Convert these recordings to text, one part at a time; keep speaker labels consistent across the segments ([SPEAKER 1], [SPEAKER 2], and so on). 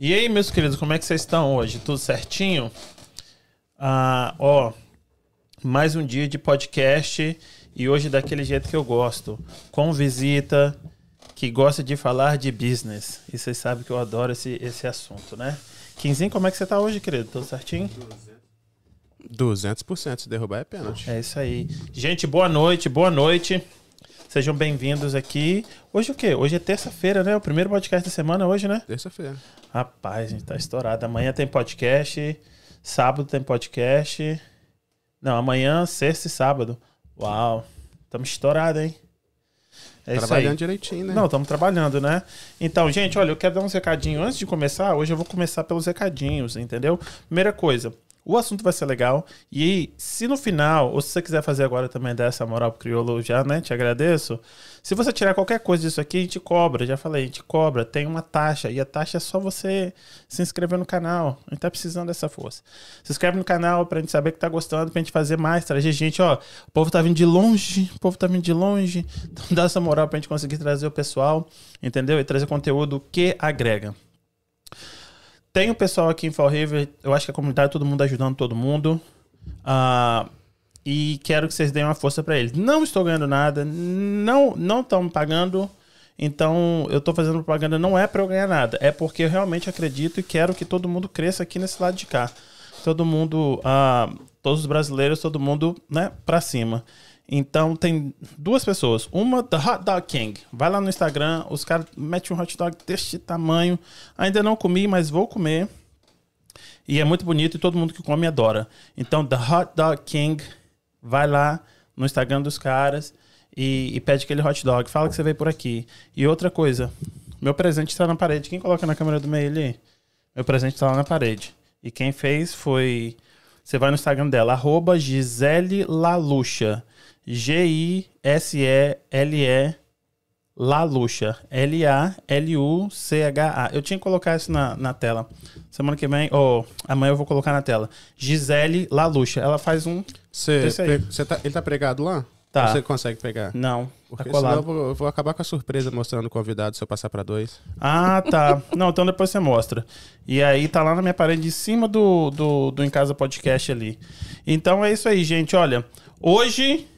[SPEAKER 1] E aí, meus queridos, como é que vocês estão hoje? Tudo certinho? Ah, ó, mais um dia de podcast e hoje daquele jeito que eu gosto, com visita que gosta de falar de business. E vocês sabem que eu adoro esse, esse assunto, né? Quinzinho, como é que você tá hoje, querido? Tudo certinho?
[SPEAKER 2] 200%, se derrubar é pênalti.
[SPEAKER 1] É isso aí. Gente, boa noite, boa noite. Sejam bem-vindos aqui. Hoje o quê? Hoje é terça-feira, né? O primeiro podcast da semana hoje, né?
[SPEAKER 2] Terça-feira.
[SPEAKER 1] Rapaz, a gente tá estourado. Amanhã tem podcast, sábado tem podcast. Não, amanhã, sexta e sábado. Uau, estamos estourados, hein?
[SPEAKER 2] É trabalhando direitinho, né?
[SPEAKER 1] Não, estamos trabalhando, né? Então, gente, olha, eu quero dar uns recadinhos. Antes de começar, hoje eu vou começar pelos recadinhos, entendeu? Primeira coisa, o assunto vai ser legal. E se no final, ou se você quiser fazer agora também dessa moral pro crioulo, já, né? Te agradeço. Se você tirar qualquer coisa disso aqui, a gente cobra. Já falei, a gente cobra. Tem uma taxa. E a taxa é só você se inscrever no canal. A gente tá precisando dessa força. Se inscreve no canal pra gente saber que tá gostando, pra gente fazer mais, trazer gente, ó. O povo tá vindo de longe. O povo tá vindo de longe. Então dá essa moral pra gente conseguir trazer o pessoal, entendeu? E trazer conteúdo que agrega. Tem o pessoal aqui em Fall River, eu acho que a comunidade, todo mundo ajudando todo mundo. Uh, e quero que vocês deem uma força para eles. Não estou ganhando nada, não não estão me pagando. Então, eu estou fazendo propaganda não é para eu ganhar nada, é porque eu realmente acredito e quero que todo mundo cresça aqui nesse lado de cá. Todo mundo, uh, todos os brasileiros, todo mundo, né, para cima. Então tem duas pessoas. Uma, The Hot Dog King. Vai lá no Instagram, os caras metem um hot dog deste tamanho. Ainda não comi, mas vou comer. E é muito bonito e todo mundo que come adora. Então, The Hot Dog King, vai lá no Instagram dos caras e, e pede aquele hot dog. Fala que você veio por aqui. E outra coisa, meu presente está na parede. Quem coloca na câmera do meio ali? Meu presente está lá na parede. E quem fez foi. Você vai no Instagram dela, arroba Gisele Lalucha. G-I-S-E-L-E Lalucha. L-A-L-U-C-H-A. Eu tinha que colocar isso na, na tela. Semana que vem, ou oh, amanhã eu vou colocar na tela. Gisele Lalucha. Ela faz um.
[SPEAKER 2] Cê, cê tá, ele tá pregado lá?
[SPEAKER 1] Tá.
[SPEAKER 2] Você consegue pegar?
[SPEAKER 1] Não.
[SPEAKER 2] Porque tá colado. senão eu vou, eu vou, acabar com a surpresa mostrando o convidado se eu passar para dois.
[SPEAKER 1] Ah, tá. Não, então depois você mostra. E aí tá lá na minha parede em cima do, do, do Em Casa Podcast ali. Então é isso aí, gente. Olha, hoje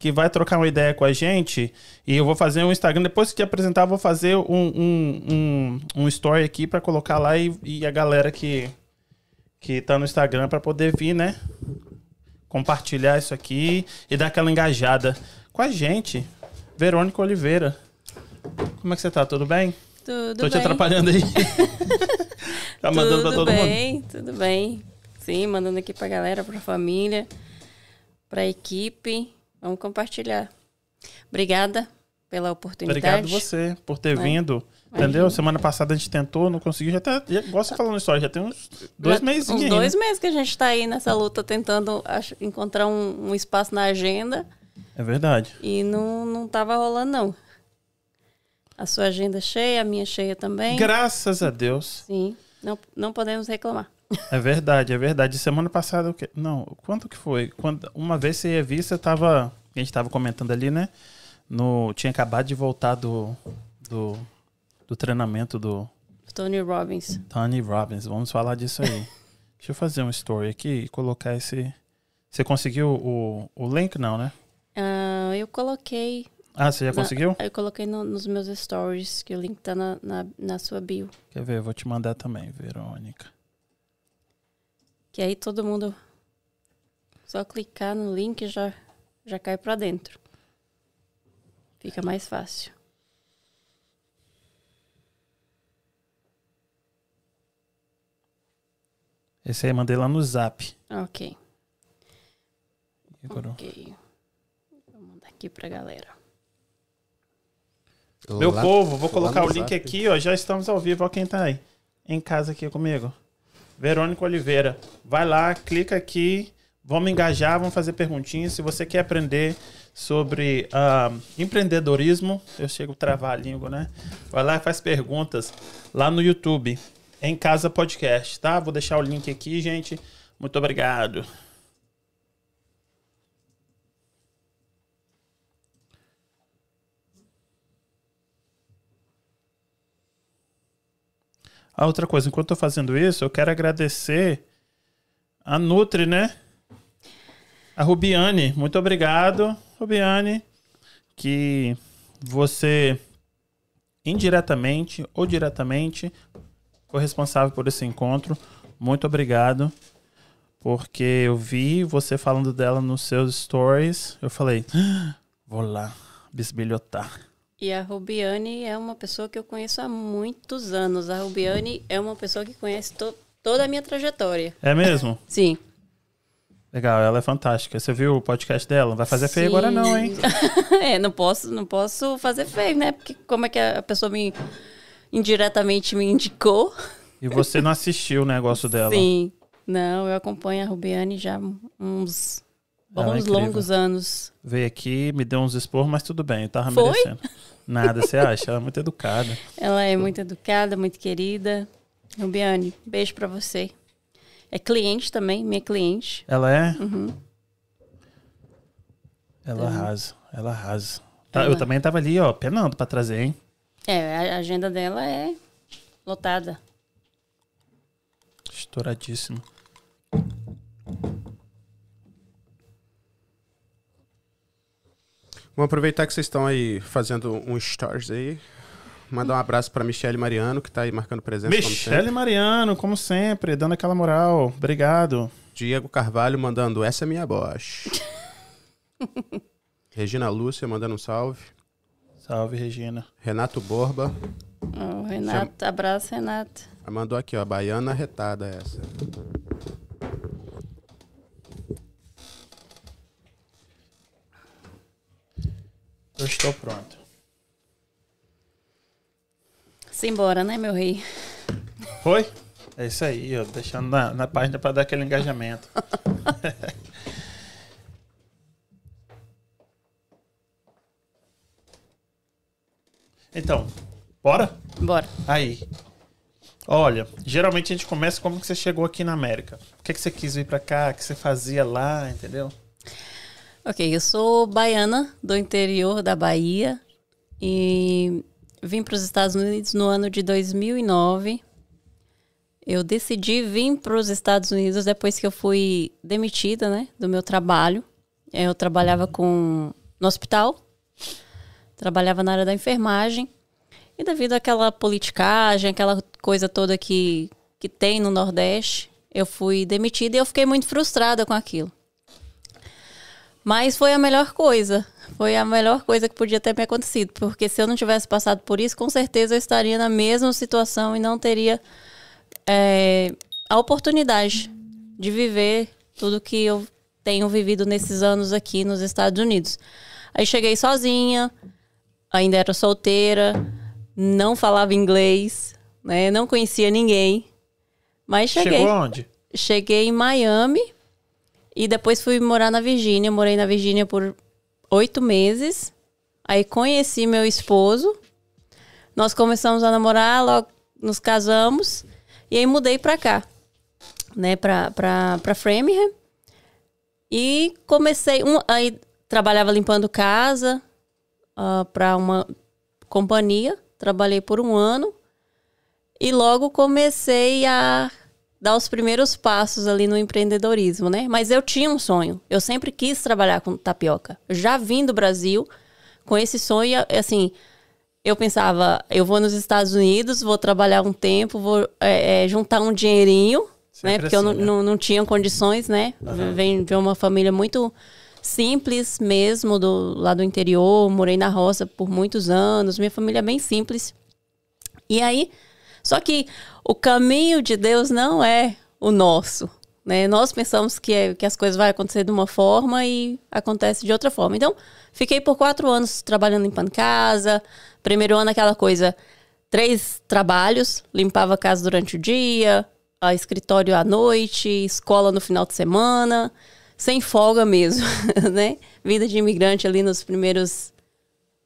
[SPEAKER 1] que vai trocar uma ideia com a gente. E eu vou fazer um Instagram. Depois que te apresentar, eu vou fazer um, um, um, um story aqui para colocar lá e, e, a galera que, que tá no Instagram para poder vir, né? Compartilhar isso aqui e dar aquela engajada com a gente. Verônica Oliveira. Como é que você tá? Tudo bem?
[SPEAKER 3] Tudo
[SPEAKER 1] Tô
[SPEAKER 3] bem.
[SPEAKER 1] te atrapalhando aí. tá mandando pra todo
[SPEAKER 3] bem,
[SPEAKER 1] mundo?
[SPEAKER 3] Tudo bem, Sim, mandando aqui pra galera, pra família, pra equipe. Vamos compartilhar. Obrigada pela oportunidade.
[SPEAKER 1] Obrigado você por ter Vai. vindo. Entendeu? Imagina. Semana passada a gente tentou, não conseguiu. Já até, já, gosto de falando história, já tem uns dois meses.
[SPEAKER 3] Uns dois meses que a gente está aí nessa luta tentando ach, encontrar um, um, espaço na agenda.
[SPEAKER 1] É verdade.
[SPEAKER 3] E não, não tava rolando, não. A sua agenda cheia, a minha cheia também.
[SPEAKER 1] Graças a Deus.
[SPEAKER 3] Sim, não, não podemos reclamar.
[SPEAKER 1] É verdade, é verdade. Semana passada, o quê? Não, quanto que foi? Quando, uma vez você ia vir, você tava. A gente tava comentando ali, né? No, tinha acabado de voltar do, do, do treinamento do.
[SPEAKER 3] Tony Robbins.
[SPEAKER 1] Tony Robbins, vamos falar disso aí. Deixa eu fazer um story aqui e colocar esse. Você conseguiu o, o link, não, né?
[SPEAKER 3] Uh, eu coloquei.
[SPEAKER 1] Ah, você já
[SPEAKER 3] na,
[SPEAKER 1] conseguiu?
[SPEAKER 3] Eu coloquei no, nos meus stories, que o link tá na, na, na sua bio.
[SPEAKER 1] Quer ver? Eu vou te mandar também, Verônica.
[SPEAKER 3] Que aí todo mundo só clicar no link já já cai para dentro. Fica mais fácil.
[SPEAKER 1] Esse aí eu mandei lá no Zap.
[SPEAKER 3] Ok. Ok. Vou mandar aqui pra galera.
[SPEAKER 1] Meu lá, povo, vou colocar o link Zap. aqui, ó. Já estamos ao vivo, ó quem tá aí. Em casa aqui comigo. Verônica Oliveira. Vai lá, clica aqui, vamos engajar, vamos fazer perguntinhas. Se você quer aprender sobre uh, empreendedorismo, eu chego a travar a língua, né? Vai lá e faz perguntas lá no YouTube, em Casa Podcast, tá? Vou deixar o link aqui, gente. Muito obrigado. Ah, outra coisa, enquanto eu tô fazendo isso, eu quero agradecer a Nutri, né? A Rubiane. Muito obrigado, Rubiane, que você indiretamente ou diretamente foi responsável por esse encontro. Muito obrigado. Porque eu vi você falando dela nos seus stories. Eu falei, "Ah, vou lá bisbilhotar.
[SPEAKER 3] E a Rubiane é uma pessoa que eu conheço há muitos anos. A Rubiane é uma pessoa que conhece to- toda a minha trajetória.
[SPEAKER 1] É mesmo?
[SPEAKER 3] Sim.
[SPEAKER 1] Legal, ela é fantástica. Você viu o podcast dela? Não vai fazer feio
[SPEAKER 3] Sim.
[SPEAKER 1] agora não, hein?
[SPEAKER 3] é, não posso, não posso fazer feio, né? Porque como é que a pessoa me indiretamente me indicou?
[SPEAKER 1] E você não assistiu o negócio dela.
[SPEAKER 3] Sim. Não, eu acompanho a Rubiane já há uns
[SPEAKER 1] É
[SPEAKER 3] bons
[SPEAKER 1] incrível.
[SPEAKER 3] longos anos.
[SPEAKER 1] Veio aqui, me deu uns expor, mas tudo bem, eu tava
[SPEAKER 3] Foi?
[SPEAKER 1] merecendo. Nada, você acha? Ela é muito educada.
[SPEAKER 3] Ela é muito educada, muito querida. Rubiane, beijo pra você. É cliente também, minha cliente.
[SPEAKER 1] Ela é?
[SPEAKER 3] Uhum.
[SPEAKER 1] Ela arrasa, ela arrasa. Tá,
[SPEAKER 3] Ela-
[SPEAKER 1] Eu também tava ali, ó, penando pra trazer, hein?
[SPEAKER 3] É, a agenda dela é lotada.
[SPEAKER 1] Estouradíssimo.
[SPEAKER 2] Vamos aproveitar que vocês estão aí fazendo um stories aí. Mandar um abraço pra Michelle Mariano, que tá aí marcando presença
[SPEAKER 1] Michele. Mariano, como sempre, dando aquela moral. Obrigado.
[SPEAKER 2] Diego Carvalho mandando essa é minha Bosch. Regina Lúcia mandando um salve.
[SPEAKER 1] Salve, Regina.
[SPEAKER 2] Renato Borba.
[SPEAKER 3] Ó, Renato, abraço, Renato.
[SPEAKER 2] Mandou aqui, ó, Baiana retada essa.
[SPEAKER 1] Eu estou pronto.
[SPEAKER 3] Simbora, né, meu rei?
[SPEAKER 1] Foi? É isso aí, ó, deixando na, na página pra dar aquele engajamento. então, bora?
[SPEAKER 3] Bora.
[SPEAKER 1] Aí. Olha, geralmente a gente começa como que você chegou aqui na América. O que, que você quis vir pra cá? O que você fazia lá, entendeu?
[SPEAKER 3] Ok, eu sou baiana do interior da Bahia e vim para os Estados Unidos no ano de 2009. Eu decidi vir para os Estados Unidos depois que eu fui demitida, né, do meu trabalho. Eu trabalhava com no hospital, trabalhava na área da enfermagem e devido àquela politicagem, aquela coisa toda que que tem no Nordeste, eu fui demitida e eu fiquei muito frustrada com aquilo. Mas foi a melhor coisa. Foi a melhor coisa que podia ter me acontecido. Porque se eu não tivesse passado por isso, com certeza eu estaria na mesma situação e não teria é, a oportunidade de viver tudo que eu tenho vivido nesses anos aqui nos Estados Unidos. Aí cheguei sozinha, ainda era solteira, não falava inglês, né? Não conhecia ninguém. Mas cheguei.
[SPEAKER 1] Chegou aonde?
[SPEAKER 3] Cheguei em Miami e depois fui morar na Virgínia. Morei na Virgínia por oito meses. Aí conheci meu esposo. Nós começamos a namorar, logo nos casamos. E aí mudei pra cá, né? Pra, pra, pra Framingham. E comecei... Um, aí trabalhava limpando casa ah, pra uma companhia. Trabalhei por um ano. E logo comecei a dar os primeiros passos ali no empreendedorismo, né? Mas eu tinha um sonho. Eu sempre quis trabalhar com tapioca. Eu já vim do Brasil com esse sonho, assim, eu pensava, eu vou nos Estados Unidos, vou trabalhar um tempo, vou é, é, juntar um dinheirinho, né?
[SPEAKER 1] Sempre
[SPEAKER 3] Porque eu não,
[SPEAKER 1] assim, né?
[SPEAKER 3] não, não tinha condições, né? Venho de uma família muito simples mesmo, do, lá do interior, morei na roça por muitos anos, minha família é bem simples. E aí, só que o caminho de Deus não é o nosso. Né? Nós pensamos que, é- que as coisas vão acontecer de uma forma e acontece de outra forma. Então, fiquei por quatro anos trabalhando limpando casa. Primeiro ano, aquela coisa, três trabalhos, limpava a casa durante o dia, a escritório à noite, escola no final de semana, sem folga mesmo, né? Vida de imigrante ali nos primeiros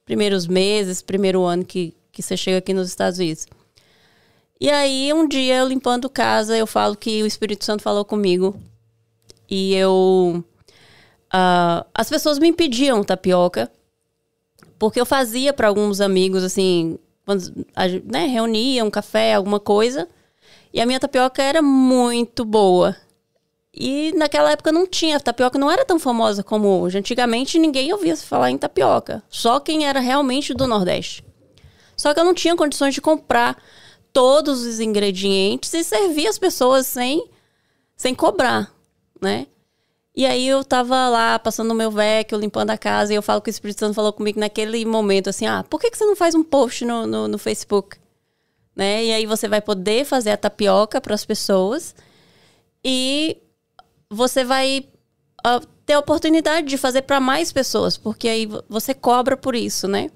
[SPEAKER 3] primeiros meses, primeiro ano que, que você chega aqui nos Estados Unidos. E aí, um dia, eu limpando casa, eu falo que o Espírito Santo falou comigo. E eu. ah, as pessoas me pediam tapioca, porque eu fazia para alguns amigos, assim, quando né, reunia um café, alguma coisa. E a minha tapioca era muito boa. E naquela época não tinha, a tapioca não era tão famosa como hoje. Antigamente ninguém ouvia falar em tapioca, só quem era realmente do Nordeste. Só que eu não tinha condições de comprar todos os ingredientes e servir as pessoas sem, sem cobrar, né? E aí eu tava lá passando o meu vecchio, limpando a casa, e eu falo que o Espírito Santo falou comigo naquele momento assim: ah, por que, que você não faz um post no, no, no Facebook? Né? E aí você vai poder fazer a tapioca para as pessoas e você vai uh, ter a oportunidade de fazer para mais pessoas, porque aí você cobra por isso, né?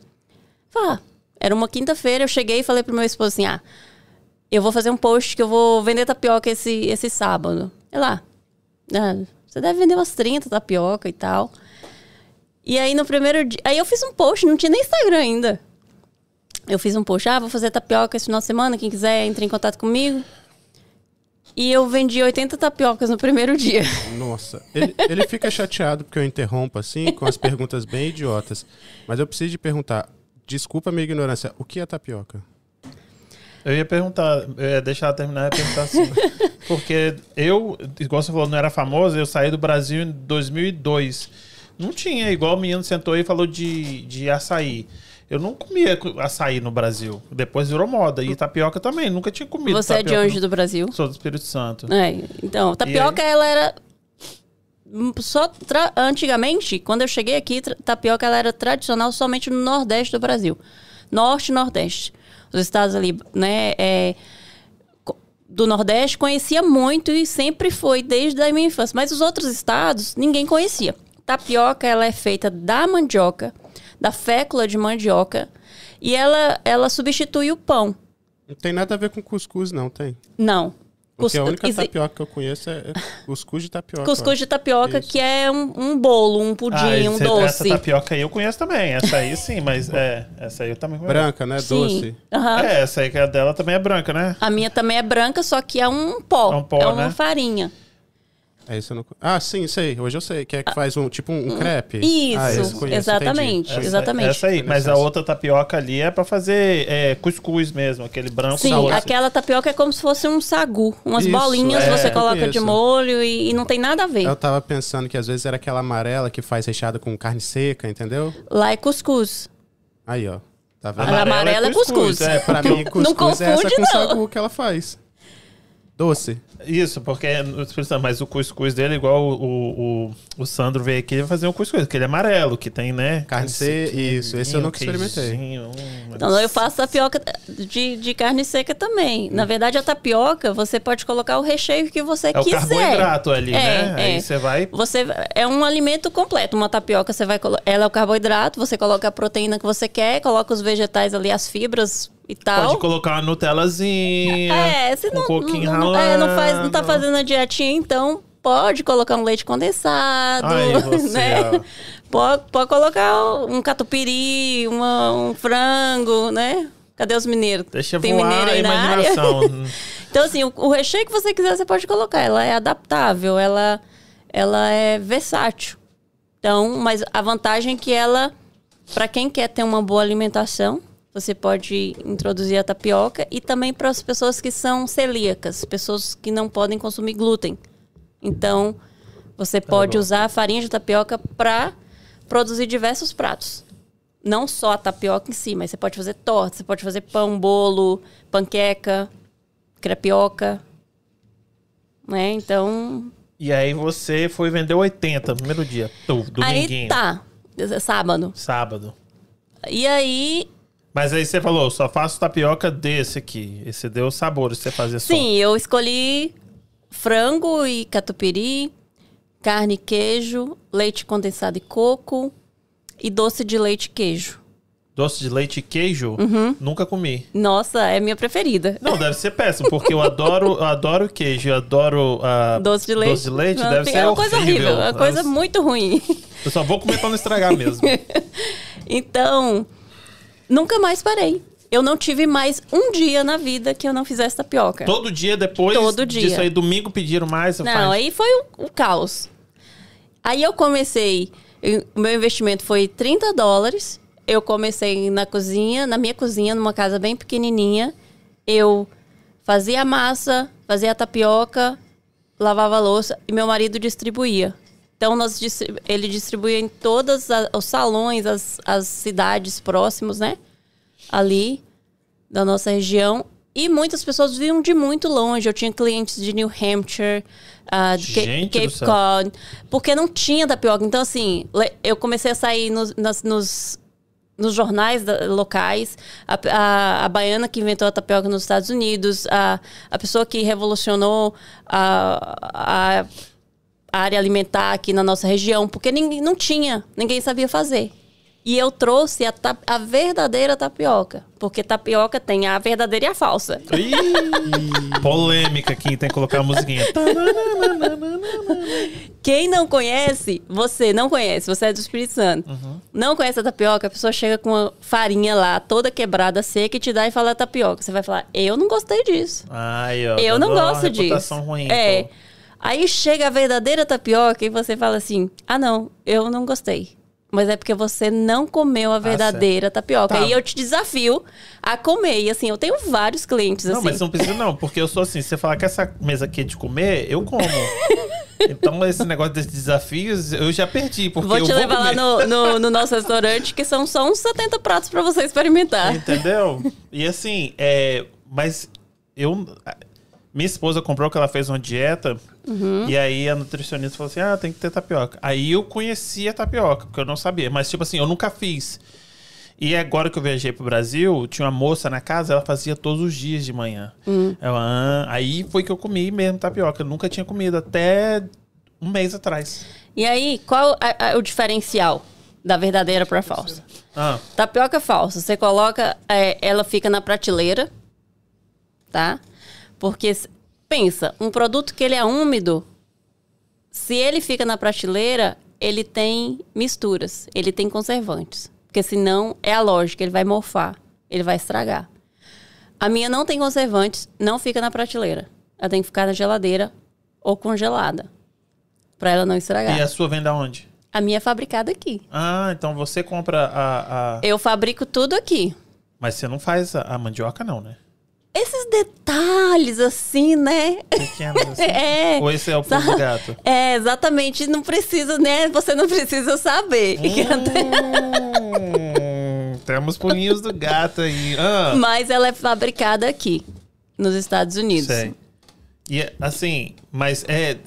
[SPEAKER 3] Ah, era uma quinta-feira, eu cheguei e falei pro meu esposo assim: ah, eu vou fazer um post que eu vou vender tapioca esse, esse sábado. É lá. Ah, você deve vender umas 30 tapioca e tal. E aí no primeiro dia. Aí eu fiz um post, não tinha nem Instagram ainda. Eu fiz um post, ah, vou fazer tapioca esse final de semana, quem quiser entre em contato comigo. E eu vendi 80 tapiocas no primeiro dia.
[SPEAKER 2] Nossa, ele, ele fica chateado porque eu interrompo assim, com as perguntas bem idiotas. Mas eu preciso de perguntar, desculpa a minha ignorância, o que é tapioca?
[SPEAKER 1] Eu ia perguntar, eu ia deixar ela terminar e perguntar assim. porque eu, igual você falou, não era famoso, eu saí do Brasil em 2002. Não tinha, igual o menino sentou aí e falou de, de açaí. Eu não comia açaí no Brasil. Depois virou moda. E tapioca também. Nunca tinha comido.
[SPEAKER 3] Você é de onde do Brasil?
[SPEAKER 1] Sou do Espírito Santo.
[SPEAKER 3] É, então, tapioca ela era só tra... antigamente, quando eu cheguei aqui, tapioca ela era tradicional somente no Nordeste do Brasil. Norte e Nordeste. Os estados ali, né, é... do Nordeste conhecia muito e sempre foi desde a minha infância. Mas os outros estados, ninguém conhecia. Tapioca, ela é feita da mandioca da fécula de mandioca. E ela, ela substitui o pão.
[SPEAKER 2] Não tem nada a ver com cuscuz, não, tem?
[SPEAKER 3] Não.
[SPEAKER 2] Porque a única tapioca que eu conheço é cuscuz de tapioca.
[SPEAKER 3] Cuscuz de tapioca, que é um, um, bolo, um pudim, ah, um esse, doce.
[SPEAKER 1] Essa tapioca aí eu conheço também. Essa aí sim, mas é. Essa aí eu também conheço.
[SPEAKER 2] Branca, né? Sim. Doce.
[SPEAKER 3] Uhum.
[SPEAKER 1] É, essa aí que é dela também é branca, né?
[SPEAKER 3] A minha também é branca, só que é um pó. É um pó, é uma né? farinha.
[SPEAKER 2] É isso não... Ah, sim, sei. Hoje eu sei. Que é que faz um tipo um, um crepe.
[SPEAKER 3] Isso, ah, conheço, exatamente. Essa, exatamente.
[SPEAKER 1] Essa aí, mas a outra tapioca ali é para fazer é, cuscuz mesmo, aquele branco.
[SPEAKER 3] Sim, doce. aquela tapioca é como se fosse um sagu. Umas isso, bolinhas é, você coloca de molho e, e, não tem nada a ver.
[SPEAKER 2] Eu tava pensando que às vezes era aquela amarela que faz recheada com carne seca, entendeu?
[SPEAKER 3] Lá é cuscuz.
[SPEAKER 2] Aí, ó.
[SPEAKER 3] Tá vendo? A amarela é cuscuz. É,
[SPEAKER 2] pra mim, cuscuz não confunde, é essa com não. sagu que ela faz. Doce.
[SPEAKER 1] Isso, porque mas o cuscuz dele, igual o, o, o Sandro veio aqui, vai fazer um cuscuz, que ele é amarelo, que tem, né?
[SPEAKER 2] Carne seca, isso, esse eu nunca experimentei.
[SPEAKER 3] Então, eu faço tapioca de, de carne seca também. Hum. Na verdade, a tapioca, você pode colocar o recheio que você
[SPEAKER 1] é
[SPEAKER 3] quiser.
[SPEAKER 1] É o carboidrato ali, é, né? É. Aí você vai...
[SPEAKER 3] Você, é um alimento completo. Uma tapioca, você vai... Ela é o carboidrato, você coloca a proteína que você quer, coloca os vegetais ali, as fibras e tal.
[SPEAKER 1] Pode colocar uma Nutellazinha. É, você não, um pouquinho
[SPEAKER 3] não,
[SPEAKER 1] ralado.
[SPEAKER 3] É, não, faz, não tá fazendo a dietinha, então pode colocar um leite condensado. Ai, você, né? Pode, pode colocar um catupiry, uma, um frango, né? Cadê os mineiros?
[SPEAKER 1] Deixa Tem voar mineiro aí a imaginação.
[SPEAKER 3] então, assim, o, o, recheio que você quiser, você pode colocar. Ela é adaptável, ela, ela é versátil. Então, mas a vantagem é que ela, para quem quer ter uma boa alimentação, você pode introduzir a tapioca e também para as pessoas que são celíacas, pessoas que não podem consumir glúten. Então, você tá pode bom. usar a farinha de tapioca para produzir diversos pratos. Não só a tapioca em si, mas você pode fazer torta, você pode fazer pão, bolo, panqueca, crepioca. Né? Então.
[SPEAKER 1] E aí você foi vender 80 no primeiro dia. Do,
[SPEAKER 3] Aí tá. Sábado.
[SPEAKER 1] Sábado.
[SPEAKER 3] E aí
[SPEAKER 1] mas aí você falou, só faço tapioca desse aqui. Esse deu sabor você fazer
[SPEAKER 3] só. Sim, eu escolhi frango e catupiry, carne e queijo, leite condensado e coco e doce de leite e queijo.
[SPEAKER 1] Doce de leite e queijo?
[SPEAKER 3] Uhum.
[SPEAKER 1] Nunca comi.
[SPEAKER 3] Nossa, é minha preferida.
[SPEAKER 1] Não, deve ser péssimo, porque eu adoro, eu adoro queijo, eu adoro uh,
[SPEAKER 3] doce de leite.
[SPEAKER 1] Doce de leite, Não, deve ser uma
[SPEAKER 3] coisa
[SPEAKER 1] horrível.
[SPEAKER 3] É uma coisa muito ruim.
[SPEAKER 1] Eu só vou comer pra não estragar mesmo.
[SPEAKER 3] então, Nunca mais parei. Eu não tive mais um dia na vida que eu não fizesse tapioca.
[SPEAKER 1] Todo dia depois
[SPEAKER 3] Todo dia.
[SPEAKER 1] disso aí, domingo pediram mais?
[SPEAKER 3] Não,
[SPEAKER 1] faz...
[SPEAKER 3] aí foi o, o, caos. Aí eu comecei, o meu investimento foi 30 dólares. Eu comecei na cozinha, na minha cozinha, numa casa bem pequenininha. Eu fazia a massa, fazia a tapioca, lavava a louça e meu marido distribuía. Então nós ele distribuía em todos os salões, as, as cidades próximos, né? Ali da nossa região. E muitas pessoas vinham de muito longe. Eu tinha clientes de New Hampshire, ah, de
[SPEAKER 1] Gente
[SPEAKER 3] Cape. Cod, porque não tinha tapioca. Então, assim, eu comecei a sair nos, nas- nos, nos jornais da- locais. A, a, a baiana que inventou a tapioca nos Estados Unidos, a, a pessoa que revolucionou a, a área alimentar aqui na nossa região, porque ninguém, não tinha, ninguém sabia fazer. E eu trouxe a, a verdadeira tapioca, porque tapioca tem a verdadeira e a falsa.
[SPEAKER 1] Ih, polêmica aqui, tem que colocar a musiquinha.
[SPEAKER 3] Quem não conhece, você não conhece, você é do Espírito Santo. Não conhece a tapioca, a pessoa chega com a farinha lá, toda quebrada, seca, e te dá e fala tapioca. Você vai falar, eu não gostei disso.
[SPEAKER 1] Ai, ó,
[SPEAKER 3] eu
[SPEAKER 1] tá
[SPEAKER 3] não
[SPEAKER 1] uma
[SPEAKER 3] gosto disso.
[SPEAKER 1] Ruim,
[SPEAKER 3] é.
[SPEAKER 1] pô.
[SPEAKER 3] Aí chega a verdadeira tapioca e você fala assim: ah, não, eu não gostei. Mas é porque você não comeu a verdadeira tapioca.
[SPEAKER 1] Tá.
[SPEAKER 3] E eu te desafio a comer. E assim, eu tenho vários clientes
[SPEAKER 1] Não,
[SPEAKER 3] assim.
[SPEAKER 1] mas não precisa não, porque eu sou assim, se você falar que essa mesa aqui é de comer, eu como. então esse negócio desses desafios, eu já perdi, porque
[SPEAKER 3] Vou
[SPEAKER 1] eu
[SPEAKER 3] te
[SPEAKER 1] vou
[SPEAKER 3] levar lá no, no, no nosso restaurante, que são só uns 70 pratos pra você experimentar.
[SPEAKER 1] Entendeu? E assim, é, mas eu. Minha esposa comprou que ela fez uma dieta.
[SPEAKER 3] Uhum.
[SPEAKER 1] E aí a nutricionista falou assim: ah, tem que ter tapioca. Aí eu conhecia a tapioca, porque eu não sabia. Mas, tipo assim, eu nunca fiz. E agora que eu viajei pro Brasil, tinha uma moça na casa, ela fazia todos os dias de manhã.
[SPEAKER 3] Hum.
[SPEAKER 1] Eu, ah, aí foi que eu comi mesmo tapioca. Eu nunca tinha comido até um mês atrás.
[SPEAKER 3] E aí, qual é o diferencial da verdadeira pra falsa?
[SPEAKER 1] Ah,
[SPEAKER 3] Tapioca falsa, você coloca, é, ela fica na prateleira, tá? Porque, pensa, um produto que ele é úmido, se ele fica na prateleira, ele tem misturas, ele tem conservantes. Porque senão é a lógica, ele vai morfar, ele vai estragar. A minha não tem conservantes, não fica na prateleira. Ela tem que ficar na geladeira ou congelada, pra ela não estragar.
[SPEAKER 1] e a sua vem da onde?
[SPEAKER 3] A minha é fabricada aqui.
[SPEAKER 1] Ah, então você compra a. a-
[SPEAKER 3] Eu fabrico tudo aqui.
[SPEAKER 1] Mas você não faz a, a mandioca, não, né?
[SPEAKER 3] Esses detalhes, assim, né?
[SPEAKER 1] Pequenas assim.
[SPEAKER 3] É.
[SPEAKER 1] Ou esse é o pulo do gato?
[SPEAKER 3] É, exatamente. Não precisa, né? Você não precisa saber.
[SPEAKER 1] Hum, temos pulinhos do gato aí. Ah,
[SPEAKER 3] Mas ela é fabricada aqui, nos Estados Unidos.
[SPEAKER 1] sei. E assim, mas é.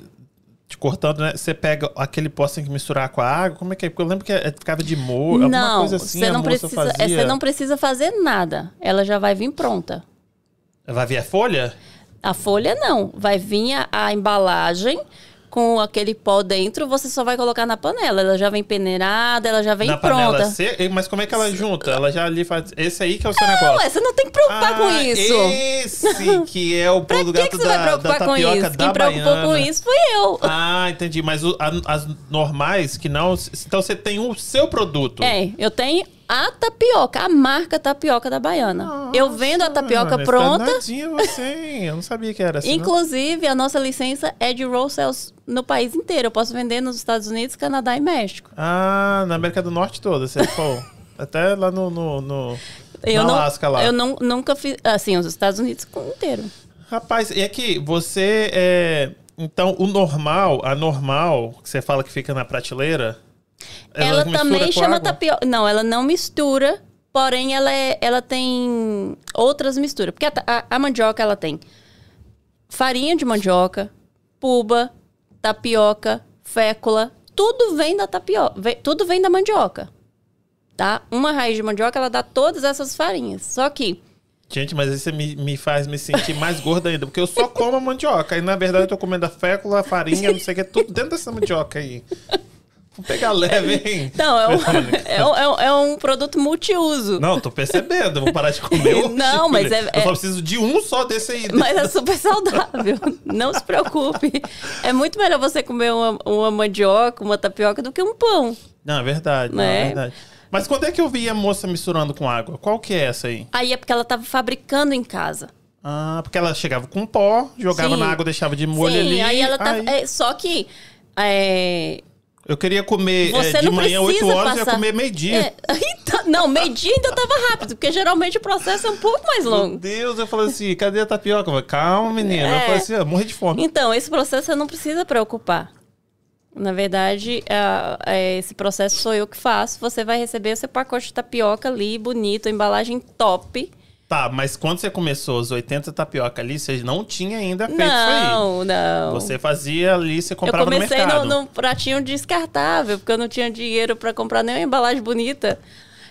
[SPEAKER 1] Cortando, né? Você pega aquele pó sem que misturar com a água? Como é que é? Porque eu lembro que é- ficava de molho, alguma
[SPEAKER 3] Não,
[SPEAKER 1] coisa assim.
[SPEAKER 3] você não, precisa, é, você não precisa fazer nada. Ela já vai vir pronta.
[SPEAKER 1] Vai vir a folha?
[SPEAKER 3] A folha não. Vai vir a, a embalagem com aquele pó dentro, você só vai colocar na panela. Ela já vem peneirada, ela já vem
[SPEAKER 1] Na
[SPEAKER 3] pronta.
[SPEAKER 1] panela seca? Mas como é que ela junta? Ela já ali faz. Esse aí que é o seu
[SPEAKER 3] Não,
[SPEAKER 1] negócio.
[SPEAKER 3] você não tem que preocupar com
[SPEAKER 1] Ah,
[SPEAKER 3] isso.
[SPEAKER 1] Esse que é o pulo do gato
[SPEAKER 3] que você
[SPEAKER 1] da,
[SPEAKER 3] vai preocupar
[SPEAKER 1] da
[SPEAKER 3] com
[SPEAKER 1] tapioca
[SPEAKER 3] isso?
[SPEAKER 1] da
[SPEAKER 3] Quem preocupou
[SPEAKER 1] baiana.
[SPEAKER 3] com isso foi eu.
[SPEAKER 1] Ah, entendi. Mas o- a- as normais que não. Então você tem o seu produto.
[SPEAKER 3] É, eu tenho a tapioca, a marca tapioca da Baiana. eu vendo a tapioca
[SPEAKER 1] Nossa,
[SPEAKER 3] pronta.
[SPEAKER 1] você? Eu não sabia que era assim. não.
[SPEAKER 3] Inclusive, a nossa licença é de roll cells no país inteiro. Eu posso vender nos Estados Unidos, Canadá e México.
[SPEAKER 1] Ah, na América do Norte toda. Você, pô, até lá no. no, no
[SPEAKER 3] Eu não,
[SPEAKER 1] Alasca lá.
[SPEAKER 3] eu não, nunca fiz. Assim, os Estados Unidos inteiro.
[SPEAKER 1] Rapaz, e aqui, você é. Então, o normal, a normal, que você fala que fica na prateleira.
[SPEAKER 3] Ela, também chama tapioca. Não, ela não mistura, porém ela, é, ela tem outras misturas. Porque a, a- a mandioca ela tem farinha de mandioca, puba, tapioca, fécula. Tudo vem da tapioca, vem- tudo vem da mandioca. Tá? Uma raiz de mandioca ela dá todas essas farinhas. Só que
[SPEAKER 1] Gente, mas você me, me faz me sentir mais gorda ainda, porque eu só como a mandioca. E na verdade eu tô comendo a fécula, a farinha, não sei o que, tudo dentro dessa mandioca aí. Vou pegar leve, hein?
[SPEAKER 3] não, é um, é um, é um- é um produto multiuso.
[SPEAKER 1] Não, tô percebendo. Vou parar de comer hoje.
[SPEAKER 3] Não, mas
[SPEAKER 1] filha.
[SPEAKER 3] é-
[SPEAKER 1] Eu só
[SPEAKER 3] é-
[SPEAKER 1] preciso de um só desse aí.
[SPEAKER 3] Mas é super saudável. Não se preocupe. É muito melhor você comer uma, uma mandioca, uma tapioca, do que um pão.
[SPEAKER 1] Não, é verdade. Não,
[SPEAKER 3] Né?
[SPEAKER 1] é verdade. Mas quando é que eu vi a moça misturando com água? Qual que é essa aí?
[SPEAKER 3] Aí é porque ela estava fabricando em casa.
[SPEAKER 1] Ah, porque ela chegava com pó, jogava
[SPEAKER 3] Sim.
[SPEAKER 1] na água, deixava de molho
[SPEAKER 3] Sim,
[SPEAKER 1] ali.
[SPEAKER 3] aí ela tá.
[SPEAKER 1] aí-
[SPEAKER 3] é, só que. é,
[SPEAKER 1] Eu queria comer é,
[SPEAKER 3] você
[SPEAKER 1] de
[SPEAKER 3] não
[SPEAKER 1] manhã, 8
[SPEAKER 3] precisa
[SPEAKER 1] horas, e ia
[SPEAKER 3] passar-
[SPEAKER 1] comer meio-dia.
[SPEAKER 3] É, então, Não, meio-dia ainda tava rápido, porque geralmente o processo é um pouco mais
[SPEAKER 1] Meu
[SPEAKER 3] longo.
[SPEAKER 1] Deus, eu falei assim, cadê a tapioca? Eu falei, Calma, menina. Eu
[SPEAKER 3] É.
[SPEAKER 1] falei assim, eu morri de fome.
[SPEAKER 3] Então, esse processo você não precisa preocupar. Na verdade, é- é, esse processo sou eu que faço. Você vai receber o seu pacote de tapioca ali, bonito, embalagem top.
[SPEAKER 1] Tá, mas quando você começou os 80 tapioca ali, você não tinha ainda feito isso aí.
[SPEAKER 3] Não, não.
[SPEAKER 1] Você fazia ali, você
[SPEAKER 3] Eu
[SPEAKER 1] comprava no
[SPEAKER 3] comecei
[SPEAKER 1] mercado.
[SPEAKER 3] no, no pratinho descartável, porque eu não tinha dinheiro para comprar nenhuma embalagem bonita.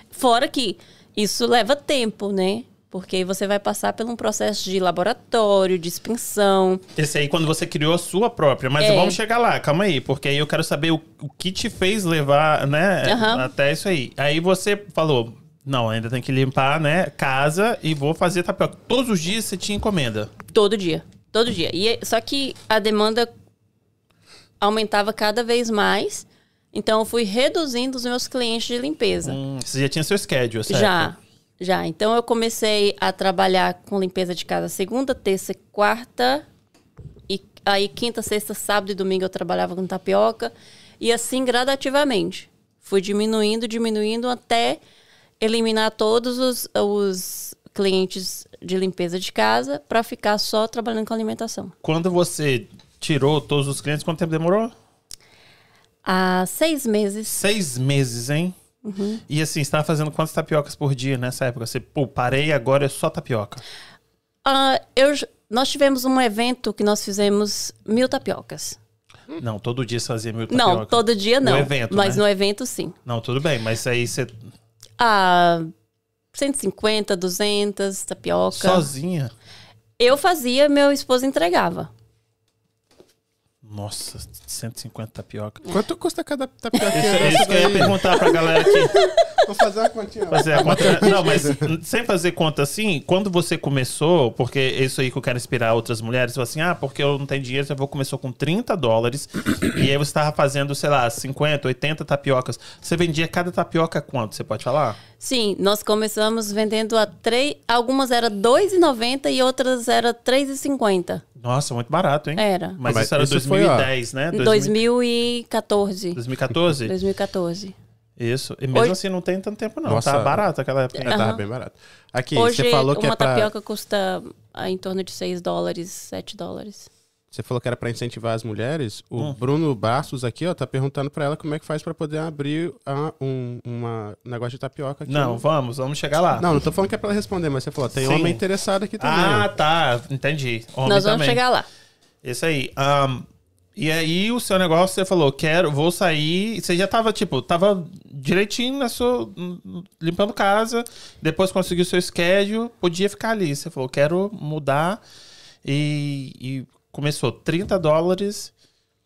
[SPEAKER 3] Fora que isso leva tempo, né? Porque você vai passar por um processo de laboratório, de expensão.
[SPEAKER 1] Esse aí quando você criou a sua própria. Mas
[SPEAKER 3] É.
[SPEAKER 1] vamos chegar lá, calma aí. Porque aí eu quero saber o, o que te fez levar, né,
[SPEAKER 3] Aham.
[SPEAKER 1] até isso aí. Aí você falou, não, ainda tem que limpar, né, casa e vou fazer tapioca. Todos os dias você tinha encomenda.
[SPEAKER 3] Todo dia. Todo dia. E, é- só que a demanda aumentava cada vez mais. Então eu fui reduzindo os meus clientes de limpeza.
[SPEAKER 1] Hum, você já tinha seu schedule, certo?
[SPEAKER 3] Já, já. Então eu comecei a trabalhar com limpeza de casa segunda, terça, e quarta. E aí quinta, sexta, sábado e domingo eu trabalhava com tapioca. E assim gradativamente. Fui diminuindo, diminuindo até eliminar todos os, os clientes de limpeza de casa para ficar só trabalhando com alimentação.
[SPEAKER 1] Quando você tirou todos os clientes, quanto tempo demorou?
[SPEAKER 3] Há seis meses.
[SPEAKER 1] Seis meses, hein?
[SPEAKER 3] Uhum.
[SPEAKER 1] E assim, você tava fazendo quantas tapiocas por dia nessa época? Você, pô, parei agora é só tapioca.
[SPEAKER 3] Ah, eu, nós tivemos um evento que nós fizemos mil tapiocas.
[SPEAKER 1] Não, todo dia você fazia mil tapioca.
[SPEAKER 3] Não, todo dia não.
[SPEAKER 1] No evento,
[SPEAKER 3] mas
[SPEAKER 1] né?
[SPEAKER 3] no evento sim.
[SPEAKER 1] Não, tudo bem, mas aí você
[SPEAKER 3] Ah, 150, 200 tapioca.
[SPEAKER 1] sozinha.
[SPEAKER 3] Eu fazia, meu esposo entregava.
[SPEAKER 1] Nossa, 150 tapioca.
[SPEAKER 2] Quanto custa cada tapioca
[SPEAKER 1] Isso, é isso que eu ia perguntar pra galera aqui.
[SPEAKER 2] Vou fazer uma continha.
[SPEAKER 1] Fazer a conta. Não, mas sem fazer conta assim, quando você começou, porque é isso aí que eu quero inspirar outras mulheres, falou assim: ah, porque eu não tenho dinheiro, você começou com 30 dólares, e aí você tava fazendo, sei lá, 50, 80 tapiocas. Você vendia cada tapioca quanto? Você pode falar?
[SPEAKER 3] Sim, nós começamos vendendo a três. Algumas era R$ 2,90 e outras era R$ 3,50.
[SPEAKER 1] Nossa, muito barato, hein?
[SPEAKER 3] Era.
[SPEAKER 1] Mas,
[SPEAKER 2] Mas
[SPEAKER 1] isso era
[SPEAKER 2] isso foi, ó,
[SPEAKER 1] 2010, né?
[SPEAKER 3] Em 2014.
[SPEAKER 1] 2014?
[SPEAKER 3] 2014.
[SPEAKER 1] Isso. E mesmo
[SPEAKER 3] Hoje-
[SPEAKER 1] assim não tem tanto tempo, não.
[SPEAKER 2] Nossa.
[SPEAKER 1] Tá barato aquela época.
[SPEAKER 2] É, tava bem barato. Aqui,
[SPEAKER 3] Hoje,
[SPEAKER 2] você falou que
[SPEAKER 3] uma
[SPEAKER 2] é pra...
[SPEAKER 3] tapioca custa ah, em torno de 6 dólares, 7 dólares.
[SPEAKER 2] Você falou que era pra incentivar as mulheres. O
[SPEAKER 1] Hum.
[SPEAKER 2] Bruno Bastos aqui, ó, tá perguntando pra ela como é que faz pra poder abrir a- um uma negócio de tapioca aqui.
[SPEAKER 1] Não, vamos, vamos chegar lá.
[SPEAKER 2] Não, não tô falando que é pra ela responder, mas você falou, tem
[SPEAKER 1] Sim.
[SPEAKER 2] homem interessado aqui também.
[SPEAKER 1] Ah, tá. Entendi. Homem
[SPEAKER 3] Nós vamos
[SPEAKER 1] também.
[SPEAKER 3] chegar lá.
[SPEAKER 1] Isso aí. Ahn, e aí, o seu negócio, você falou, quero, vou sair. Você já tava, tipo, tava direitinho na sua. limpando casa. Depois conseguiu seu schedule, podia ficar ali. Você falou, quero mudar. E, e começou 30 dólares.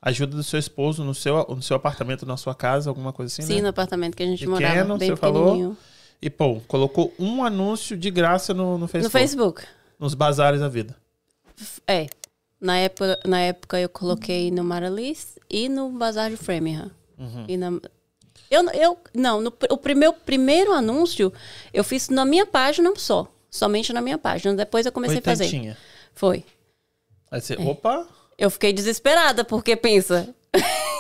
[SPEAKER 1] Ajuda do seu esposo no seu, no seu apartamento, na sua casa, alguma coisa assim,
[SPEAKER 3] Sim,
[SPEAKER 1] né?
[SPEAKER 3] no apartamento que a gente
[SPEAKER 1] Pequeno,
[SPEAKER 3] morava, bem
[SPEAKER 1] você falou? E, pô, colocou um anúncio de graça no, no Facebook.
[SPEAKER 3] No Facebook.
[SPEAKER 1] Nos bazares da vida.
[SPEAKER 3] É. Na época, na época eu coloquei no Maralis e no Bazar de Framingham.
[SPEAKER 1] Uhum.
[SPEAKER 3] E na, eu, eu, não, no, o primeiro, primeiro anúncio eu fiz na minha página só. Somente na minha página. Depois eu comecei a fazer. Foi.
[SPEAKER 1] Aí você, opa,
[SPEAKER 3] Eu fiquei desesperada, porque pensa,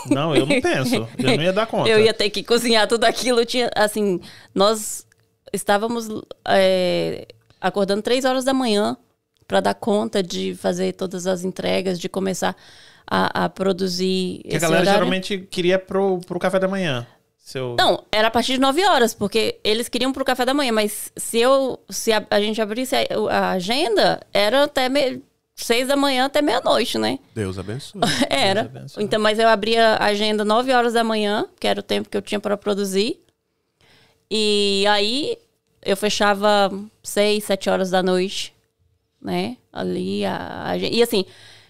[SPEAKER 1] não, eu não penso. Eu não ia dar conta.
[SPEAKER 3] eu ia ter que cozinhar tudo aquilo. Tinha, assim, nós estávamos é, acordando três horas da manhã para dar conta de fazer todas as entregas, de começar a, a produzir
[SPEAKER 1] Que a galera
[SPEAKER 3] horário.
[SPEAKER 1] geralmente queria pro, pro café da manhã. Seu...
[SPEAKER 3] Não, era a partir de 9 horas, porque eles queriam pro café da manhã, mas se eu se a, a gente abrisse a, a agenda, era até me, 6 da manhã até meia-noite, né?
[SPEAKER 2] Deus abençoe.
[SPEAKER 3] Era.
[SPEAKER 1] abençoe.
[SPEAKER 3] Então, mas eu abria a agenda 9 horas da manhã, que era o tempo que eu tinha para produzir. E aí eu fechava 6, 7 horas da noite, né? Ali a, a E assim,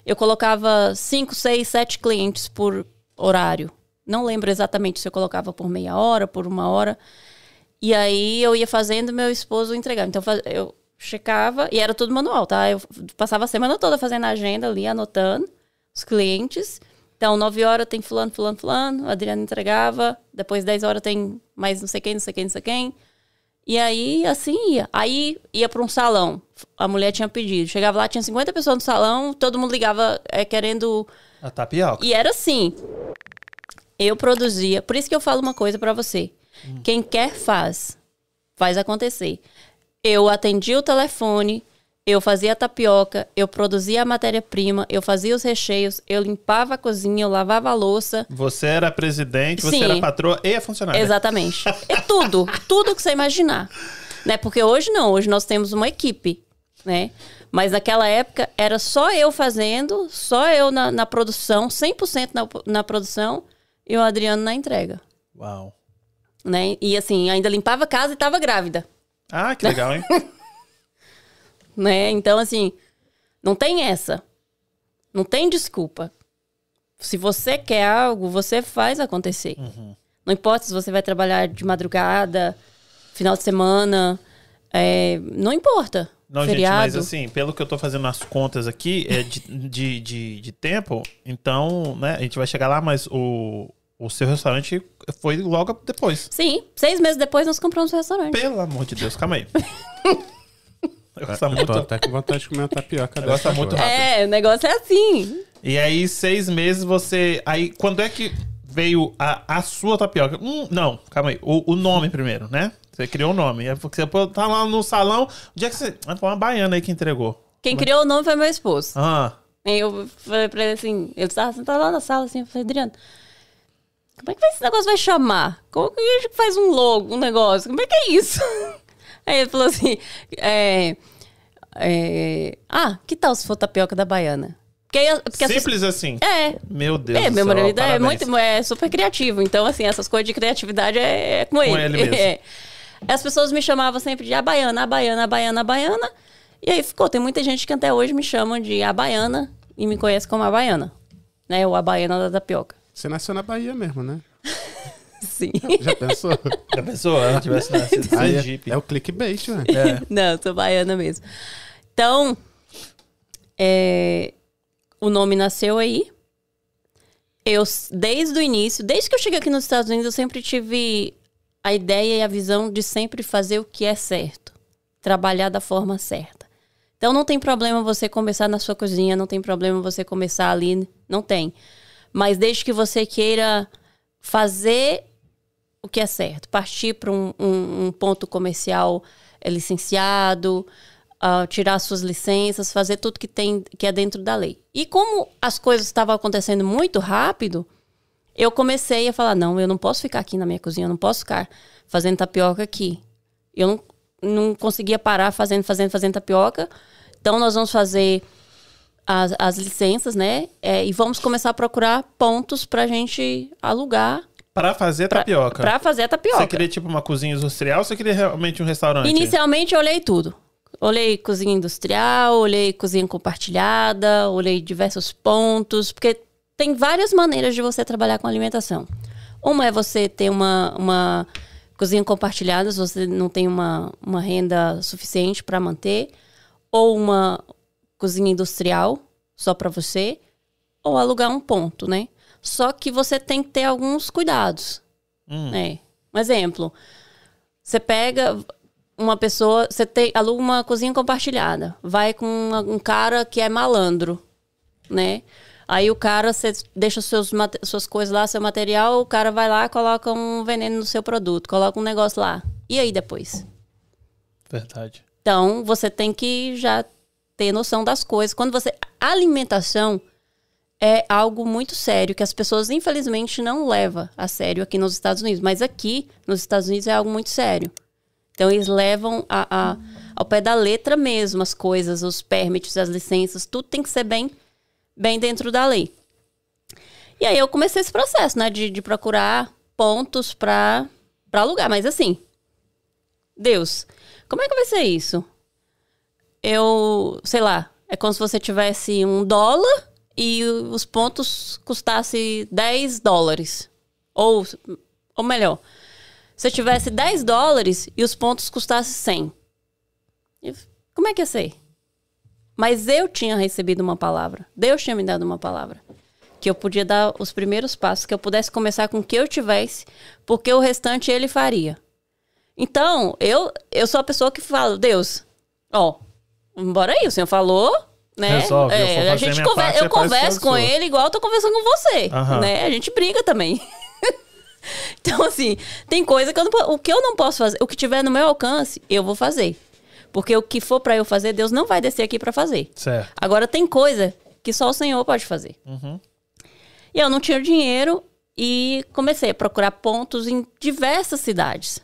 [SPEAKER 3] eu colocava 5, 6, 7 clientes por horário. Não lembro exatamente se eu colocava por meia hora, por uma hora. E aí eu ia fazendo meu esposo entregar. Então eu checava e era tudo manual, tá? Eu passava a semana toda fazendo a agenda ali, anotando os clientes. Então, 9 horas tem fulano, fulano, fulano. A Adriana entregava. Depois, 10 horas tem mais não sei quem, não sei quem, não sei quem. E aí, assim ia. Aí ia para um salão. A mulher tinha pedido. Chegava lá, tinha 50 pessoas no salão. Todo mundo ligava é, querendo
[SPEAKER 1] A tapioca.
[SPEAKER 3] e era assim. Eu produzia. Por isso que eu falo uma coisa pra você. Quem quer faz. faz acontecer. Eu atendia o telefone, eu fazia a tapioca, eu produzia a matéria-prima, eu fazia os recheios, eu limpava a cozinha, eu lavava a louça.
[SPEAKER 1] Você era presidente, você
[SPEAKER 3] Sim.
[SPEAKER 1] era patroa e a funcionária.
[SPEAKER 3] Exatamente. É tudo, tudo que você imaginar. Né? Porque hoje não, hoje nós temos uma equipe, né? Mas naquela época era só eu fazendo, só eu na, na produção, 100% na, na produção e o Adriano na entrega,
[SPEAKER 1] Uau.
[SPEAKER 3] né? E assim, ainda limpava a casa e estava grávida,
[SPEAKER 1] Ah, que legal, hein?
[SPEAKER 3] né? Então assim, não tem essa. Não tem desculpa. Se você quer algo, você faz acontecer. Não importa se você vai trabalhar de madrugada, final de semana, é, não importa.
[SPEAKER 1] Não,
[SPEAKER 3] Feriado.
[SPEAKER 1] gente, mas assim, pelo que eu tô fazendo as contas aqui, é de, de, de, de tempo, então, né, a gente vai chegar lá, mas o, o seu restaurante foi logo depois.
[SPEAKER 3] Sim, seis meses depois nós compramos o restaurante.
[SPEAKER 1] Pelo amor de Deus, calma aí. Eu gosto
[SPEAKER 2] Eu tô
[SPEAKER 1] muito.
[SPEAKER 2] até com vontade de comer uma tapioca
[SPEAKER 1] tá muito rápido.
[SPEAKER 3] É, o negócio é assim.
[SPEAKER 1] E aí, seis meses você. Aí, quando é que veio a, a sua tapioca? Hum, não, calma aí. O, o nome primeiro, né? Você criou o nome. É porque você tá lá no salão. O dia que você. Ah, Foi uma baiana aí que entregou.
[SPEAKER 3] Quem criou o nome foi meu esposo.
[SPEAKER 1] Ah,
[SPEAKER 3] eu falei pra ele assim, ele estava sentado lá na sala assim, eu falei, Adriano, como é que esse negócio vai chamar? Como que a gente faz um logo, um negócio? Como é que é isso? Aí ele falou assim, é, é, ah, que tal se for tapioca da baiana? Porque, aí- porque
[SPEAKER 1] simples assim.
[SPEAKER 3] pessoas- É,
[SPEAKER 1] Meu Deus.
[SPEAKER 3] é,
[SPEAKER 1] do
[SPEAKER 3] meu
[SPEAKER 1] céu,
[SPEAKER 3] marido é muito, é super criativo. Então, assim, essas coisas de criatividade é, é com ele.
[SPEAKER 1] ele mesmo.
[SPEAKER 3] É. As pessoas me chamavam sempre de a baiana, a baiana, a baiana, a baiana. E aí ficou. Tem muita gente que até hoje me chama de a baiana e me conhece como a baiana. Né? Ou a baiana da tapioca.
[SPEAKER 2] Você nasceu na Bahia mesmo, né?
[SPEAKER 3] Sim.
[SPEAKER 2] Já pensou?
[SPEAKER 1] Já pensou? Ela tivesse nascido em
[SPEAKER 2] Aí
[SPEAKER 1] Sergipe.
[SPEAKER 2] é, é o clickbait, né?
[SPEAKER 1] É.
[SPEAKER 3] Não, sou baiana mesmo. Então, é, o nome nasceu aí. Eu, desde o início, desde que eu cheguei aqui nos Estados Unidos, eu sempre tive a ideia e a visão de sempre fazer o que é certo. Trabalhar da forma certa. Então, não tem problema você começar na sua cozinha, não tem problema você começar ali, não tem. Mas desde que você queira fazer o que é certo. Partir para um, um- um ponto comercial é, licenciado, ah, tirar suas licenças, fazer tudo que tem que é dentro da lei. E como as coisas estavam acontecendo muito rápido, eu comecei a falar: não, eu não posso ficar aqui na minha cozinha, eu não posso ficar fazendo tapioca aqui. Eu não, não conseguia parar fazendo, fazendo, fazendo tapioca. Então, nós vamos fazer as, as licenças, né? É, e vamos começar a procurar pontos para a gente alugar
[SPEAKER 1] Pra fazer tapioca.
[SPEAKER 3] para fazer a tapioca.
[SPEAKER 1] Você queria tipo uma cozinha industrial ou você queria realmente um restaurante?
[SPEAKER 3] Inicialmente eu olhei tudo. Olhei cozinha industrial, olhei cozinha compartilhada, olhei diversos pontos, porque tem várias maneiras de você trabalhar com alimentação. Uma é você ter uma, uma cozinha compartilhada, se você não tem uma, uma renda suficiente para manter, ou uma cozinha industrial só para você, ou alugar um ponto, né? Só que você tem que ter alguns cuidados. É. Um exemplo, você pega uma pessoa, você tem, aluga uma cozinha compartilhada, vai com um cara que é malandro, né? Aí o cara, você deixa seus, suas coisas lá, seu material, o cara vai lá, coloca um veneno no seu produto, coloca um negócio lá. E aí depois?
[SPEAKER 1] Verdade.
[SPEAKER 3] Então, você tem que já ter noção das coisas. Quando você. Alimentação é algo muito sério que as pessoas, infelizmente, não levam a sério aqui nos Estados Unidos. Mas aqui, nos Estados Unidos, é algo muito sério. Então, eles levam a, a- ao pé da letra mesmo as coisas, os permits, as licenças, tudo tem que ser bem, bem dentro da lei. E aí eu comecei esse processo, né, de, de procurar pontos para alugar. Mas assim, Deus, como é que vai ser isso? Eu, sei lá, é como se você tivesse um dólar e os pontos custassem 10 dólares. Ou, ou melhor, se eu tivesse 10 dólares e os pontos custassem 100. Eu- Como é que ia ser? Mas eu tinha recebido uma palavra. Deus tinha me dado uma palavra. Que eu podia dar os primeiros passos, que eu pudesse começar com o que eu tivesse, porque o restante ele faria. Então, eu, eu sou a pessoa que fala, Deus, ó, bora aí, o senhor falou, né?
[SPEAKER 1] Resolve, eu
[SPEAKER 3] É,
[SPEAKER 1] fazer
[SPEAKER 3] a
[SPEAKER 1] a
[SPEAKER 3] gente
[SPEAKER 1] minha
[SPEAKER 3] conver-
[SPEAKER 1] parte,
[SPEAKER 3] eu
[SPEAKER 1] faz
[SPEAKER 3] converso
[SPEAKER 1] a
[SPEAKER 3] com ele igual eu tô conversando com você, né? A gente briga também. Então, assim, tem coisa que eu não O que eu não posso fazer, o que tiver no meu alcance, eu vou fazer. Porque o que for pra eu fazer, Deus não vai descer aqui pra fazer.
[SPEAKER 1] Certo.
[SPEAKER 3] Agora, tem coisa que só o Senhor pode fazer. E eu não tinha dinheiro e comecei a procurar pontos em diversas cidades.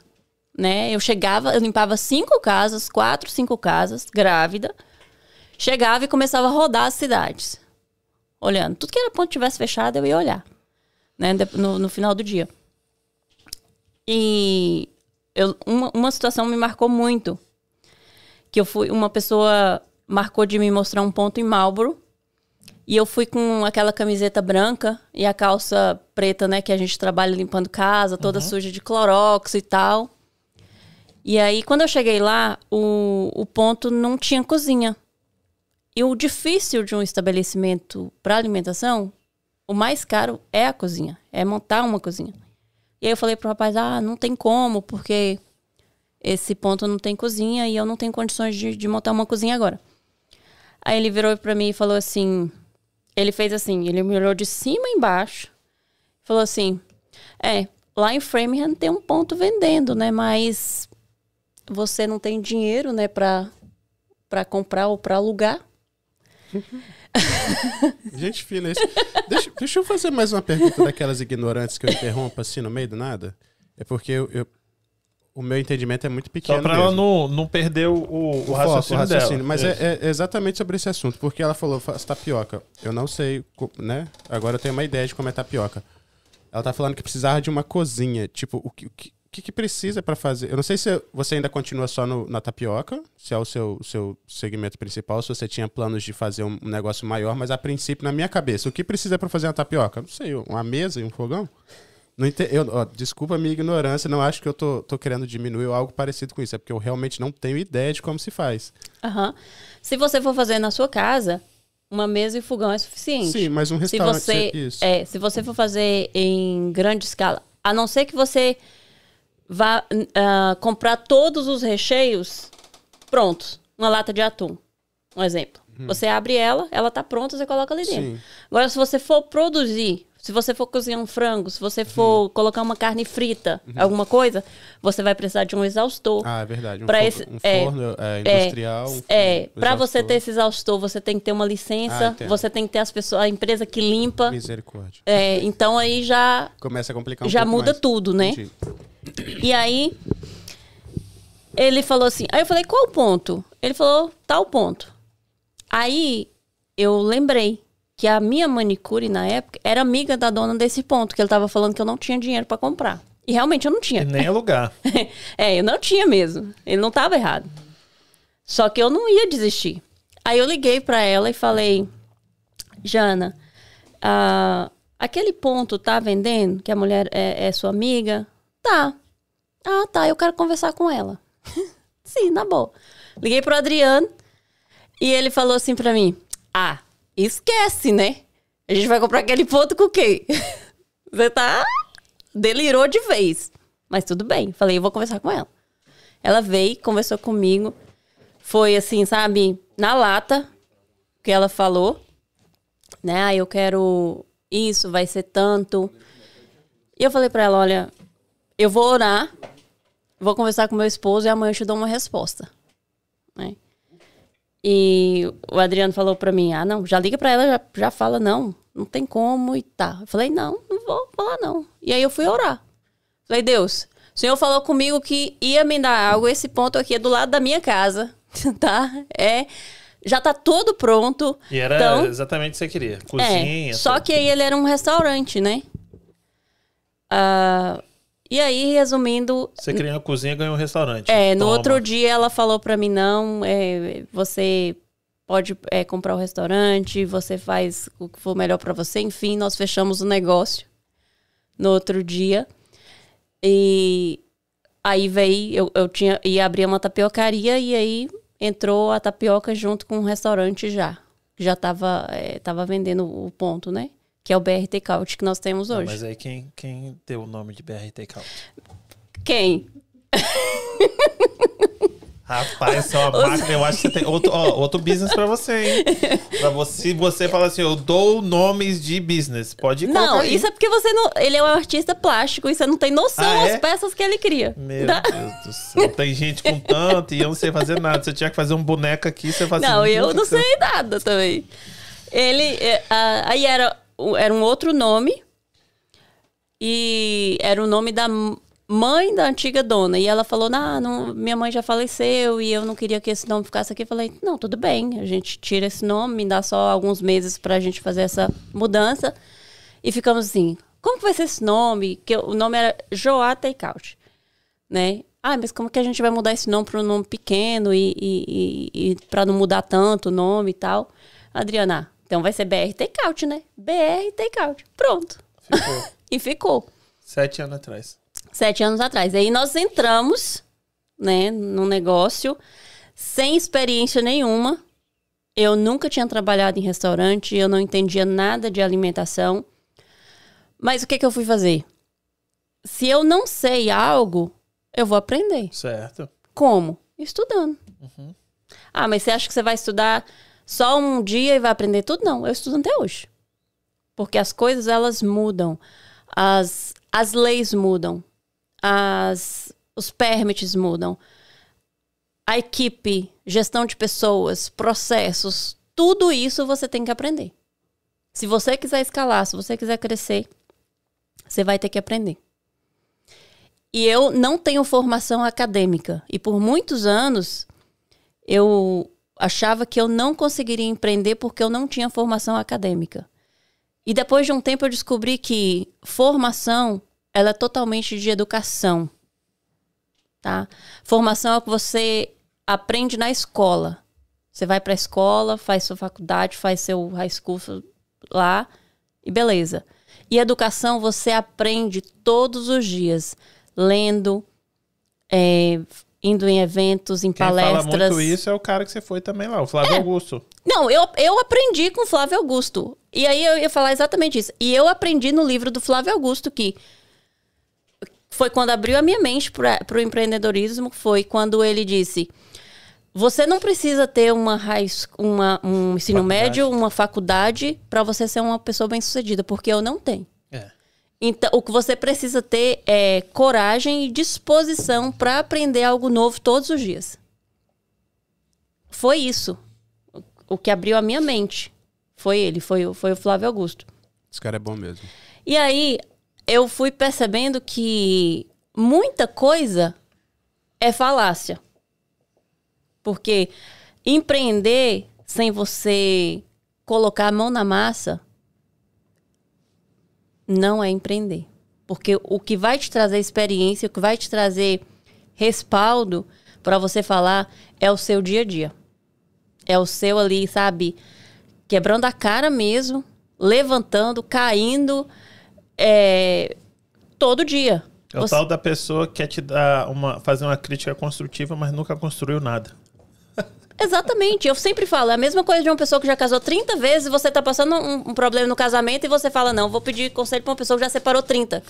[SPEAKER 3] Né? Eu chegava, eu limpava cinco casas, quatro, cinco casas, grávida. Chegava e começava a rodar as cidades. Olhando. Tudo que era ponto que tivesse fechado, eu ia olhar. Né? No, no final do dia. E eu, uma, uma situação me marcou muito. Que eu fui, uma pessoa marcou de me mostrar um ponto em Marlboro. E eu fui com aquela camiseta branca e a calça preta, né? Que a gente trabalha limpando casa, toda suja de clorox e tal. E aí, quando eu cheguei lá, o, o ponto não tinha cozinha. E o difícil de um estabelecimento para alimentação, o mais caro é a cozinha, é montar uma cozinha. E aí eu falei pro rapaz, ah, não tem como, porque esse ponto não tem cozinha e eu não tenho condições de, de montar uma cozinha agora. Aí ele virou pra mim e falou assim, ele fez assim, ele me olhou de cima embaixo, falou assim, é, lá em Framingham tem um ponto vendendo, né, mas você não tem dinheiro, né, pra, pra comprar ou pra alugar.
[SPEAKER 2] Gente fina, isso. Deixa, deixa eu fazer mais uma pergunta daquelas ignorantes que eu interrompo assim no meio do nada. É porque eu, eu- o meu entendimento é muito pequeno.
[SPEAKER 1] Só pra ela não, não perder o, o, o
[SPEAKER 2] foco,
[SPEAKER 1] raciocínio, dela.
[SPEAKER 2] Mas é, é exatamente sobre esse assunto, porque ela falou, faz tapioca. Eu não sei, né? Agora eu tenho uma ideia de como é tapioca. Ela tá falando que precisava de uma cozinha. Tipo, o que, o que, o que que precisa pra fazer? Eu não sei se você ainda continua só no- na tapioca, se é o seu, seu segmento principal, se você tinha planos de fazer um, negócio maior, mas a princípio, na minha cabeça, o que precisa pra fazer uma tapioca? Não sei, uma mesa e um fogão? Não ente- eu, ó, desculpa a minha ignorância, não acho que eu tô, tô querendo diminuir ou algo parecido com isso, é porque eu realmente não tenho ideia de como se faz.
[SPEAKER 3] Aham. Se você for fazer na sua casa, uma mesa e fogão é suficiente.
[SPEAKER 2] Sim, mas um
[SPEAKER 3] se
[SPEAKER 2] restaurante.
[SPEAKER 3] você,
[SPEAKER 2] isso.
[SPEAKER 3] é, se você for fazer em grande escala, a não ser que você vá ah, comprar todos os recheios prontos, uma lata de atum, um exemplo. Você abre ela, ela tá pronta, você coloca ali dentro.
[SPEAKER 2] Uhum. Sim.
[SPEAKER 3] Agora, se você for produzir, se você for cozinhar um frango, se você for colocar uma carne frita, alguma coisa, você vai precisar de um exaustor.
[SPEAKER 2] Uhum. Ah, é verdade. Um, fogo-
[SPEAKER 3] esse-
[SPEAKER 2] um
[SPEAKER 3] é,
[SPEAKER 2] forno é,
[SPEAKER 3] É,
[SPEAKER 2] industrial. um-
[SPEAKER 3] É,
[SPEAKER 2] um
[SPEAKER 3] para você ter esse exaustor, você tem que ter uma
[SPEAKER 2] Ah,
[SPEAKER 3] licença,
[SPEAKER 2] entendo.
[SPEAKER 3] você tem que ter as pessoas, a empresa que limpa.
[SPEAKER 2] Misericórdia.
[SPEAKER 3] É, então aí já
[SPEAKER 2] Começa a complicar um
[SPEAKER 3] já muda
[SPEAKER 2] mais.
[SPEAKER 3] tudo, né?
[SPEAKER 2] Entendi.
[SPEAKER 3] E aí ele falou assim, aí eu falei, qual o ponto? Ele falou, tal ponto. Aí eu lembrei que a minha manicure na época era amiga da dona desse ponto, que ele tava falando que eu não tinha dinheiro para comprar. E realmente eu não tinha.
[SPEAKER 1] E nem alugar.
[SPEAKER 3] é, eu não tinha mesmo. Ele não tava errado. Só que eu não ia desistir. Aí eu liguei pra ela e falei, Jana, ah, aquele ponto tá vendendo, que a mulher é, é sua amiga? Tá. Ah, tá, eu quero conversar com ela. Sim, na boa. Liguei pro Adriano e ele falou assim pra mim: Ah, esquece, né? A gente vai comprar aquele ponto com quê? Você tá. Delirou de vez. Mas tudo bem. Falei, eu vou conversar com ela. Ela veio, conversou comigo. Foi assim, sabe, na lata que ela falou. Né? Ah, eu quero isso, vai ser tanto. E eu falei pra ela, olha, eu vou orar, vou conversar com meu esposo e amanhã eu te dou uma resposta. Né? E o Adriano falou pra mim, ah, não, já liga pra ela, já, já fala, não, não tem como e tá. Eu falei, não, não vou falar não. E aí eu fui orar. Falei, Deus, o Senhor falou comigo que ia me dar algo, esse ponto aqui é do lado da minha casa, tá? É, já tá tudo pronto.
[SPEAKER 1] E era
[SPEAKER 3] Então,
[SPEAKER 1] exatamente o que você queria. Cozinha.
[SPEAKER 3] é, só que aí ele era um restaurante, né? Ah, e aí, resumindo,
[SPEAKER 1] Você queria uma cozinha e ganhou um restaurante.
[SPEAKER 3] é, no
[SPEAKER 1] Toma.
[SPEAKER 3] outro dia ela falou pra mim, não, é, você pode é, comprar o restaurante, você faz o que for melhor pra você. Enfim, nós fechamos o negócio no outro dia. E aí veio, eu, eu tinha, ia abrir uma tapiocaria e aí entrou a tapioca junto com o restaurante já. Já tava, é, tava vendendo o ponto, né? Que é o BRT Couch que nós temos
[SPEAKER 1] Não,
[SPEAKER 3] hoje.
[SPEAKER 1] mas aí quem, quem deu o nome de BRT Couch?
[SPEAKER 3] Quem?
[SPEAKER 1] Rapaz, é uma máquina. Eu acho que você tem outro, ó, outro business pra você, hein? Pra você, se você fala assim, eu dou nomes de business. Pode colocar
[SPEAKER 3] Não,
[SPEAKER 1] aí.
[SPEAKER 3] isso é porque você não. Ele é um artista plástico e você não tem noção
[SPEAKER 1] Ah, é?
[SPEAKER 3] das peças que ele cria.
[SPEAKER 1] Meu
[SPEAKER 3] Tá?
[SPEAKER 1] Deus do céu. Tem gente com tanto e eu não sei fazer nada. Se eu tinha que fazer um boneco aqui, você fazia.
[SPEAKER 3] Não, eu não sei nada também. Ele. é, aí era, era um outro nome. E era o nome da mãe da antiga dona. E ela falou: "Nah, não, minha mãe já faleceu e eu não queria que esse nome ficasse aqui. Eu falei: não, tudo bem, a gente tira esse nome, me dá só alguns meses pra gente fazer essa mudança. E ficamos assim: como que vai ser esse nome? Que o nome era Joá Takeout né? Ah, mas como que a gente vai mudar esse nome para um nome pequeno e, e, e, e para não mudar tanto o nome e tal? Adriana, então vai ser BR Takeout, né? BR Takeout. Pronto.
[SPEAKER 1] Ficou
[SPEAKER 3] E ficou.
[SPEAKER 1] sete anos atrás.
[SPEAKER 3] Sete anos atrás. Aí nós entramos, né, no negócio, sem experiência nenhuma. Eu nunca tinha trabalhado em restaurante, eu não entendia nada de alimentação. Mas o que, que eu fui fazer? Se eu não sei algo, eu vou aprender.
[SPEAKER 1] Certo.
[SPEAKER 3] Como? Estudando. Ah, mas você acha que você vai estudar só um dia e vai aprender tudo? Não, eu estudo até hoje. Porque as coisas, elas mudam. As, as leis mudam. As, os permits mudam. A equipe, gestão de pessoas, processos, tudo isso você tem que aprender. Se você quiser escalar, se você quiser crescer, você vai ter que aprender. E eu não tenho formação acadêmica. E por muitos anos eu achava que eu não conseguiria empreender porque eu não tinha formação acadêmica. E depois de um tempo eu descobri que formação ela é totalmente de educação. Tá? Formação é o que você aprende na escola. Você vai para a escola, faz sua faculdade, faz seu high school lá e beleza. E educação você aprende todos os dias, lendo, é, indo em eventos, em
[SPEAKER 1] Quem
[SPEAKER 3] palestras.
[SPEAKER 1] fala muito isso é o cara que você foi também lá, o Flávio Augusto.
[SPEAKER 3] Não, eu, eu aprendi com o Flávio Augusto. E aí eu ia falar exatamente isso. E eu aprendi no livro do Flávio Augusto que foi quando abriu a minha mente para o empreendedorismo, foi quando ele disse: você não precisa ter uma, high sc- uma um ensino
[SPEAKER 1] Faculdade.
[SPEAKER 3] médio, uma faculdade para você ser uma pessoa bem-sucedida, porque eu não tenho. Então, o que você precisa ter é coragem e disposição para aprender algo novo todos os dias. Foi isso. O- que abriu a minha mente. Foi ele, foi, foi o Flávio Augusto.
[SPEAKER 2] Esse cara é bom mesmo.
[SPEAKER 3] E aí, eu fui percebendo que muita coisa é falácia. Porque empreender sem você colocar a mão na massa não é empreender. Porque o que vai te trazer experiência, o que vai te trazer respaldo para você falar é o seu dia a dia. É o seu ali, sabe? Quebrando a cara mesmo, levantando, caindo, é, todo dia.
[SPEAKER 1] É o
[SPEAKER 3] Você-
[SPEAKER 1] tal da pessoa que quer te dar uma, fazer uma crítica construtiva, mas nunca construiu nada.
[SPEAKER 3] Exatamente. Eu sempre falo, é a mesma coisa de uma pessoa que já casou 30 vezes você tá passando um, um problema no casamento e você fala, não, vou pedir conselho pra uma pessoa que já separou 30.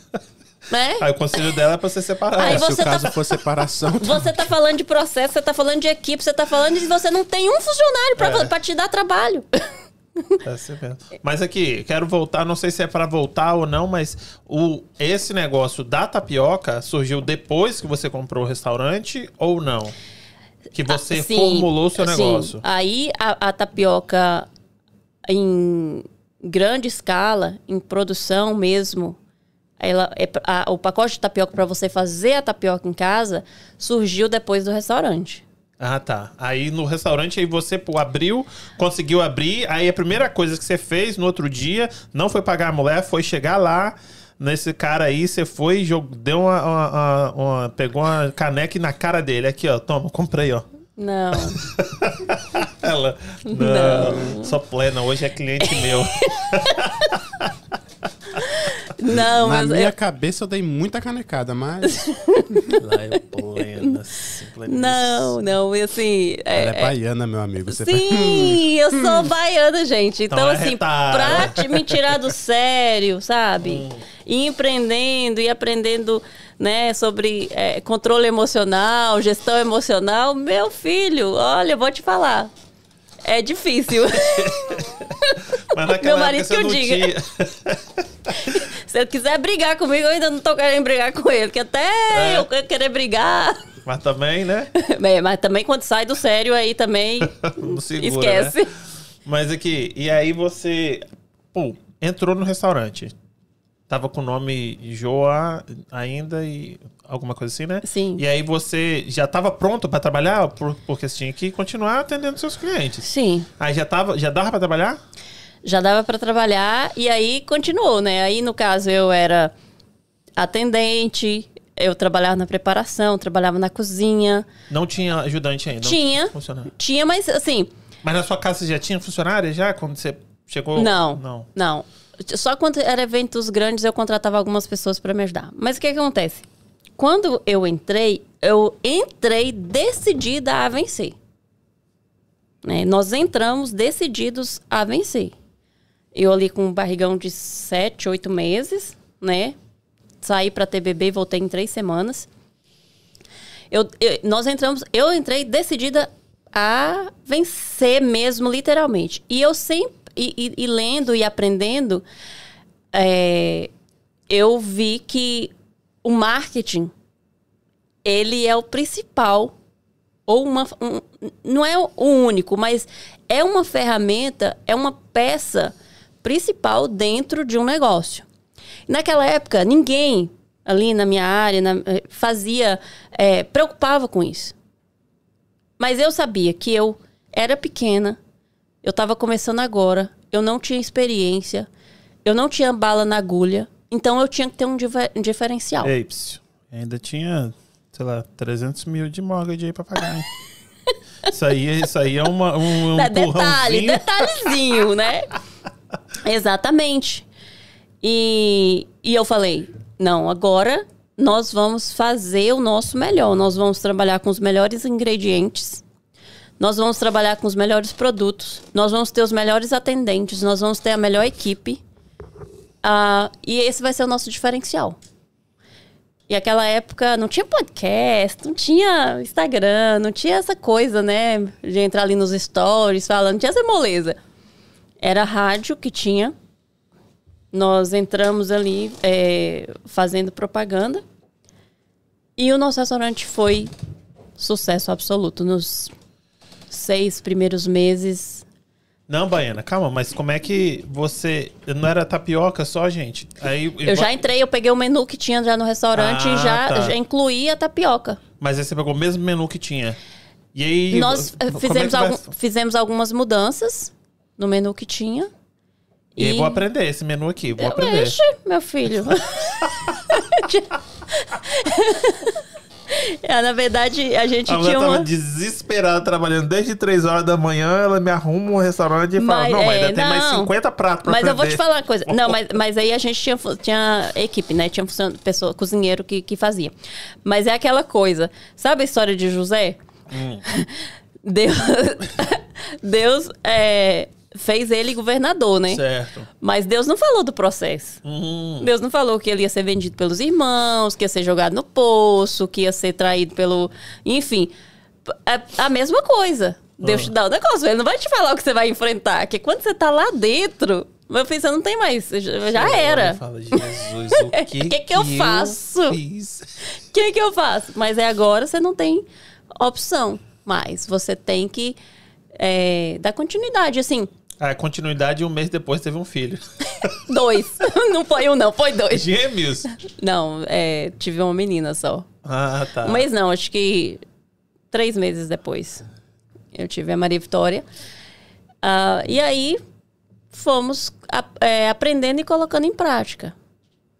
[SPEAKER 3] né?
[SPEAKER 1] Aí o conselho dela é pra você separar.
[SPEAKER 3] Aí
[SPEAKER 2] Se
[SPEAKER 3] você
[SPEAKER 2] o caso
[SPEAKER 3] tá-
[SPEAKER 2] for separação,
[SPEAKER 3] Você tá falando de processo, você tá falando de equipe, você tá falando de você não tem um funcionário pra,
[SPEAKER 1] É.
[SPEAKER 3] pra te dar trabalho.
[SPEAKER 1] É. Mas aqui, quero voltar, não sei se é pra voltar ou não, mas o, esse negócio da tapioca surgiu depois que você comprou o restaurante ou não? Que você
[SPEAKER 3] Ah, sim,
[SPEAKER 1] formulou o seu negócio.
[SPEAKER 3] Aí a, a tapioca em grande escala, em produção mesmo, ela, é a- o pacote de tapioca para você fazer a tapioca em casa surgiu depois do restaurante.
[SPEAKER 1] Ah, tá. Aí no restaurante, aí você pô, abriu, conseguiu abrir. Aí a primeira coisa que você fez no outro dia não foi pagar a mulher, foi chegar lá nesse cara aí, você foi e deu uma, uma- uma- Pegou uma caneca na cara dele. Aqui, ó, toma, comprei, ó.
[SPEAKER 3] Não.
[SPEAKER 1] Ela. Não, sou plena, hoje é cliente meu.
[SPEAKER 3] Não,
[SPEAKER 2] na
[SPEAKER 3] mas
[SPEAKER 2] minha
[SPEAKER 3] eu-
[SPEAKER 2] cabeça eu dei muita canecada, mas
[SPEAKER 1] Lá é plena.
[SPEAKER 3] Não, não, e assim. é-
[SPEAKER 2] Ela é baiana, meu amigo. Você tá-
[SPEAKER 3] Sim, eu sou baiana, gente. Então,
[SPEAKER 1] Então é
[SPEAKER 3] assim,
[SPEAKER 1] retada.
[SPEAKER 3] pra te- me tirar do sério, sabe? E empreendendo e aprendendo, né, sobre é, controle emocional, gestão emocional, meu filho, olha, eu vou te falar. É difícil.
[SPEAKER 1] Mas
[SPEAKER 3] Meu marido que eu diga.
[SPEAKER 1] tinha-
[SPEAKER 3] Se ele quiser brigar comigo, eu ainda não tô querendo brigar com ele, que até
[SPEAKER 1] É.
[SPEAKER 3] eu querer brigar.
[SPEAKER 1] Mas também, né?
[SPEAKER 3] Bem, Mas também quando sai do sério aí também
[SPEAKER 1] Não segura,
[SPEAKER 3] esquece.
[SPEAKER 1] né? Mas aqui, e aí você, pô, entrou no restaurante. Tava com o nome Joa ainda e alguma coisa assim, né?
[SPEAKER 3] Sim.
[SPEAKER 1] E aí você já tava pronto pra trabalhar? Por- Porque você tinha que continuar atendendo seus clientes.
[SPEAKER 3] Sim.
[SPEAKER 1] Aí já tava, já dava pra trabalhar?
[SPEAKER 3] Já dava para trabalhar e aí continuou, né? Aí no caso eu era atendente, eu trabalhava na preparação, trabalhava na cozinha.
[SPEAKER 1] Não tinha ajudante ainda?
[SPEAKER 3] Tinha.
[SPEAKER 1] funcionário.
[SPEAKER 3] Tinha, mas assim,
[SPEAKER 1] Mas na sua casa você já tinha funcionária já quando você chegou?
[SPEAKER 3] não,
[SPEAKER 1] Não.
[SPEAKER 3] não. Só quando era eventos grandes eu contratava algumas pessoas para me ajudar. Mas o que, que acontece? Quando eu entrei, eu entrei decidida a vencer. Né? Nós entramos decididos a vencer. Eu ali com um barrigão de sete, oito meses, né? Saí para bebê e voltei em três semanas. Eu, eu- nós entramos, eu entrei decidida a vencer mesmo, literalmente. E eu sempre, e, e- e lendo e aprendendo, é, eu vi que o marketing, ele é o principal, ou uma, um- não é o único, mas é uma ferramenta, é uma peça principal dentro de um negócio. Naquela época, ninguém ali na minha área na- eh, fazia, eh, preocupava com isso. Mas eu sabia que eu era pequena, eu estava começando agora, eu não tinha experiência, eu não tinha bala na agulha, então eu tinha que ter um diver- um diferencial.
[SPEAKER 1] Ei, psiu, ainda tinha, sei lá, 300 mil de mortgage aí pra pagar, hein? Isso aí, isso aí é uma, um, um
[SPEAKER 3] detalhe, detalhezinho, né? Exatamente. E, e eu falei: não, agora nós vamos fazer o nosso melhor. Nós vamos trabalhar com os melhores ingredientes. Nós vamos trabalhar com os melhores produtos. Nós vamos ter os melhores atendentes. Nós vamos ter a melhor equipe. Ah, e esse vai ser o nosso diferencial. E aquela época não tinha podcast, não tinha Instagram, não tinha essa coisa, né? De entrar ali nos stories falando, não tinha essa moleza. Era rádio que tinha. Nós entramos ali é, fazendo propaganda. E o nosso restaurante foi sucesso absoluto. Nos seis primeiros meses.
[SPEAKER 1] Não, Baiana, calma, mas como é que você. Não era tapioca só, gente? Aí,
[SPEAKER 3] Eu já entrei, eu peguei o menu que tinha já no restaurante
[SPEAKER 1] Ah,
[SPEAKER 3] e já,
[SPEAKER 1] tá.
[SPEAKER 3] já incluí a tapioca.
[SPEAKER 1] Mas aí você pegou o mesmo menu que tinha. E aí.
[SPEAKER 3] Nós eh,
[SPEAKER 1] é
[SPEAKER 3] fizemos,
[SPEAKER 1] vai-
[SPEAKER 3] algum- fizemos algumas mudanças no menu que tinha.
[SPEAKER 1] E aí vou aprender esse menu aqui, vou aprender.
[SPEAKER 3] Ixi, meu filho. É, na verdade, a gente
[SPEAKER 1] A
[SPEAKER 3] tinha
[SPEAKER 1] tava
[SPEAKER 3] uma...
[SPEAKER 1] desesperada, trabalhando desde 3 horas da manhã, ela me arruma um restaurante e fala,
[SPEAKER 3] Mas,
[SPEAKER 1] não, mas
[SPEAKER 3] é,
[SPEAKER 1] ainda tem mais
[SPEAKER 3] não.
[SPEAKER 1] 50 pratos pra
[SPEAKER 3] Mas eu vou te
[SPEAKER 1] aprender."
[SPEAKER 3] falar uma coisa. Não, mas, mas aí a gente tinha, tinha equipe, né? Tinha pessoa, cozinheiro que, que fazia. Mas é aquela coisa. Sabe a história de José?
[SPEAKER 1] Hum.
[SPEAKER 3] Deus, Deus é, fez ele governador, né?
[SPEAKER 1] Certo.
[SPEAKER 3] Mas Deus não falou do processo.
[SPEAKER 1] Hum.
[SPEAKER 3] Deus não falou que ele ia ser vendido pelos irmãos, que ia ser jogado no poço, que ia ser traído pelo. Enfim, é a mesma coisa. Deus
[SPEAKER 1] Ah.
[SPEAKER 3] te dá o negócio, ele não vai te falar o que você vai enfrentar. Porque quando você tá lá dentro, meu filho, você não tem mais. Já já era.
[SPEAKER 1] Fala, Jesus, o que,
[SPEAKER 3] Que que eu faço? O que, que eu faço? Mas é agora você não tem opção. Mas você tem que é, dar continuidade. Assim,
[SPEAKER 1] A continuidade, um mês depois teve um filho.
[SPEAKER 3] dois. não foi um, não, foi dois.
[SPEAKER 1] Gêmeos?
[SPEAKER 3] Não, é, tive uma menina só.
[SPEAKER 1] Ah, tá.
[SPEAKER 3] Um mês não, acho que três meses depois. Eu tive a Maria Vitória. Ah, e aí fomos a- é, aprendendo e colocando em prática.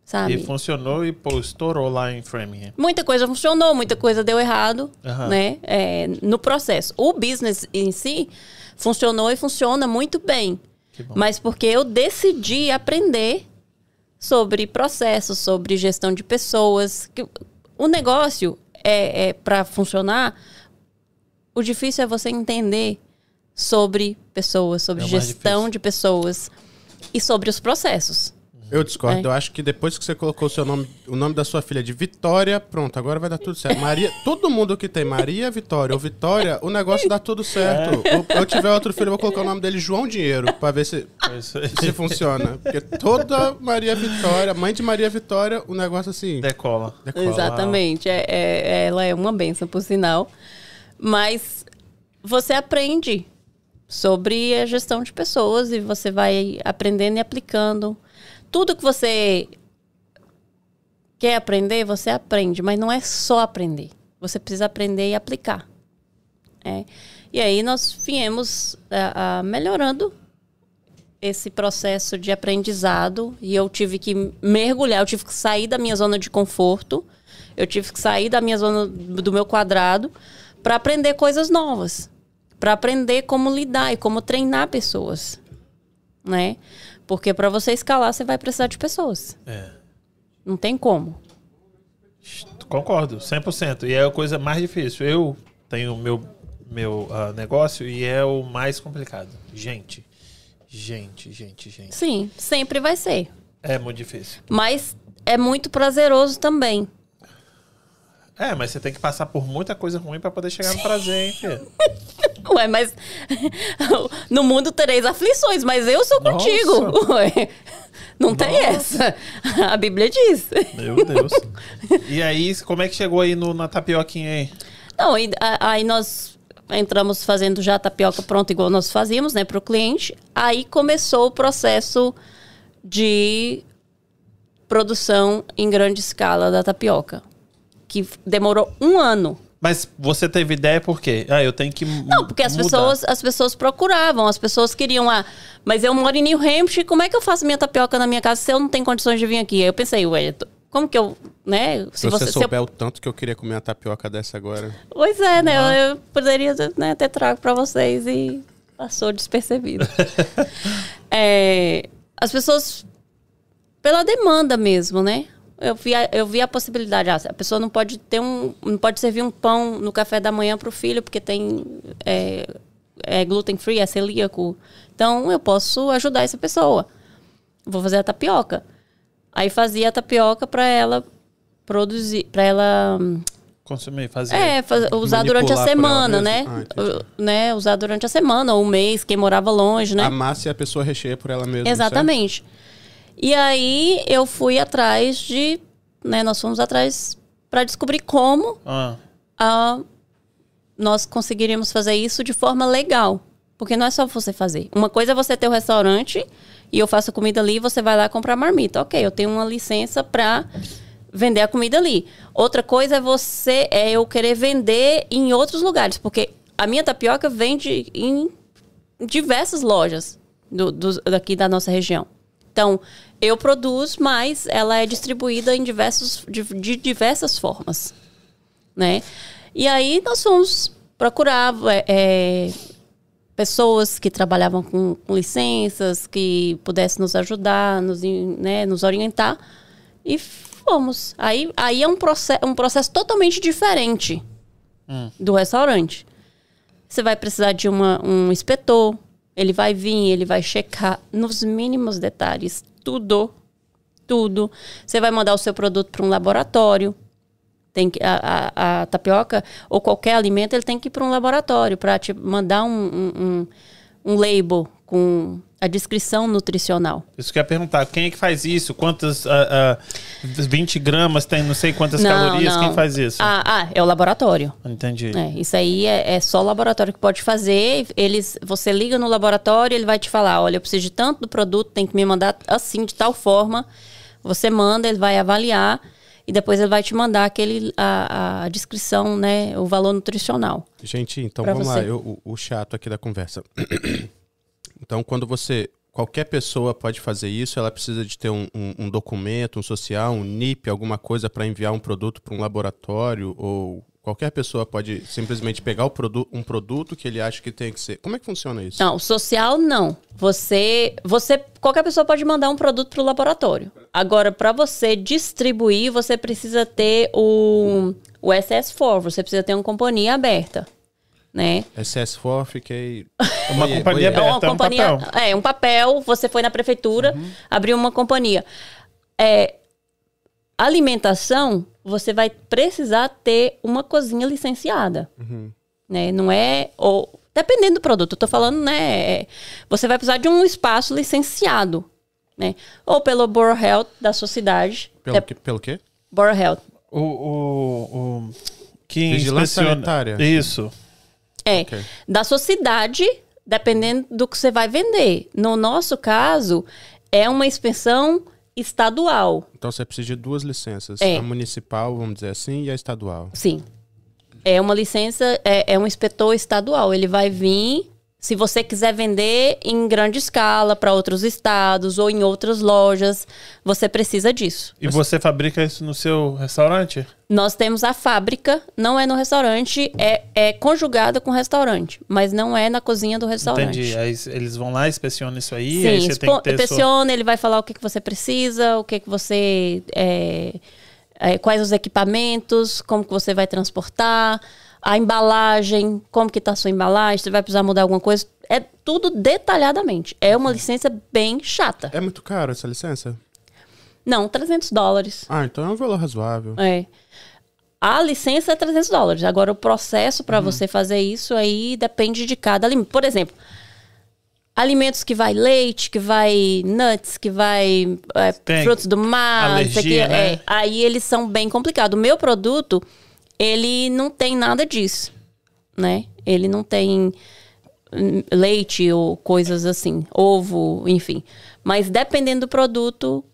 [SPEAKER 3] Sabe?
[SPEAKER 1] E funcionou e, pô, estourou lá em Framingham.
[SPEAKER 3] Muita coisa funcionou, muita coisa deu errado,
[SPEAKER 1] Aham.
[SPEAKER 3] né? É, no processo. O business em si funcionou e funciona muito bem. Mas porque eu decidi aprender sobre processos, sobre gestão de pessoas. Que O negócio é, é para funcionar, o difícil é você entender sobre pessoas, sobre
[SPEAKER 1] É
[SPEAKER 3] gestão de pessoas e sobre os processos.
[SPEAKER 2] Eu discordo.
[SPEAKER 3] É.
[SPEAKER 2] Eu acho que depois que você colocou o seu nome, o nome da sua filha de Vitória, pronto, agora vai dar tudo certo. Maria, todo mundo que tem Maria Vitória ou Vitória, o negócio dá tudo certo.
[SPEAKER 1] É.
[SPEAKER 2] Eu tiver outro filho, eu vou colocar o nome dele João Dinheiro, pra ver se,
[SPEAKER 1] É
[SPEAKER 2] se funciona. Porque toda Maria Vitória, mãe de Maria Vitória, o negócio assim.
[SPEAKER 1] Decola.
[SPEAKER 2] decola.
[SPEAKER 3] Exatamente. É, é- ela é uma benção, por sinal. Mas você aprende sobre a gestão de pessoas e você vai aprendendo e aplicando. Tudo que você quer aprender, você aprende, mas não é só aprender. Você precisa aprender e aplicar. É. E aí nós viemos ah, ah, melhorando esse processo de aprendizado e eu tive que mergulhar, eu tive que sair da minha zona de conforto, eu tive que sair da minha zona do meu quadrado para aprender coisas novas, para aprender como lidar e como treinar pessoas, né? Porque para você escalar você vai precisar de pessoas.
[SPEAKER 1] É.
[SPEAKER 3] Não tem como.
[SPEAKER 1] Concordo, 100%. E é a coisa mais difícil. Eu tenho meu, meu ah, negócio e é o mais complicado. Gente, gente, gente, gente.
[SPEAKER 3] Sim, sempre vai ser,
[SPEAKER 1] É muito difícil.
[SPEAKER 3] mas é muito prazeroso também.
[SPEAKER 1] É, mas você tem que passar por muita coisa ruim pra poder chegar no prazer, hein, filho?
[SPEAKER 3] Ué, mas no mundo tereis aflições, mas eu sou
[SPEAKER 1] Nossa.
[SPEAKER 3] contigo. Ué, não tem essa. A Bíblia diz.
[SPEAKER 1] Meu Deus. E aí, como é que chegou aí no, na tapioquinha aí?
[SPEAKER 3] Não, e, a- aí nós entramos fazendo já a tapioca pronta, igual nós fazíamos, né, para o cliente. Aí começou o processo de produção em grande escala da tapioca, que demorou um ano.
[SPEAKER 1] Mas você teve ideia por quê? Ah, eu tenho que
[SPEAKER 3] Não, porque as pessoas, as pessoas procuravam, as pessoas queriam, ah, mas eu moro em New Hampshire, como é que eu faço minha tapioca na minha casa se eu não tenho condições de vir aqui? Aí eu pensei, ué, como que eu, né?
[SPEAKER 2] Se você,
[SPEAKER 3] se eu-
[SPEAKER 2] souber o tanto que eu queria comer uma tapioca dessa agora.
[SPEAKER 3] Pois é, né? Eu, eu poderia né, ter trago pra vocês e passou despercebido. É, as pessoas, pela demanda mesmo, né? Eu vi, a, eu vi a possibilidade, ah, a pessoa não pode ter um, não pode servir um pão no café da manhã pro filho porque tem é, é gluten free, é celíaco. Então eu posso ajudar essa pessoa. Vou fazer a tapioca. Aí fazia a tapioca para ela produzir, para ela hum,
[SPEAKER 1] consumir, fazer.
[SPEAKER 3] é, faz- usar durante a semana, né?
[SPEAKER 2] Ah,
[SPEAKER 3] né? Usar durante a semana, ou um mês, quem morava longe, né?
[SPEAKER 2] A massa e a pessoa recheia por ela mesma.
[SPEAKER 3] Exatamente. E aí eu fui atrás de, né? Nós fomos atrás para descobrir como
[SPEAKER 1] Ah,
[SPEAKER 3] ah, nós conseguiríamos fazer isso de forma legal. Porque não é só você fazer. Uma coisa é você ter o restaurante e eu faço comida ali e você vai lá comprar marmita. Ok, eu tenho uma licença para vender a comida ali. Outra coisa é você é eu querer vender em outros lugares, porque a minha tapioca vende em diversas lojas do, dos- daqui da nossa região. Então, eu produzo, mas ela é distribuída em diversos, de, de diversas formas né? E aí nós fomos procurar é, é, pessoas que trabalhavam com, com licenças, que pudessem nos ajudar, nos, né, nos orientar. E fomos. Aí, aí é um, proce um processo totalmente diferente do restaurante. Você vai precisar de uma, um inspetor, ele vai vir, ele vai checar nos mínimos detalhes tudo, tudo. Você vai mandar o seu produto para um laboratório. Tem que, a, a, a tapioca ou qualquer alimento ele tem que ir para um laboratório para te mandar um, um, um, um label com a descrição nutricional.
[SPEAKER 1] isso que eu ia perguntar. Quem é que faz isso? Quantas. ah, ah, 20 gramas tem não sei quantas calorias? Quem faz isso?
[SPEAKER 3] Ah, ah, é o laboratório.
[SPEAKER 1] Entendi.
[SPEAKER 3] É, isso aí é, é só o laboratório que pode fazer. Eles, você liga no laboratório, ele vai te falar, olha, eu preciso de tanto do produto, tem que me mandar assim, de tal forma. Você manda, ele vai avaliar e depois ele vai te mandar aquele a, a descrição, né, o valor nutricional.
[SPEAKER 2] Gente, então vamos
[SPEAKER 3] você.
[SPEAKER 2] lá. eu- o, o chato aqui da conversa. então, quando você. Qualquer pessoa pode fazer isso, ela precisa de ter um, um- um documento, um social, um NIP, alguma coisa para enviar um produto para um laboratório, ou qualquer pessoa pode simplesmente pegar produ um produto que ele acha que tem que ser. Como é que funciona isso?
[SPEAKER 3] Não, social não. Você, você, qualquer pessoa pode mandar um produto para o laboratório. Agora, para você distribuir, você precisa ter o, O SS4, você precisa ter uma companhia aberta, né?
[SPEAKER 2] SS4, fiquei.
[SPEAKER 1] Uma
[SPEAKER 2] Boiê,
[SPEAKER 1] companhia.
[SPEAKER 3] É uma
[SPEAKER 1] aberta, é um
[SPEAKER 3] companhia,
[SPEAKER 1] papel.
[SPEAKER 3] é um papel. Você foi na prefeitura, abriu uma companhia. É, alimentação, você vai precisar ter uma cozinha licenciada, né? Não é ou dependendo do produto. Eu tô falando, né? é, Você vai precisar de um espaço licenciado, né? Ou pelo Borough Health da sua cidade.
[SPEAKER 2] Pelo,
[SPEAKER 3] É,
[SPEAKER 2] que, pelo quê?
[SPEAKER 3] Borough Health.
[SPEAKER 1] O, o, o que
[SPEAKER 2] Vigilância
[SPEAKER 1] inspeciona-
[SPEAKER 2] sanitária.
[SPEAKER 1] Isso.
[SPEAKER 3] É,
[SPEAKER 2] Ok.
[SPEAKER 3] da sua cidade, dependendo do que você vai vender. No nosso caso, é uma inspeção estadual.
[SPEAKER 2] Então você precisa de duas licenças.
[SPEAKER 3] É.
[SPEAKER 2] A municipal, vamos dizer assim, e a estadual.
[SPEAKER 3] Sim. É uma licença, é, é um inspetor estadual. Ele vai vir, se você quiser vender em grande escala para outros estados ou em outras lojas, você precisa disso.
[SPEAKER 1] E você fabrica isso no seu restaurante?
[SPEAKER 3] Nós temos a fábrica, não é no restaurante, é, é conjugada com o restaurante, mas não é na cozinha do restaurante.
[SPEAKER 1] Entendi. Aí eles vão lá, inspecionam isso aí, aí
[SPEAKER 3] Sim,
[SPEAKER 1] você tem que ter sua...
[SPEAKER 3] inspeciona, ele vai falar o que, que você precisa, o que, que você. é, é, quais os equipamentos, como que você vai transportar, a embalagem, como que tá a sua embalagem, você vai precisar mudar alguma coisa. É tudo detalhadamente. É uma licença bem chata.
[SPEAKER 2] É muito caro essa licença?
[SPEAKER 3] Não, 300 dólares.
[SPEAKER 2] Ah, então é um valor razoável.
[SPEAKER 3] É. A licença é 300 dólares. Agora, o processo
[SPEAKER 1] Uhum.
[SPEAKER 3] para você fazer isso aí depende de cada alimento. Por exemplo, alimentos que vai leite, que vai nuts, que vai é, frutos do mar, isso aqui,
[SPEAKER 1] alergia, né?
[SPEAKER 3] é, aí eles são bem complicados. O meu produto, ele não tem nada disso, né? Ele não tem hum, leite ou coisas assim, ovo, enfim. Mas dependendo do produto,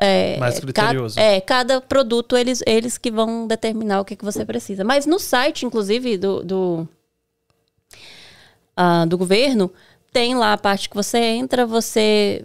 [SPEAKER 3] é,
[SPEAKER 1] Mais criterioso.
[SPEAKER 3] é, cada produto eles, eles que vão determinar o que, que você precisa. Mas no site, inclusive, do, do, ah, do governo, tem lá a parte que você entra, você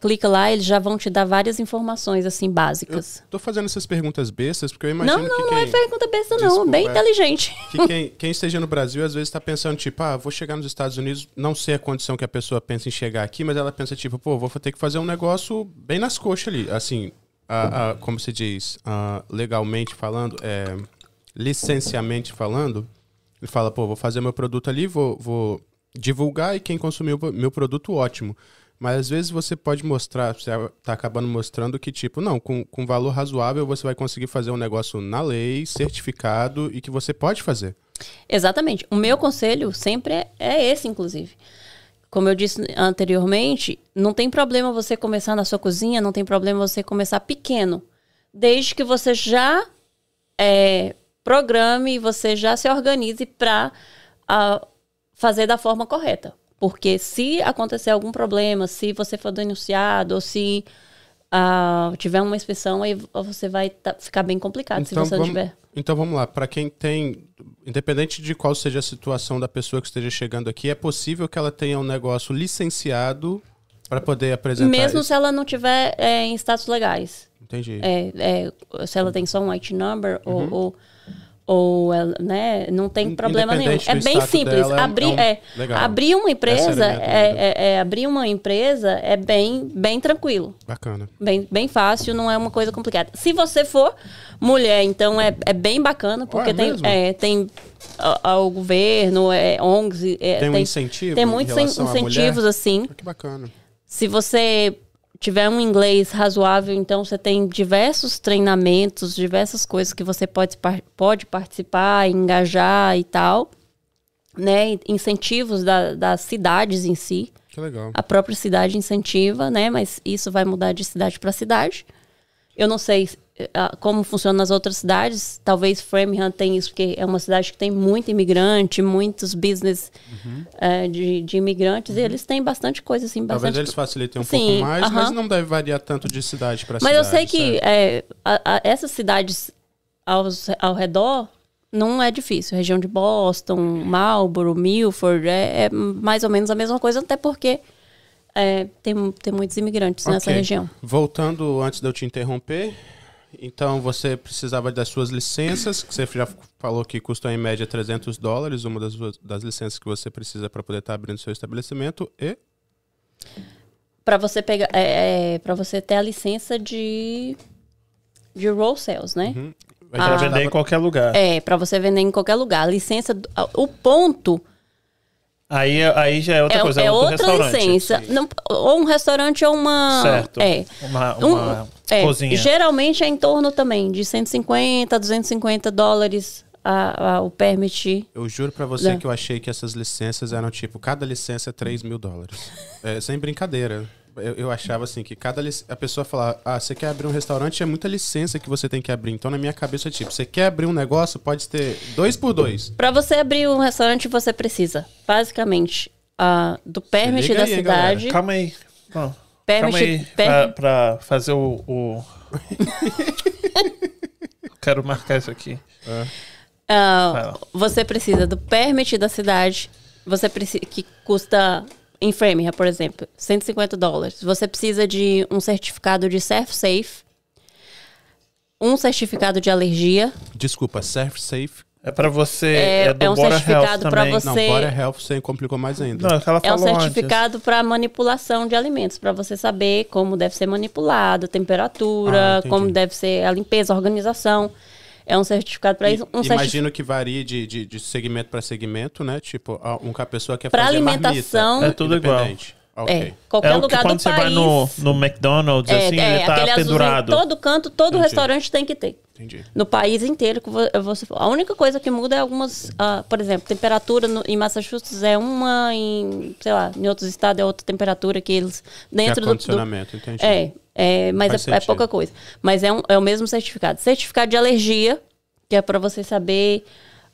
[SPEAKER 3] clica lá, eles já vão te dar várias informações, assim,
[SPEAKER 2] Eu
[SPEAKER 3] básicas.
[SPEAKER 2] tô fazendo essas perguntas bestas porque eu imagino
[SPEAKER 3] Não,
[SPEAKER 2] que
[SPEAKER 3] não, não é pergunta besta, não.
[SPEAKER 2] Desculpa,
[SPEAKER 3] bem
[SPEAKER 2] é.
[SPEAKER 3] inteligente.
[SPEAKER 2] que quem, quem esteja no Brasil às vezes está pensando, tipo, ah, vou chegar nos Estados Unidos, não sei a condição que a pessoa pensa em chegar aqui, mas ela pensa, tipo, pô, vou ter que fazer um negócio bem nas coxas ali. Assim, a- a- como se diz, ah, legalmente falando, é, licenciamente falando, ele fala, pô, vou fazer meu produto ali, vou, vou divulgar e quem consumir o meu produto, ótimo. Mas às vezes você pode mostrar, você tá acabando mostrando que, tipo, não, com, com valor razoável você vai conseguir fazer um negócio na lei, certificado e que você pode fazer.
[SPEAKER 3] Exatamente. O meu conselho sempre é, é esse, inclusive. Como eu disse anteriormente, não tem problema você começar na sua cozinha, não tem problema você começar pequeno. Desde que você já é, programe, você já se organize para fazer da forma correta. Porque se acontecer algum problema, se você for denunciado, ou se ah, tiver uma inspeção, aí você vai tá- ficar bem complicado se você não
[SPEAKER 2] vamos,
[SPEAKER 3] tiver.
[SPEAKER 2] então vamos lá, para quem tem, independente de qual seja a situação da pessoa que esteja chegando aqui, é possível que ela tenha um negócio licenciado para poder apresentar
[SPEAKER 3] Mesmo
[SPEAKER 2] isso?
[SPEAKER 3] se ela não tiver é, em status legais.
[SPEAKER 2] Entendi.
[SPEAKER 3] É, é, se ela tem só um IT number ou, ou, ou né, não tem problema nenhum. É bem simples.
[SPEAKER 2] dela, é
[SPEAKER 3] abrir,
[SPEAKER 2] é um-
[SPEAKER 3] é, abrir uma empresa,
[SPEAKER 2] Essa era a minha
[SPEAKER 3] é, é- é abrir uma empresa é bem, bem tranquilo.
[SPEAKER 2] Bacana.
[SPEAKER 3] Bem, bem fácil, não é uma coisa complicada. Se você for mulher, então é, é bem bacana, porque
[SPEAKER 2] é
[SPEAKER 3] tem, é, tem a- a- o governo, é, ONGs. é,
[SPEAKER 2] Tem um incentivo
[SPEAKER 3] Tem
[SPEAKER 2] em
[SPEAKER 3] muitos incentivos, assim.
[SPEAKER 2] Ah, Que bacana.
[SPEAKER 3] Se você tiver um inglês razoável, então você tem diversos treinamentos, diversas coisas que você pode, pode participar, engajar e tal, né? Incentivos da- das cidades em si.
[SPEAKER 2] Que legal.
[SPEAKER 3] A própria cidade incentiva, né? Mas isso vai mudar de cidade para cidade. Eu não sei como funciona nas outras cidades. Talvez Framingham tenha isso, porque é uma cidade que tem muito imigrante, muitos business eh, de, de imigrantes, e eles têm bastante coisa, assim,
[SPEAKER 2] Talvez
[SPEAKER 3] bastante
[SPEAKER 2] eles facilitem um
[SPEAKER 3] Sim,
[SPEAKER 2] pouco mais, mas não deve variar tanto de cidade para
[SPEAKER 3] Mas
[SPEAKER 2] cidade.
[SPEAKER 3] eu sei que é, a- a- essas cidades aos, ao redor não é difícil. Região de Boston, Marlborough, Milford, é, é mais ou menos a mesma coisa, até porque é, tem, tem muitos imigrantes nessa
[SPEAKER 2] Ok.
[SPEAKER 3] região.
[SPEAKER 2] Voltando antes de eu te interromper, então você precisava das suas licenças, que você já falou que custam em média 300 dólares, uma das, das licenças que você precisa para poder estar abrindo seu estabelecimento, e
[SPEAKER 3] Para você pegar, é, para você ter a licença de de roll sales, né?
[SPEAKER 2] Uhum. A
[SPEAKER 1] Pra
[SPEAKER 2] gente
[SPEAKER 1] vender em qualquer lugar.
[SPEAKER 3] É, para você vender em qualquer lugar. A licença, do- o ponto
[SPEAKER 1] Aí, aí já é outra
[SPEAKER 3] é,
[SPEAKER 1] coisa.
[SPEAKER 3] é outra licença. Não, ou um restaurante ou uma.
[SPEAKER 1] Certo.
[SPEAKER 3] É.
[SPEAKER 1] Uma,
[SPEAKER 3] Um-
[SPEAKER 1] uma
[SPEAKER 3] é,
[SPEAKER 1] cozinha.
[SPEAKER 3] Geralmente é em torno também de 150, 250 dólares a, a- o permit.
[SPEAKER 2] Eu juro pra você
[SPEAKER 3] Né?
[SPEAKER 2] que eu achei que essas licenças eram tipo, cada licença é 3 mil dólares. É, sem brincadeira. Eu, eu achava assim que cada lic- a pessoa falava, ah, você quer abrir um restaurante, é muita licença que você tem que abrir. Então na minha cabeça é tipo, você quer abrir um negócio, pode ter dois por dois.
[SPEAKER 3] Para você abrir um restaurante, você precisa, basicamente, ah, do permit da
[SPEAKER 2] aí, hein,
[SPEAKER 3] cidade.
[SPEAKER 1] Calma aí. Não.
[SPEAKER 3] Permit-
[SPEAKER 1] Calma aí.
[SPEAKER 3] permit-
[SPEAKER 1] Pra, pra fazer o. o... Quero marcar isso aqui. Lá.
[SPEAKER 3] você precisa do permit da cidade, você precisa que custa em Framingham, por exemplo, 150 dólares. Você precisa de um certificado de Surf Safe, um certificado de alergia,
[SPEAKER 2] Desculpa, Surf Safe.
[SPEAKER 1] É pra você.
[SPEAKER 3] É-
[SPEAKER 1] É, do
[SPEAKER 3] é um
[SPEAKER 1] Border
[SPEAKER 3] certificado
[SPEAKER 1] também.
[SPEAKER 3] você-
[SPEAKER 2] Não, Border Health você complicou mais ainda.
[SPEAKER 1] Não, é ela
[SPEAKER 3] é um certificado para manipulação de alimentos, para você saber como deve ser manipulado, temperatura,
[SPEAKER 2] Ah,
[SPEAKER 3] como deve ser a limpeza, a organização. É um certificado para isso. Um
[SPEAKER 2] imagino que varie de, de, de segmento para segmento, né? Tipo, a- um que a pessoa quer
[SPEAKER 3] Pra
[SPEAKER 2] fazer
[SPEAKER 3] alimentação-
[SPEAKER 2] marmita,
[SPEAKER 1] É tudo igual.
[SPEAKER 2] Independente. Ok.
[SPEAKER 3] É, qualquer
[SPEAKER 1] É
[SPEAKER 3] lugar
[SPEAKER 1] quando
[SPEAKER 3] do
[SPEAKER 1] você
[SPEAKER 3] país.
[SPEAKER 1] vai no, no McDonald's,
[SPEAKER 3] é,
[SPEAKER 1] assim,
[SPEAKER 3] é,
[SPEAKER 1] ele tá pendurado.
[SPEAKER 3] todo canto, todo
[SPEAKER 2] Entendi.
[SPEAKER 3] restaurante tem que ter.
[SPEAKER 2] Entendi.
[SPEAKER 3] No país inteiro você A única coisa que muda é algumas, ah, por exemplo, temperatura no- em Massachusetts é uma, em, sei lá, em outros estados é outra temperatura que eles
[SPEAKER 2] Que
[SPEAKER 3] dentro do, do
[SPEAKER 2] acondicionamento, entendi.
[SPEAKER 3] É, é mas é, é pouca coisa. Mas é, um- é o mesmo certificado. Certificado de alergia, que é para você saber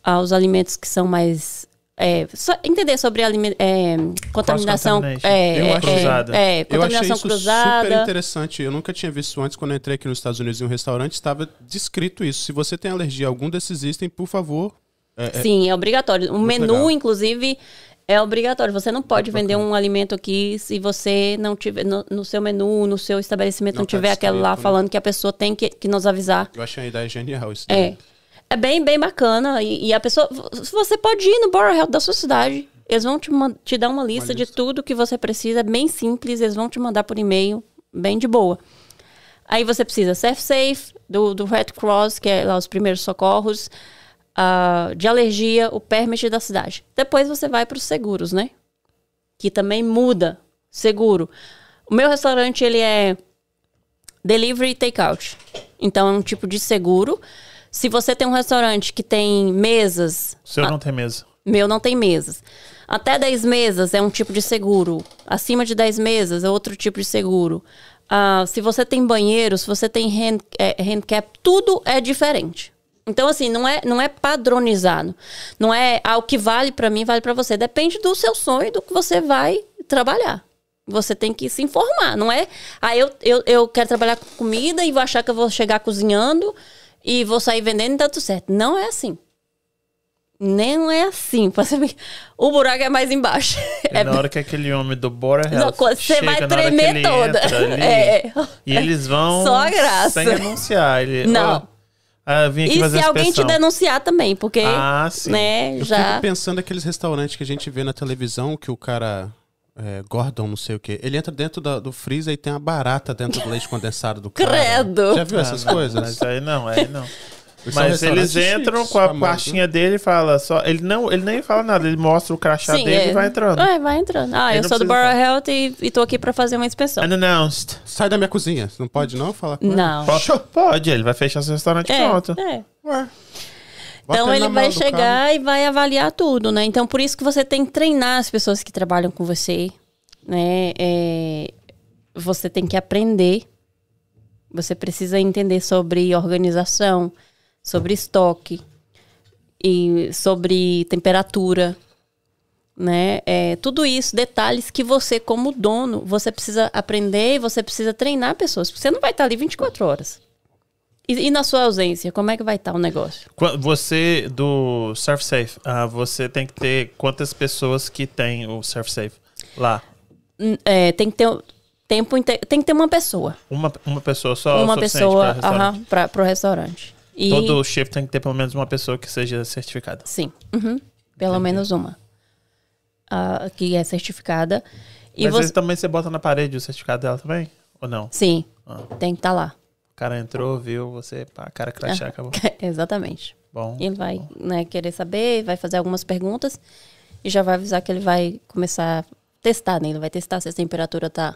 [SPEAKER 3] ah, os alimentos que são mais. É, só entender sobre alime- é, contaminação. É,
[SPEAKER 1] Eu
[SPEAKER 3] é,
[SPEAKER 1] cruzada.
[SPEAKER 3] é,
[SPEAKER 2] Eu achei
[SPEAKER 3] contaminação
[SPEAKER 2] isso
[SPEAKER 3] cruzada.
[SPEAKER 2] super interessante. Eu nunca tinha visto antes, quando eu entrei aqui nos Estados Unidos em um restaurante, estava descrito isso. Se você tem alergia a algum desses itens, por favor. é- é-
[SPEAKER 3] Sim, é obrigatório. O menu,
[SPEAKER 2] legal.
[SPEAKER 3] inclusive, é obrigatório. Você não pode vender um alimento aqui se você não tiver no, no seu menu, no seu estabelecimento,
[SPEAKER 2] Não
[SPEAKER 3] não,
[SPEAKER 2] tá
[SPEAKER 3] tiver aquela lá
[SPEAKER 2] né?
[SPEAKER 3] falando que a pessoa tem que, que nos avisar.
[SPEAKER 2] eu achei a ideia genial isso.
[SPEAKER 3] É.
[SPEAKER 2] daí.
[SPEAKER 3] É bem, bem bacana. E, e a pessoa. Você pode ir no Borough Health da sua cidade. Eles vão te, te dar uma lista, de
[SPEAKER 2] lista.
[SPEAKER 3] tudo que você precisa. É bem simples. Eles vão te mandar por e-mail. Bem de boa. Aí você precisa Surf Safe, do, do Red Cross, que é lá os primeiros socorros. ah, de alergia, o permit da cidade. Depois você vai para os seguros, né? Que também muda. Seguro. O meu restaurante, ele é delivery e takeout. Então é um tipo de seguro. Se você tem um restaurante que tem mesas,
[SPEAKER 1] O seu não tem mesa.
[SPEAKER 3] meu não tem mesas. Até 10 mesas é um tipo de seguro. Acima de 10 mesas é outro tipo de seguro. Ah, se você tem banheiro, se você tem hand, é, handicap, tudo é diferente. Então, assim, não é, não é padronizado. Não é ah, o que vale pra mim, vale pra você. Depende do seu sonho, do que você vai trabalhar. Você tem que se informar. Não é, ah, eu, eu, eu quero trabalhar com comida e vou achar que eu vou chegar cozinhando e vou sair vendendo e tá tudo certo. Não é assim. Nem não é assim. você. O buraco é mais embaixo. É
[SPEAKER 1] na hora que aquele homem do
[SPEAKER 3] Não,
[SPEAKER 1] Health
[SPEAKER 3] quando você
[SPEAKER 1] chega,
[SPEAKER 3] vai tremer toda.
[SPEAKER 1] ali,
[SPEAKER 3] É.
[SPEAKER 1] E eles vão
[SPEAKER 3] Só a graça.
[SPEAKER 1] sem anunciar. Ele,
[SPEAKER 3] Não.
[SPEAKER 1] ó, ah, vim aqui
[SPEAKER 3] E
[SPEAKER 1] fazer
[SPEAKER 3] se alguém te denunciar também, porque,
[SPEAKER 1] Ah, sim.
[SPEAKER 3] né,
[SPEAKER 2] Eu
[SPEAKER 3] já...
[SPEAKER 2] fico pensando naqueles restaurantes que a gente vê na televisão que o cara. É, Gordon, não sei o quê. Ele entra dentro da- do freezer e tem uma barata dentro do leite condensado do cara.
[SPEAKER 3] Credo.
[SPEAKER 2] Já viu
[SPEAKER 1] Ah,
[SPEAKER 2] essas
[SPEAKER 1] não,
[SPEAKER 2] coisas?
[SPEAKER 1] Mas aí não, aí não.
[SPEAKER 2] São
[SPEAKER 1] Mas eles entram
[SPEAKER 2] chiques,
[SPEAKER 1] com a pastinha dele e fala só. Ele não, ele nem fala nada, ele mostra o crachá dele
[SPEAKER 3] é.
[SPEAKER 1] e vai entrando.
[SPEAKER 3] É, vai entrando. Ah,
[SPEAKER 1] Ele
[SPEAKER 3] eu
[SPEAKER 1] não
[SPEAKER 3] sou do Borough Health e, e tô aqui pra fazer uma inspeção.
[SPEAKER 1] Unannounced.
[SPEAKER 2] Sai da minha cozinha. Não pode não falar com ele?
[SPEAKER 3] Não.
[SPEAKER 1] Po- Pode, ele vai fechar seu restaurante
[SPEAKER 3] É,
[SPEAKER 1] pronto.
[SPEAKER 3] é.
[SPEAKER 2] Ué.
[SPEAKER 3] Então ele vai chegar e vai avaliar tudo, né? Então por isso que você tem que treinar as pessoas que trabalham com você, né? É, você tem que aprender. Você precisa entender sobre organização, sobre estoque e sobre temperatura, né? É, tudo isso, detalhes que você como dono, você precisa aprender e você precisa treinar pessoas, porque você não vai estar ali 24 horas. E, e na sua ausência, como é que vai estar o negócio?
[SPEAKER 1] Você, do Surf Safe, ah, você tem que ter quantas pessoas que tem o Surf Safe lá?
[SPEAKER 3] Hum, é, tem que ter tempo tem que ter uma pessoa,
[SPEAKER 1] Uma, uma pessoa só?
[SPEAKER 3] uma pessoa
[SPEAKER 1] pra restaurante?
[SPEAKER 3] para pro restaurante. E
[SPEAKER 1] Todo shift tem que ter pelo menos uma pessoa que seja certificada.
[SPEAKER 3] sim, uhum, pelo menos uma Ah, que é certificada. E
[SPEAKER 1] Mas
[SPEAKER 3] você
[SPEAKER 1] também você bota na parede o certificado dela também? Ou não?
[SPEAKER 3] sim,
[SPEAKER 1] Ah.
[SPEAKER 3] tem que estar lá.
[SPEAKER 1] Cara entrou, viu, você, pá, cara crachá, acabou.
[SPEAKER 3] Exatamente.
[SPEAKER 1] Bom.
[SPEAKER 3] Ele vai né, querer saber, vai fazer algumas perguntas e já vai avisar que ele vai começar a testar, né? Ele vai testar se a temperatura tá,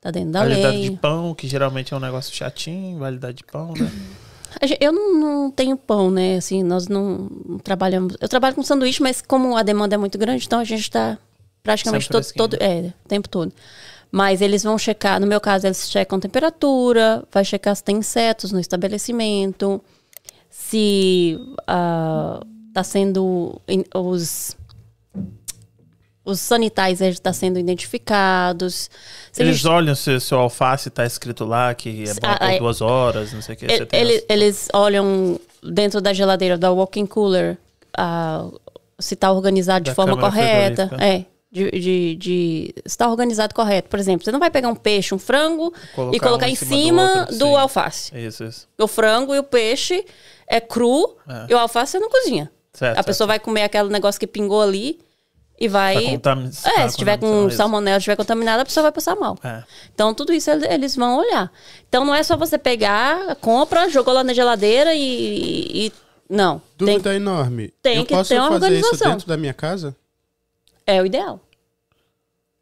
[SPEAKER 3] tá dentro da
[SPEAKER 1] validade
[SPEAKER 3] lei.
[SPEAKER 1] de pão, que geralmente é um negócio chatinho, validade de pão, né?
[SPEAKER 3] Eu não, não tenho pão, né? Assim, nós não, não trabalhamos. Eu trabalho com sanduíche, mas como a demanda é muito grande, então a gente está praticamente todo, todo, é, o tempo todo. Mas eles vão checar, no meu caso, eles checam temperatura, vai checar se tem insetos no estabelecimento, se está sendo in- os os sanitizers estão sendo identificados. Se
[SPEAKER 1] Eles
[SPEAKER 3] gente-
[SPEAKER 1] olham se seu alface tá escrito lá, que é bom
[SPEAKER 3] Ah,
[SPEAKER 1] por
[SPEAKER 3] ah,
[SPEAKER 1] duas horas, não sei o que.
[SPEAKER 3] Ele- ele- eles olham dentro da geladeira, da walk-in cooler, ah, se está organizado de
[SPEAKER 1] Da
[SPEAKER 3] forma
[SPEAKER 1] câmara
[SPEAKER 3] correta. É, de, de, de se está organizado correto. Por exemplo, você não vai pegar um peixe, um frango
[SPEAKER 1] Colocar
[SPEAKER 3] e colocar
[SPEAKER 1] um em cima do outro,
[SPEAKER 3] do, alface.
[SPEAKER 1] Isso, isso.
[SPEAKER 3] O frango e o peixe é cru
[SPEAKER 1] É.
[SPEAKER 3] e o alface você não cozinha.
[SPEAKER 1] Certo,
[SPEAKER 3] a
[SPEAKER 1] certo.
[SPEAKER 3] pessoa vai comer aquele negócio que pingou ali e vai.
[SPEAKER 1] Tá contamin-
[SPEAKER 3] é,
[SPEAKER 1] tá
[SPEAKER 3] se tiver com
[SPEAKER 1] isso.
[SPEAKER 3] salmonela, estiver contaminada, a pessoa vai passar mal.
[SPEAKER 1] É.
[SPEAKER 3] Então, tudo isso ele- eles vão olhar. Então, não é só você pegar, compra, jogou lá na geladeira e. e- não. Tem,
[SPEAKER 2] Dúvida enorme.
[SPEAKER 3] tem
[SPEAKER 2] eu
[SPEAKER 3] que
[SPEAKER 2] posso
[SPEAKER 3] ter uma
[SPEAKER 2] fazer isso
[SPEAKER 3] organização.
[SPEAKER 2] dentro da minha casa?
[SPEAKER 3] É o ideal.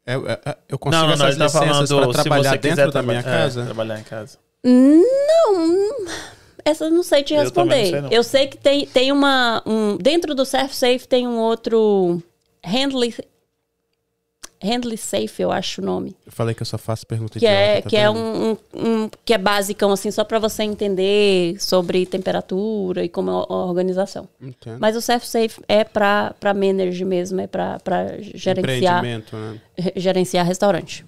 [SPEAKER 2] É, é, é, eu consigo
[SPEAKER 1] Não, não, não,
[SPEAKER 2] essas
[SPEAKER 1] tá falando
[SPEAKER 2] licenças para trabalhar dentro da minha
[SPEAKER 1] traba- é,
[SPEAKER 2] casa?
[SPEAKER 1] trabalhar em casa.
[SPEAKER 3] Não. Essa eu não sei te
[SPEAKER 1] Eu
[SPEAKER 3] responder.
[SPEAKER 1] não sei, não.
[SPEAKER 3] Eu sei que tem, tem uma. Um, dentro do Surf Safe tem um outro. Handley. Handley Safe, eu acho o nome.
[SPEAKER 2] Eu falei que eu só faço pergunta
[SPEAKER 3] que é,
[SPEAKER 2] idiota, tá
[SPEAKER 3] que é um, um- um- que é basicão assim só para você entender sobre temperatura e como é a organização.
[SPEAKER 2] Entendo.
[SPEAKER 3] Mas o Self Safe é para para manager mesmo, é para gerenciar
[SPEAKER 2] né?
[SPEAKER 3] re- gerenciar restaurante.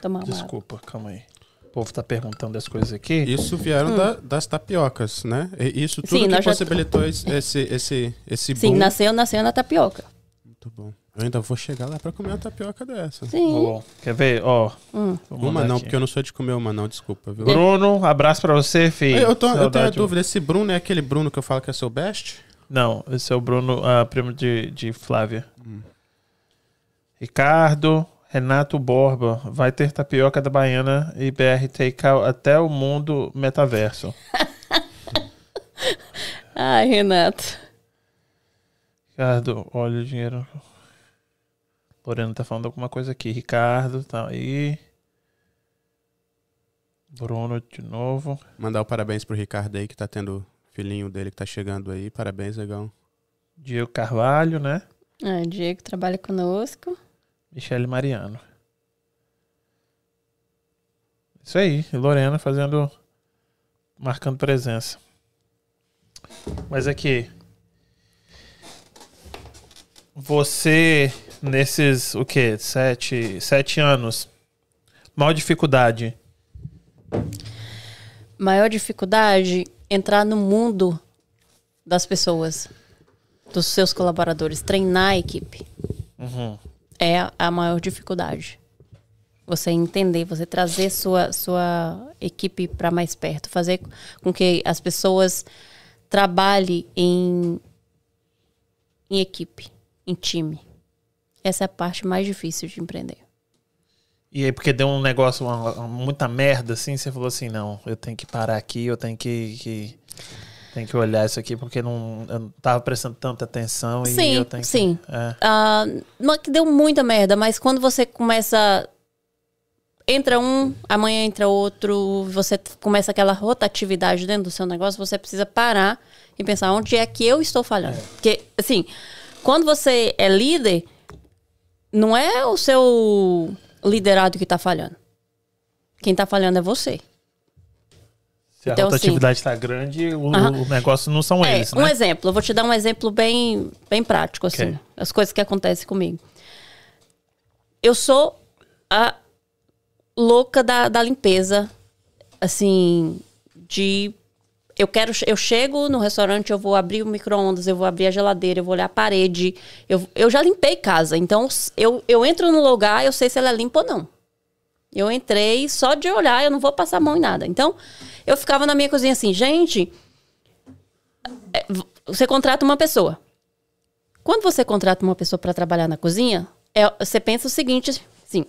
[SPEAKER 3] Tomar.
[SPEAKER 1] Desculpa, calma aí. O povo tá perguntando as coisas aqui.
[SPEAKER 2] Isso vieram da- das tapiocas, né? E Isso tudo
[SPEAKER 3] Hum. Sim,
[SPEAKER 2] que
[SPEAKER 3] nós já-
[SPEAKER 2] possibilitou esse, esse, esse,
[SPEAKER 3] Sim,
[SPEAKER 2] boom.
[SPEAKER 3] nasceu, nasceu na tapioca.
[SPEAKER 2] Muito bom. Eu ainda vou chegar lá pra comer uma tapioca dessa.
[SPEAKER 3] Sim.
[SPEAKER 1] Ó, quer ver? Ó.
[SPEAKER 3] Hum.
[SPEAKER 1] vou
[SPEAKER 2] Uma não,
[SPEAKER 1] aqui.
[SPEAKER 2] porque eu não sou de comer uma não, desculpa, viu?
[SPEAKER 1] Bruno, abraço pra você, filho.
[SPEAKER 2] Eu, tô, eu tenho a dúvida, esse Bruno é aquele Bruno que eu falo que é seu best?
[SPEAKER 1] Não, esse é o Bruno, ah, primo de, de Flávia.
[SPEAKER 2] Hum.
[SPEAKER 1] Ricardo, Renato Borba. Vai ter tapioca da Baiana e BR Takeout até o mundo metaverso.
[SPEAKER 3] Ai, Renato.
[SPEAKER 1] Ricardo, olha o dinheiro. Lorena tá falando alguma coisa aqui. Ricardo, tá aí. Bruno de novo.
[SPEAKER 2] Mandar o parabéns pro Ricardo aí, que tá tendo filhinho dele que tá chegando aí. Parabéns, legal.
[SPEAKER 1] Diego Carvalho, né?
[SPEAKER 3] Ah, Diego trabalha conosco.
[SPEAKER 1] Michele Mariano. Isso aí, Lorena fazendo. marcando presença. Mas aqui. Você, nesses, o quê? Sete, sete anos. Maior dificuldade.
[SPEAKER 3] Maior dificuldade entrar no mundo das pessoas, dos seus colaboradores, treinar a equipe.
[SPEAKER 1] Uhum.
[SPEAKER 3] É a- maior dificuldade. Você entender, você trazer sua, sua equipe para mais perto, fazer com que as pessoas trabalhem em, em equipe, em time. Essa é a parte mais difícil de empreender.
[SPEAKER 1] E aí, porque deu um negócio, uma- muita merda, assim, você falou assim, não, eu tenho que parar aqui, eu tenho que, que, tenho que olhar isso aqui, porque não, eu não tava prestando tanta atenção e
[SPEAKER 3] Sim,
[SPEAKER 1] eu tenho que-
[SPEAKER 3] sim.
[SPEAKER 1] é.
[SPEAKER 3] Ah, não é que deu muita merda, mas quando você começa. Entra um, amanhã entra outro, você começa aquela rotatividade dentro do seu negócio, você precisa parar e pensar onde é que eu estou falhando. Porque, assim, quando você é líder, não é o seu liderado que está falhando. Quem está falhando é você.
[SPEAKER 1] Se a
[SPEAKER 3] Então, assim-
[SPEAKER 1] rotatividade está grande, o,
[SPEAKER 3] Aham.
[SPEAKER 1] o negócio não são
[SPEAKER 3] É,
[SPEAKER 1] eles,
[SPEAKER 3] um
[SPEAKER 1] né?
[SPEAKER 3] exemplo, eu vou te dar um exemplo bem, bem prático, assim,
[SPEAKER 1] Ok.
[SPEAKER 3] as coisas que acontecem comigo. Eu sou a louca da, da limpeza, assim, de. Eu quero. Eu chego no restaurante, eu vou abrir o micro-ondas, eu vou abrir a geladeira, eu vou olhar a parede. Eu, eu já limpei casa, então eu, eu entro no lugar, eu sei se ela é limpa ou não. Eu entrei só de olhar, eu não vou passar a mão em nada. Então, eu ficava na minha cozinha assim, gente, é, você contrata uma pessoa. Quando você contrata uma pessoa para trabalhar na cozinha, é- você pensa o seguinte, sim,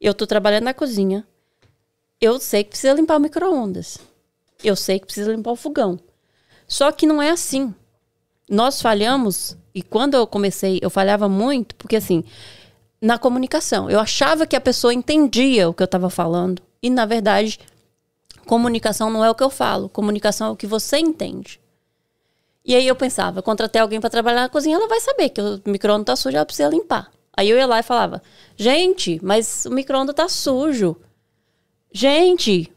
[SPEAKER 3] Eu tô trabalhando na cozinha. Eu sei que precisa limpar o micro-ondas. Eu sei que precisa limpar o fogão. Só que não é assim. Nós falhamos, e quando eu comecei, eu falhava muito, porque assim, na comunicação, eu achava que a pessoa entendia o que eu estava falando, e na verdade, comunicação não é o que eu falo, comunicação é o que você entende. E aí eu pensava, contratei alguém para trabalhar na cozinha, ela vai saber que o micro-ondas tá sujo, ela precisa limpar. Aí eu ia lá e falava, gente, mas o micro-ondas tá sujo. Gente,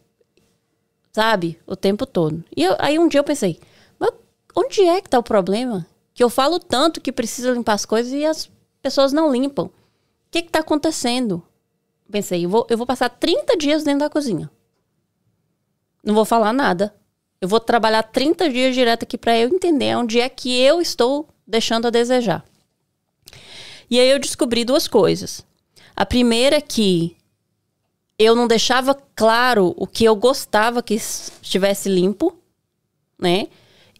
[SPEAKER 3] sabe? O tempo todo. E eu, aí um dia eu pensei, mas onde é que tá o problema? Que eu falo tanto que precisa limpar as coisas e as pessoas não limpam. O que que tá acontecendo? Pensei, eu vou, eu vou passar 30 dias dentro da cozinha. Não vou falar nada. Eu vou trabalhar 30 dias direto aqui para eu entender onde é que eu estou deixando a desejar. E aí eu descobri duas coisas. A primeira é que eu não deixava claro o que eu gostava que estivesse limpo, né?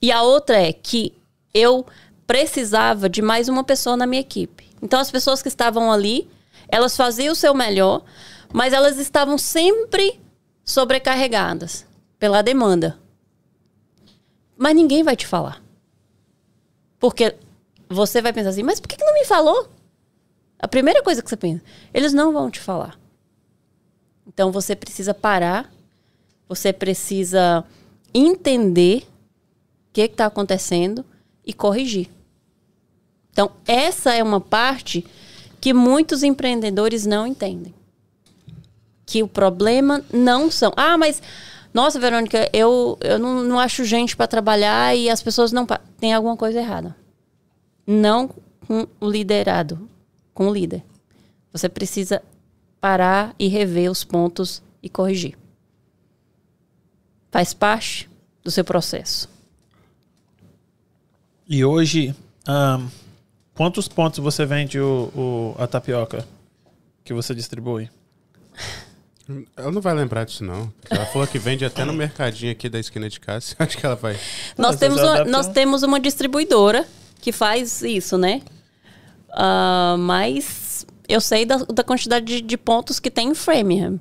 [SPEAKER 3] E a outra é que eu precisava de mais uma pessoa na minha equipe. Então as pessoas que estavam ali, elas faziam o seu melhor, mas elas estavam sempre sobrecarregadas pela demanda. Mas ninguém vai te falar. Porque você vai pensar assim, mas por que não me falou? A primeira coisa que você pensa, eles não vão te falar. Então você precisa parar, você precisa entender o que está acontecendo e corrigir. Então, essa é uma parte que muitos empreendedores não entendem. Que o problema não são. Ah, mas. Nossa, Verônica, eu, eu não, não acho gente para trabalhar e as pessoas não. Tem alguma coisa errada. Não com o liderado, com o líder. Você precisa parar e rever os pontos e corrigir. Faz parte do seu processo.
[SPEAKER 1] E hoje, um, quantos pontos você vende o, o, a tapioca que você distribui?
[SPEAKER 2] Ela não vai lembrar disso, não. Ela falou que vende até no mercadinho aqui da esquina de casa. Acho que ela vai.
[SPEAKER 3] Nós, temos uma, nós temos uma distribuidora que faz isso, né? Uh, mas eu sei da, da quantidade de, de, pontos que tem em Framingham.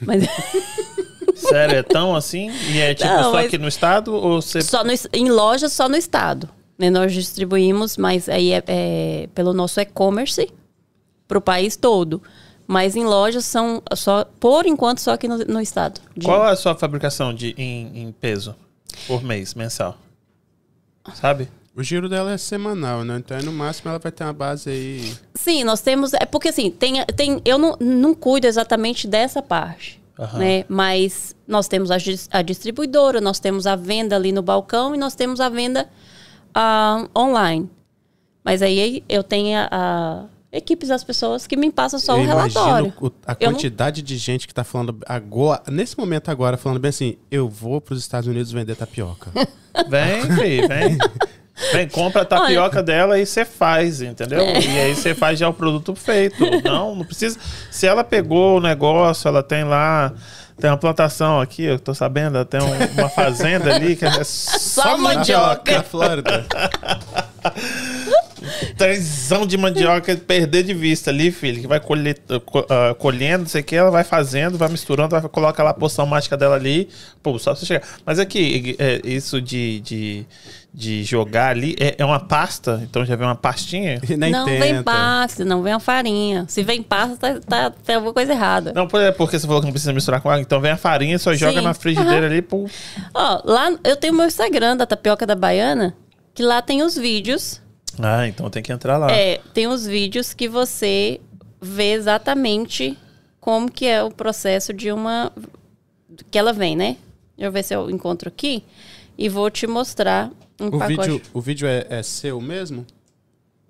[SPEAKER 3] Mas...
[SPEAKER 1] Sério, é tão assim? E é tipo Não, só aqui no estado? Ou você...
[SPEAKER 3] só no, em lojas, só no estado. Né? Nós distribuímos, mas aí é, é pelo nosso e-commerce para o país todo. Mas em lojas são só, por enquanto, só aqui no, no estado.
[SPEAKER 1] De... Qual é a sua fabricação de, em, em peso por mês, mensal? Sabe?
[SPEAKER 2] O giro dela é semanal, né? Então, no máximo, ela vai ter uma base aí.
[SPEAKER 3] Sim, nós temos. É porque assim, tem, tem, eu não, não cuido exatamente dessa parte. Uhum. Né? Mas nós temos a, a, distribuidora, nós temos a venda ali no balcão e nós temos a venda uh, online. Mas aí eu tenho a, a equipes das pessoas que me passam só eu o relatório.
[SPEAKER 2] O, a quantidade não... de gente que está falando agora, nesse momento agora, falando bem assim, eu vou para os Estados Unidos vender tapioca.
[SPEAKER 1] vem, vem. Vem, compra a tapioca Olha. dela e você faz, entendeu? É. E aí você faz já o produto feito. Não, não precisa. Se ela pegou o negócio, ela tem lá. Tem uma plantação aqui, eu tô sabendo, tem um, uma fazenda ali que é só, só mandioca. Na Flórida. Trenzão de mandioca perder de vista ali, filho. Que vai colher, uh, colhendo, não sei o que, ela vai fazendo, vai misturando, vai colocar lá a poção mágica dela ali. Pô, só pra você chegar. Mas aqui, é, isso de, de, de jogar ali é, é, uma pasta, então já vem uma pastinha?
[SPEAKER 3] Nem não tenta. vem pasta, não vem a farinha. Se vem pasta, tá, tá, tem alguma coisa errada.
[SPEAKER 1] Não, é porque você falou que não precisa misturar com água, então vem a farinha, só Sim. joga na frigideira uhum. ali. Pô.
[SPEAKER 3] Ó, lá eu tenho meu Instagram da Tapioca da Baiana, que lá tem os vídeos
[SPEAKER 1] ah, então tem que entrar lá.
[SPEAKER 3] É, tem os vídeos que você vê exatamente como que é o processo de uma... Que ela vem, né? Deixa eu ver se eu encontro aqui. E vou te mostrar um
[SPEAKER 2] o
[SPEAKER 3] pacote.
[SPEAKER 2] Vídeo, o vídeo é, é seu mesmo?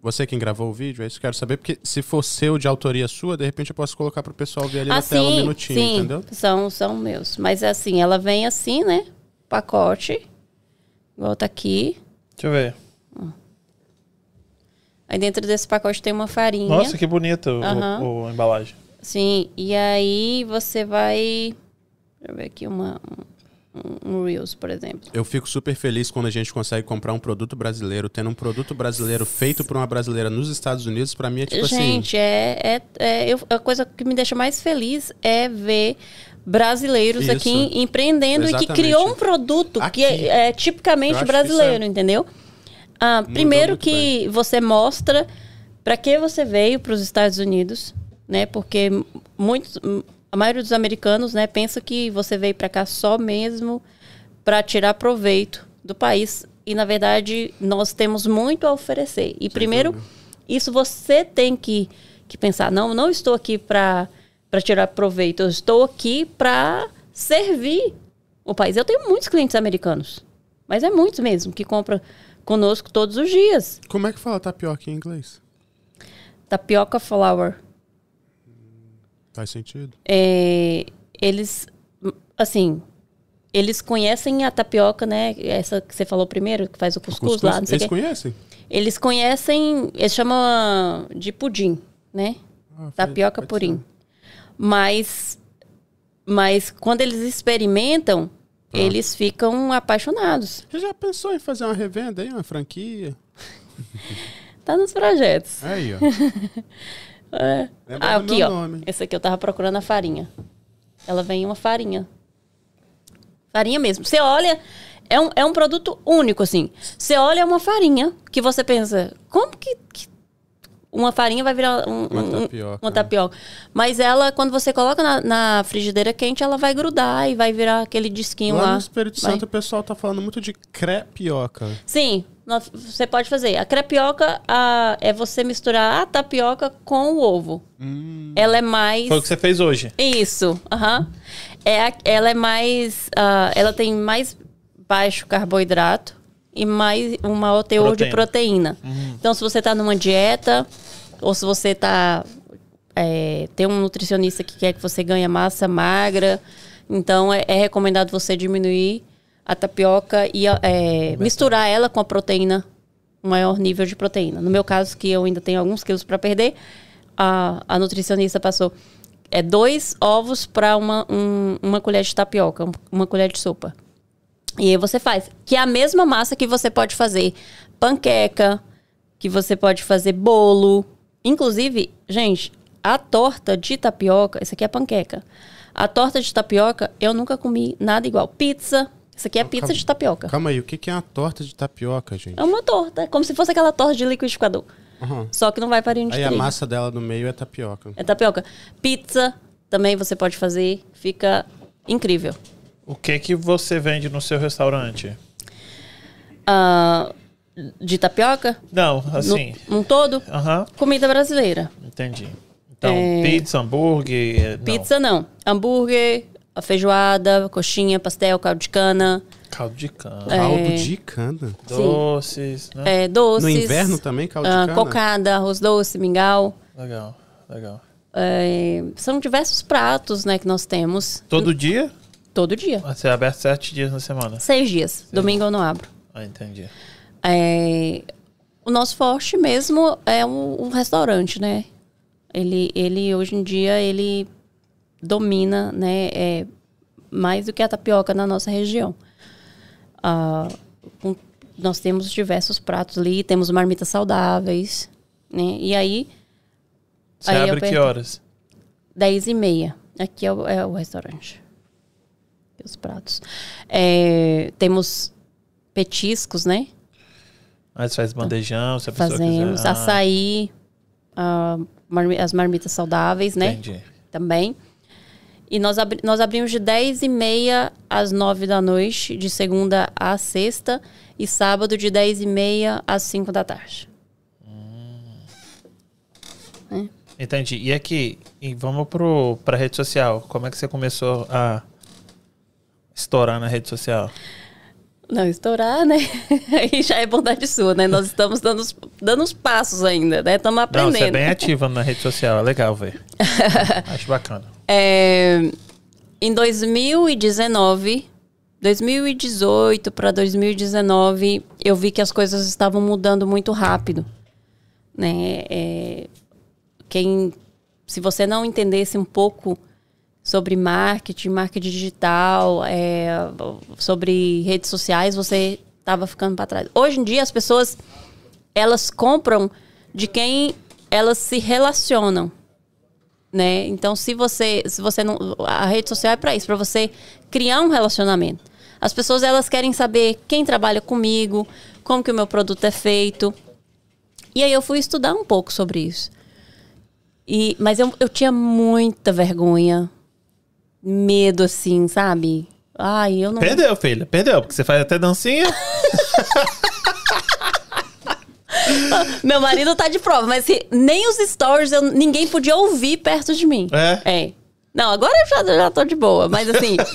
[SPEAKER 2] Você quem gravou o vídeo? É isso que eu quero saber, porque se for seu de autoria sua, de repente eu posso colocar para o pessoal ver ali ah, na sim, tela um minutinho, sim, entendeu?
[SPEAKER 3] São, são meus. Mas assim, ela vem assim, né? Pacote. Tá aqui.
[SPEAKER 1] Deixa eu ver.
[SPEAKER 3] Aí dentro desse pacote tem uma farinha.
[SPEAKER 1] Nossa, que bonita uhum. o, o, a embalagem.
[SPEAKER 3] Sim, e aí você vai. Deixa eu ver aqui uma. Um, Reels, por exemplo.
[SPEAKER 2] Eu fico super feliz quando a gente consegue comprar um produto brasileiro, tendo um produto brasileiro feito por uma brasileira nos Estados Unidos, pra mim é tipo
[SPEAKER 3] Gente, é, é, é eu- a coisa que me deixa mais feliz é ver brasileiros
[SPEAKER 2] Isso.
[SPEAKER 3] aqui empreendendo e que
[SPEAKER 2] Exatamente.
[SPEAKER 3] criou um produto
[SPEAKER 2] Aqui.
[SPEAKER 3] que é, é tipicamente
[SPEAKER 2] que
[SPEAKER 3] brasileiro,
[SPEAKER 2] é-
[SPEAKER 3] entendeu? Ah, primeiro que você mostra para que você veio para os Estados Unidos, né? Porque muitos, a maioria dos americanos, né, pensa que você veio para cá só mesmo para tirar proveito do país e na verdade nós temos muito a oferecer. E primeiro,
[SPEAKER 2] dúvida.
[SPEAKER 3] isso você tem que, que pensar, não, não estou aqui para para tirar proveito, eu estou aqui para servir o país. Eu tenho muitos clientes americanos, mas é muitos mesmo que compram conosco todos os dias.
[SPEAKER 2] Como é que fala tapioca em inglês?
[SPEAKER 3] Tapioca flour.
[SPEAKER 2] Faz sentido.
[SPEAKER 3] É, eles, assim, eles conhecem a tapioca, né? Essa que você falou primeiro, que faz o cuscuz,
[SPEAKER 2] Cuscuz,
[SPEAKER 3] lá, o
[SPEAKER 2] Eles conhecem?
[SPEAKER 3] Eles conhecem, eles chamam de pudim, né?
[SPEAKER 2] Ah,
[SPEAKER 3] Tapioca
[SPEAKER 2] pode
[SPEAKER 3] purim.
[SPEAKER 2] ser.
[SPEAKER 3] Mas, mas quando eles experimentam, eles ficam apaixonados.
[SPEAKER 2] Você já pensou em fazer uma revenda aí, uma franquia?
[SPEAKER 3] Tá nos projetos.
[SPEAKER 2] Aí, ó.
[SPEAKER 3] É.
[SPEAKER 2] Lembra
[SPEAKER 3] Ah, aqui, ó.
[SPEAKER 2] nome.
[SPEAKER 3] Esse aqui eu tava procurando a farinha. Ela vem em uma farinha. Farinha mesmo. Você olha, é um, é um produto único, assim. Você olha uma farinha que você pensa, como que, que uma farinha vai virar um-
[SPEAKER 2] Uma
[SPEAKER 3] um-
[SPEAKER 2] tapioca,
[SPEAKER 3] uma
[SPEAKER 2] né?
[SPEAKER 3] tapioca? Mas ela, quando você coloca na, na frigideira quente, ela vai grudar e vai virar aquele disquinho lá.
[SPEAKER 2] Lá no Espírito
[SPEAKER 3] Vai.
[SPEAKER 2] Santo o pessoal tá falando muito de crepioca.
[SPEAKER 3] Sim, nós- você pode fazer. A crepioca a- é você misturar a tapioca com o ovo. Ela é mais.
[SPEAKER 1] Foi o que você fez hoje.
[SPEAKER 3] Isso, aham. É, ela é mais. ah, ela tem mais baixo carboidrato e mais um maior teor de proteína. Então, se você está numa dieta, ou se você tá. é, tem um nutricionista que quer que você ganhe massa magra, então é, é recomendado você diminuir a tapioca e é, misturar ela com a proteína, um maior nível de proteína. No meu caso, que eu ainda tenho alguns quilos para perder, a, a nutricionista passou é dois ovos para uma, um- uma colher de tapioca, um- uma colher de sopa. E aí você faz. Que é a mesma massa que você pode fazer panqueca, que você pode fazer bolo. Inclusive, gente, a torta de tapioca, essa aqui é panqueca. A torta de tapioca, eu nunca comi nada igual. Pizza, isso aqui é pizza de tapioca.
[SPEAKER 2] Calma aí, o que é uma torta de tapioca, gente?
[SPEAKER 3] É uma torta, é como se fosse aquela torta de liquidificador.
[SPEAKER 2] Aham.
[SPEAKER 3] Só que não vai farinha de
[SPEAKER 2] Aí a
[SPEAKER 3] trigo.
[SPEAKER 2] massa dela no meio é tapioca.
[SPEAKER 3] É tapioca. Pizza também você pode fazer, fica incrível.
[SPEAKER 1] O que que você vende no seu restaurante?
[SPEAKER 3] Ah, de tapioca,
[SPEAKER 1] Não,
[SPEAKER 3] no-
[SPEAKER 1] assim.
[SPEAKER 3] um todo,
[SPEAKER 1] Aham,
[SPEAKER 3] comida brasileira.
[SPEAKER 1] entendi. Então, pizza, hambúrguer. não.
[SPEAKER 3] Pizza não. Hambúrguer, a feijoada, coxinha, pastel, caldo de cana,
[SPEAKER 1] Caldo de cana.
[SPEAKER 2] Caldo de cana.
[SPEAKER 1] Doces, né?
[SPEAKER 3] é, doces.
[SPEAKER 2] No inverno também, caldo
[SPEAKER 3] ah,
[SPEAKER 2] de cana?
[SPEAKER 3] cocada, arroz doce, mingau.
[SPEAKER 1] Legal, legal.
[SPEAKER 3] É, são diversos pratos, né, que nós temos
[SPEAKER 1] Todo dia?
[SPEAKER 3] todo dia.
[SPEAKER 1] Você é aberto sete dias na semana.
[SPEAKER 3] Seis dias. Domingo eu não abro.
[SPEAKER 1] Ah, entendi.
[SPEAKER 3] É, o nosso forte mesmo é o, o restaurante, né? Ele, ele hoje em dia ele domina, né? é, mais do que a tapioca na nossa região. Ah, com- nós temos diversos pratos ali, temos marmitas saudáveis, né? E aí
[SPEAKER 1] Você
[SPEAKER 3] Aí
[SPEAKER 1] abre que horas?
[SPEAKER 3] 10 e meia. Aqui é o, é o restaurante. Os pratos. É, temos petiscos, né?
[SPEAKER 1] Aí você faz bandejão, se a pessoa
[SPEAKER 3] Fazemos
[SPEAKER 1] quiser.
[SPEAKER 3] Açaí, ah, marmi- as marmitas saudáveis, né?
[SPEAKER 1] Entendi.
[SPEAKER 3] Também. E nós, abri- nós abrimos de 10 e meia às 9 da noite, de segunda a sexta, e sábado de 10 e meia às 5 da tarde.
[SPEAKER 1] Entendi. E aqui, e vamos pro, pra rede social. Como é que você começou a estourar na rede social?
[SPEAKER 3] Não, estourar, né? Aí já é bondade sua, né? Nós estamos dando os, dando os passos ainda, né? Estamos
[SPEAKER 1] Não,
[SPEAKER 3] aprendendo.
[SPEAKER 1] você é bem ativa na rede social. É legal ver. Acho bacana.
[SPEAKER 3] É, em 2019, 2018 para 2019, eu vi que as coisas estavam mudando muito rápido. Né? É, quem, se você não entendesse um pouco sobre marketing, marketing digital, é, sobre redes sociais, você estava ficando para trás. Hoje em dia as pessoas elas compram de quem elas se relacionam, né? Então se você se você não a rede social é para isso, para você criar um relacionamento. As pessoas elas querem saber quem trabalha comigo, como que o meu produto é feito. E aí eu fui estudar um pouco sobre isso. E, mas eu, eu tinha muita vergonha, medo, assim, sabe? Ai, eu não.
[SPEAKER 1] Perdeu, filha, perdeu, porque você faz até dancinha.
[SPEAKER 3] Meu marido tá de prova, mas nem os stories eu, ninguém podia ouvir perto de mim.
[SPEAKER 1] É?
[SPEAKER 3] É. Não, agora eu já, já tô de boa, mas assim.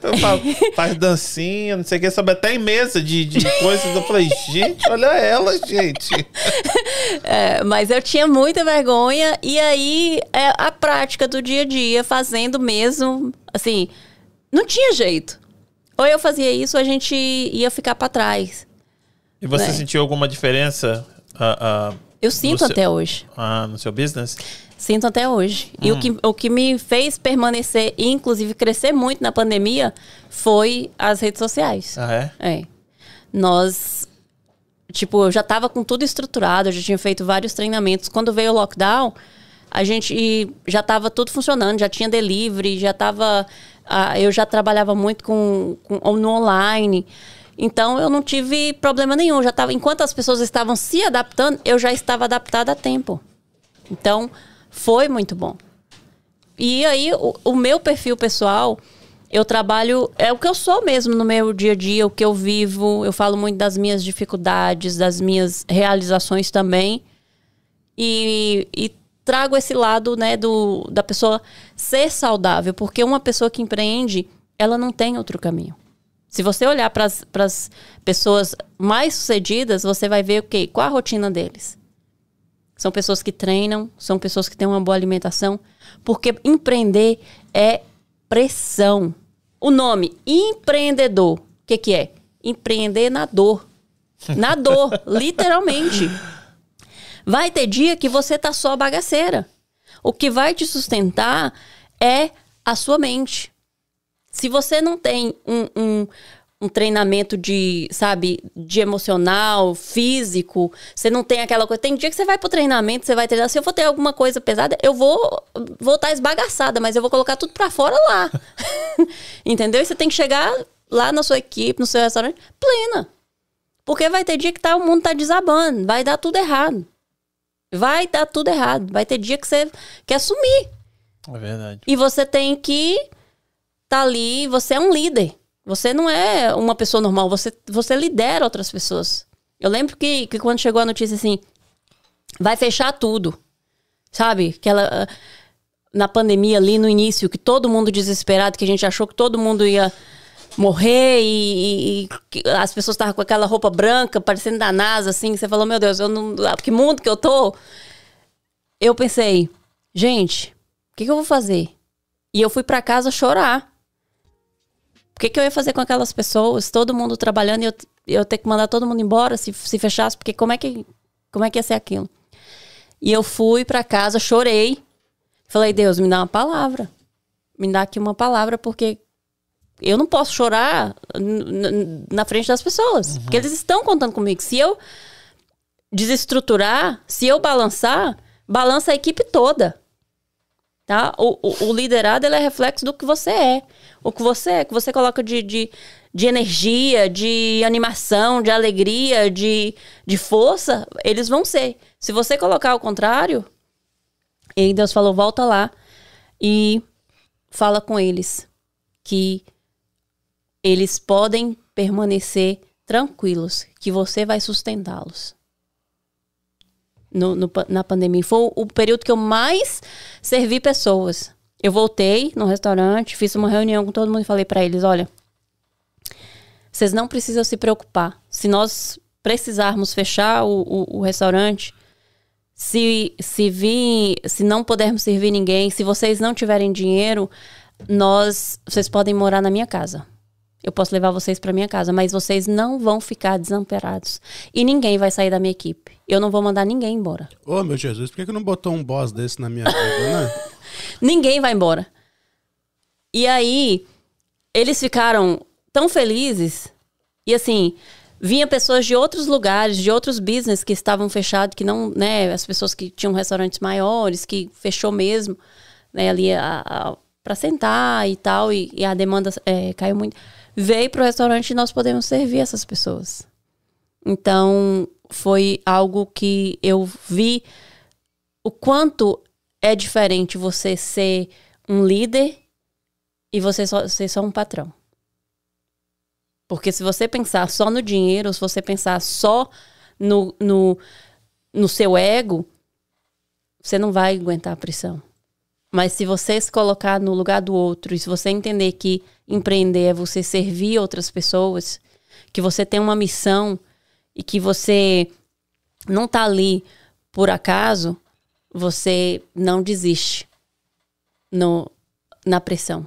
[SPEAKER 1] Eu falo, faz dancinha, não sei o que, sabe até em mesa de, de coisas. Eu falei, gente, olha ela, gente.
[SPEAKER 3] é, mas eu tinha muita vergonha, e aí é a prática do dia a dia, fazendo mesmo, assim, não tinha jeito. Ou eu fazia isso, ou a gente ia ficar para trás.
[SPEAKER 1] E você
[SPEAKER 3] É.
[SPEAKER 1] sentiu alguma diferença ah, ah,
[SPEAKER 3] Eu sinto
[SPEAKER 1] seu-
[SPEAKER 3] até hoje.
[SPEAKER 1] ah, no seu business?
[SPEAKER 3] Sinto até hoje. E o que, o que me fez permanecer e, inclusive, crescer muito na pandemia foi as redes sociais.
[SPEAKER 1] Ah, é?
[SPEAKER 3] É. Nós, tipo, eu já tava com tudo estruturado, eu já tinha feito vários treinamentos. Quando veio o lockdown, a gente já tava tudo funcionando, já tinha delivery, já tava. ah, eu já trabalhava muito com, com- no online. Então eu não tive problema nenhum. Já tava, enquanto as pessoas estavam se adaptando, eu já estava adaptada a tempo. Então, foi muito bom. E aí, o, o meu perfil pessoal, eu trabalho. É o que eu sou mesmo no meu dia a dia, o que eu vivo. Eu falo muito das minhas dificuldades, das minhas realizações também. E, e trago esse lado, né, do, da pessoa ser saudável, porque uma pessoa que empreende, ela não tem outro caminho. Se você olhar para as pessoas mais sucedidas, você vai ver o quê? Qual a rotina deles? São pessoas que treinam, são pessoas que têm uma boa alimentação, porque empreender é pressão. O nome empreendedor, o que, que é? Empreender na dor. Na dor, literalmente. Vai ter dia que você tá só bagaceira. O que vai te sustentar é a sua mente. Se você não tem um, um, um treinamento de, sabe, de emocional, físico, você não tem aquela coisa. Tem dia que você vai pro treinamento, você vai treinar. Se eu for ter alguma coisa pesada, eu vou voltar esbagaçada, mas eu vou colocar tudo pra fora lá. Entendeu? E você tem que chegar lá na sua equipe, no seu restaurante, plena. Porque vai ter dia que tá, o mundo tá desabando, vai dar tudo errado. Vai dar tudo errado. Vai ter dia que você quer sumir.
[SPEAKER 1] É verdade.
[SPEAKER 3] E você tem que tá ali, você é um líder. Você não é uma pessoa normal, você, você lidera outras pessoas. Eu lembro que, que quando chegou a notícia assim, vai fechar tudo. Sabe? Aquela ah, na pandemia ali no início, que todo mundo desesperado, que a gente achou que todo mundo ia morrer e, e- e que as pessoas estavam com aquela roupa branca, parecendo da NASA, assim, que você falou, meu Deus, eu não, ah, que mundo que eu tô? Eu pensei, gente, o que, que eu vou fazer? E eu fui pra casa chorar. O que, que eu ia fazer com aquelas pessoas? Todo mundo trabalhando e eu, eu ter que mandar todo mundo embora se, se fechasse, porque como é, que, como é que ia ser aquilo? E eu fui pra casa, chorei. Falei, Deus, me dá uma palavra. Me dá aqui uma palavra, porque eu não posso chorar na frente das pessoas. Porque eles estão contando comigo. Se eu desestruturar, se eu balançar, balança a equipe toda. Tá? O, o, o liderado é reflexo do que você é. O que você é, que você coloca de, de, de energia, de animação, de alegria, de, de força, eles vão ser. Se você colocar o contrário, e Deus falou, volta lá e fala com eles que eles podem permanecer tranquilos, que você vai sustentá-los. No, no na pandemia. Foi o, período que eu mais servi pessoas. Eu voltei no restaurante, fiz uma reunião com todo mundo e falei pra eles: olha, vocês não precisam se preocupar. Se nós precisarmos fechar o, o, o restaurante, se, se vir, se não pudermos servir ninguém, se vocês não tiverem dinheiro, nós, vocês podem morar na minha casa. Eu posso levar vocês para minha casa, mas vocês não vão ficar desamparados. E ninguém vai sair da minha equipe. Eu não vou mandar ninguém embora.
[SPEAKER 2] Ô, meu Jesus, por que, que não botou um boss desse na minha vida, né?
[SPEAKER 3] Ninguém vai embora. E aí, eles ficaram tão felizes. E assim, vinha pessoas de outros lugares, de outros business que estavam fechados, que não, né, as pessoas que tinham restaurantes maiores, que fechou mesmo, né, ali para sentar e tal, e, e a demanda é, caiu muito. Veio para o restaurante e nós podemos servir essas pessoas. Então, foi algo que eu vi o quanto é diferente você ser um líder e você só, ser só um patrão. Porque se você pensar só no dinheiro, se você pensar só no, no, no seu ego, você não vai aguentar a pressão. Mas se você se colocar no lugar do outro, e se você entender que empreender é você servir outras pessoas, que você tem uma missão e que você não está ali por acaso, você não desiste no, na pressão.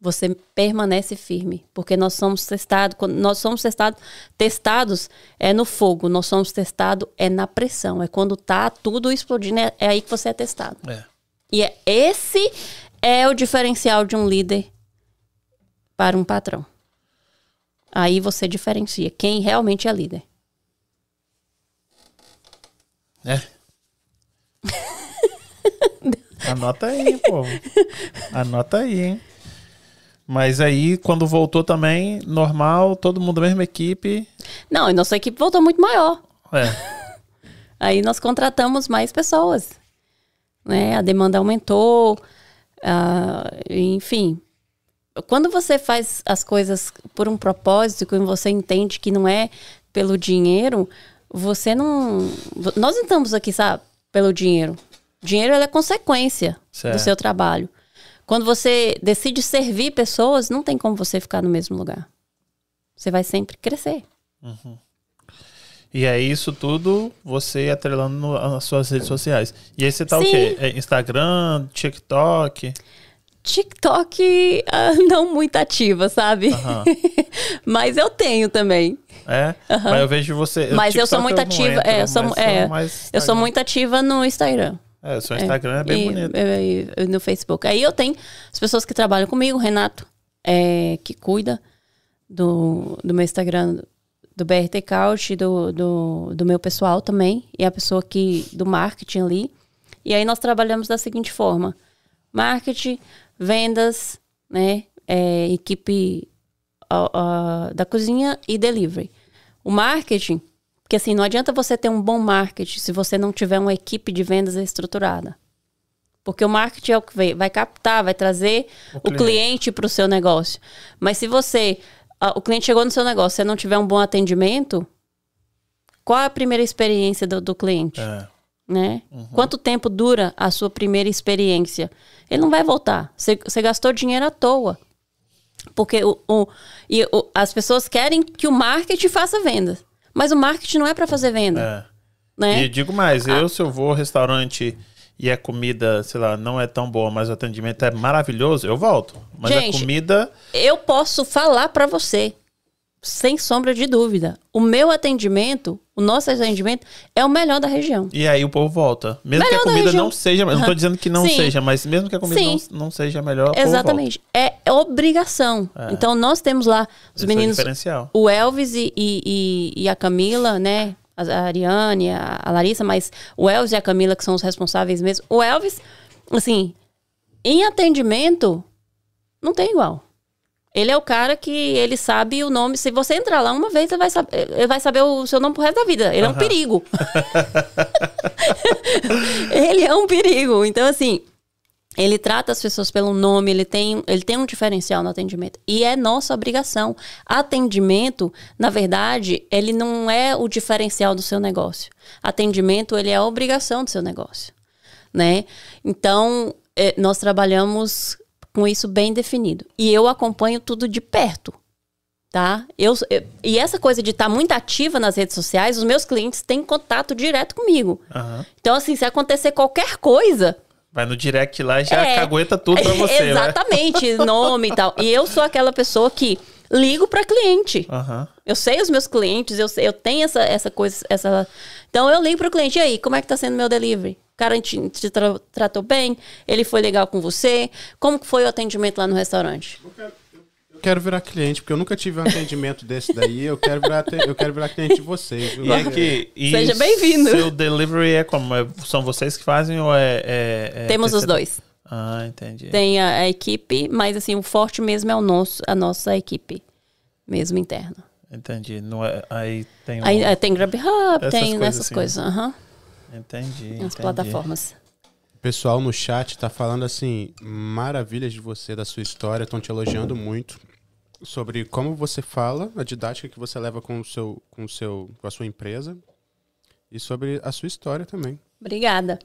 [SPEAKER 3] Você permanece firme, porque nós somos testados, nós somos testado, testados é no fogo, nós somos testados é na pressão, é quando tá tudo explodindo, é, é aí que você é testado.
[SPEAKER 1] É.
[SPEAKER 3] E é, esse é o diferencial de um líder para um patrão. Aí você diferencia quem realmente é líder.
[SPEAKER 1] É. Anota aí, pô. Anota aí, hein? Mas aí, quando voltou também, normal, todo mundo da mesma equipe.
[SPEAKER 3] Não, e nossa equipe voltou muito maior.
[SPEAKER 1] É.
[SPEAKER 3] Aí nós contratamos mais pessoas. Né? A demanda aumentou. Uh, enfim. Quando você faz as coisas por um propósito, quando você entende que não é pelo dinheiro, você não. Nós não estamos aqui, sabe, pelo dinheiro. Dinheiro é consequência certo. do seu trabalho. Quando você decide servir pessoas, não tem como você ficar no mesmo lugar. Você vai sempre crescer.
[SPEAKER 1] Uhum. E é isso tudo você atrelando nas suas redes sociais. E aí você tá Sim. o quê? É Instagram, TikTok?
[SPEAKER 3] TikTok uh, não muito ativa, sabe? Uhum. Mas eu tenho também.
[SPEAKER 1] É? Uhum. Mas eu vejo você.
[SPEAKER 3] Mas TikTok eu sou muito ativa. Entro, é, eu sou, é, eu sou muito ativa no Instagram.
[SPEAKER 1] É, o seu Instagram é, é bem
[SPEAKER 3] e,
[SPEAKER 1] bonito.
[SPEAKER 3] E, e, no Facebook. Aí eu tenho as pessoas que trabalham comigo, o Renato, é, que cuida do, do meu Instagram, do BRT Couch, do, do, do meu pessoal também, e a pessoa que do marketing ali. E aí nós trabalhamos da seguinte forma: marketing, vendas, né? É, equipe uh, uh, da cozinha e delivery. O marketing porque assim, não adianta você ter um bom marketing se você não tiver uma equipe de vendas estruturada. Porque o marketing é o que vai, vai captar, vai trazer o cliente para o seu negócio. Mas se você. o cliente chegou no seu negócio, você não tiver um bom atendimento, qual é a primeira experiência do, do cliente? É. Né? Uhum. Quanto tempo dura a sua primeira experiência? Ele não vai voltar. Você, gastou dinheiro à toa. Porque o, o, e o, as pessoas querem que o marketing faça vendas. Mas o marketing não é para fazer venda. É. Né?
[SPEAKER 1] E digo mais, eu se eu vou ao restaurante e a comida, sei lá, não é tão boa, mas o atendimento é maravilhoso, eu volto. Mas Gente, a comida.
[SPEAKER 3] Eu posso falar para você, sem sombra de dúvida. O meu atendimento, o nosso atendimento, é o melhor da região.
[SPEAKER 1] E aí o povo volta. Mesmo melhor que a comida não seja. Não tô dizendo que não Sim. seja, mas mesmo que a comida não, não, seja melhor.
[SPEAKER 3] Exatamente. É obrigação. É. Então nós temos lá os Esse meninos. É o, o Elvis e, e, e, a Camila, né? A Ariane, a, a Larissa, mas o Elvis e a Camila, que são os responsáveis mesmo. O Elvis, assim, em atendimento, não tem igual. Ele é o cara que ele sabe o nome. Se você entrar lá uma vez, ele vai saber, ele vai saber o seu nome pro resto da vida. Ele uhum. é um perigo. ele é um perigo. Então, assim, ele trata as pessoas pelo nome, ele tem, ele tem um diferencial no atendimento. E é nossa obrigação. Atendimento, na verdade, ele não é o diferencial do seu negócio. Atendimento, ele é a obrigação do seu negócio. Né? Então, é, nós trabalhamos com isso bem definido. E eu acompanho tudo de perto. Tá? Eu, eu e essa coisa de estar tá muito ativa nas redes sociais, os meus clientes têm contato direto comigo. Uhum. Então, assim, se acontecer qualquer coisa,
[SPEAKER 1] Vai no direct lá e já é, cagueta tudo pra você.
[SPEAKER 3] Né? Exatamente, né? nome e tal. E eu sou aquela pessoa que ligo para cliente.
[SPEAKER 1] Uhum.
[SPEAKER 3] Eu sei os meus clientes, eu, sei, eu tenho essa, essa coisa. essa Então eu ligo para o cliente, e aí, como é que tá sendo meu delivery? Cara te, te tra- tratou bem? Ele foi legal com você? Como que foi o atendimento lá no restaurante?
[SPEAKER 2] Eu quero virar cliente, porque eu nunca tive um atendimento desse daí. Eu quero virar, eu quero virar cliente de vocês. viu?
[SPEAKER 1] E aqui, e
[SPEAKER 3] Seja bem-vindo.
[SPEAKER 1] Seu delivery é como? É- são vocês que fazem ou é. é- é
[SPEAKER 3] Temos os dois.
[SPEAKER 1] Ah, entendi.
[SPEAKER 3] Tem a, a equipe, mas assim, o forte mesmo é o nosso, a nossa equipe, mesmo interna.
[SPEAKER 1] Entendi. Não é, aí tem. Um...
[SPEAKER 3] Aí eh, tem GrabHub,
[SPEAKER 1] Essas
[SPEAKER 3] tem
[SPEAKER 1] coisas
[SPEAKER 3] essas
[SPEAKER 1] assim.
[SPEAKER 3] coisas, aham,
[SPEAKER 1] Entendi.
[SPEAKER 3] as
[SPEAKER 1] entendi.
[SPEAKER 3] plataformas.
[SPEAKER 2] O pessoal no chat tá falando assim, maravilhas de você, da sua história, estão te elogiando muito sobre como você fala, a didática que você leva com o seu, com o seu, com a sua empresa e sobre a sua história também.
[SPEAKER 3] Obrigada.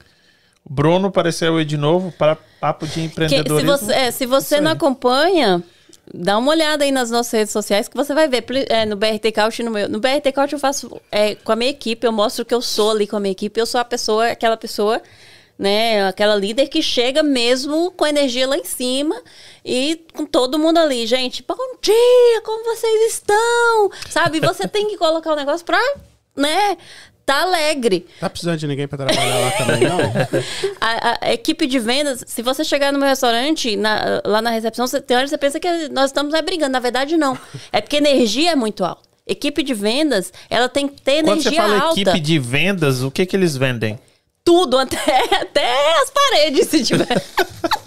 [SPEAKER 1] O Bruno apareceu aí de novo para papo de
[SPEAKER 3] Que- se
[SPEAKER 1] empreendedorismo.
[SPEAKER 3] você, é, se você não acompanha, dá uma olhada aí nas nossas redes sociais que você vai ver. É, no BRT Couch no meu. No BRT Couch eu faço é, com a minha equipe, eu mostro que eu sou ali com a minha equipe. Eu sou a pessoa, aquela pessoa, né? Aquela líder que chega mesmo com energia lá em cima e com todo mundo ali. Gente, bom dia, como vocês estão? Sabe? Você tem que colocar o negócio pra, né? Tá alegre.
[SPEAKER 2] Tá precisando de ninguém pra trabalhar lá também, não?
[SPEAKER 3] A, a equipe de vendas, se você chegar no meu restaurante, na- lá na recepção, você, tem hora que você pensa que nós estamos é, brigando. Na verdade, não. É porque a energia é muito alta. Equipe de vendas, ela tem que ter
[SPEAKER 1] Quando você
[SPEAKER 3] energia
[SPEAKER 1] fala
[SPEAKER 3] alta.
[SPEAKER 1] equipe de vendas, o que que eles vendem?
[SPEAKER 3] Tudo, até, até as paredes, se tiver.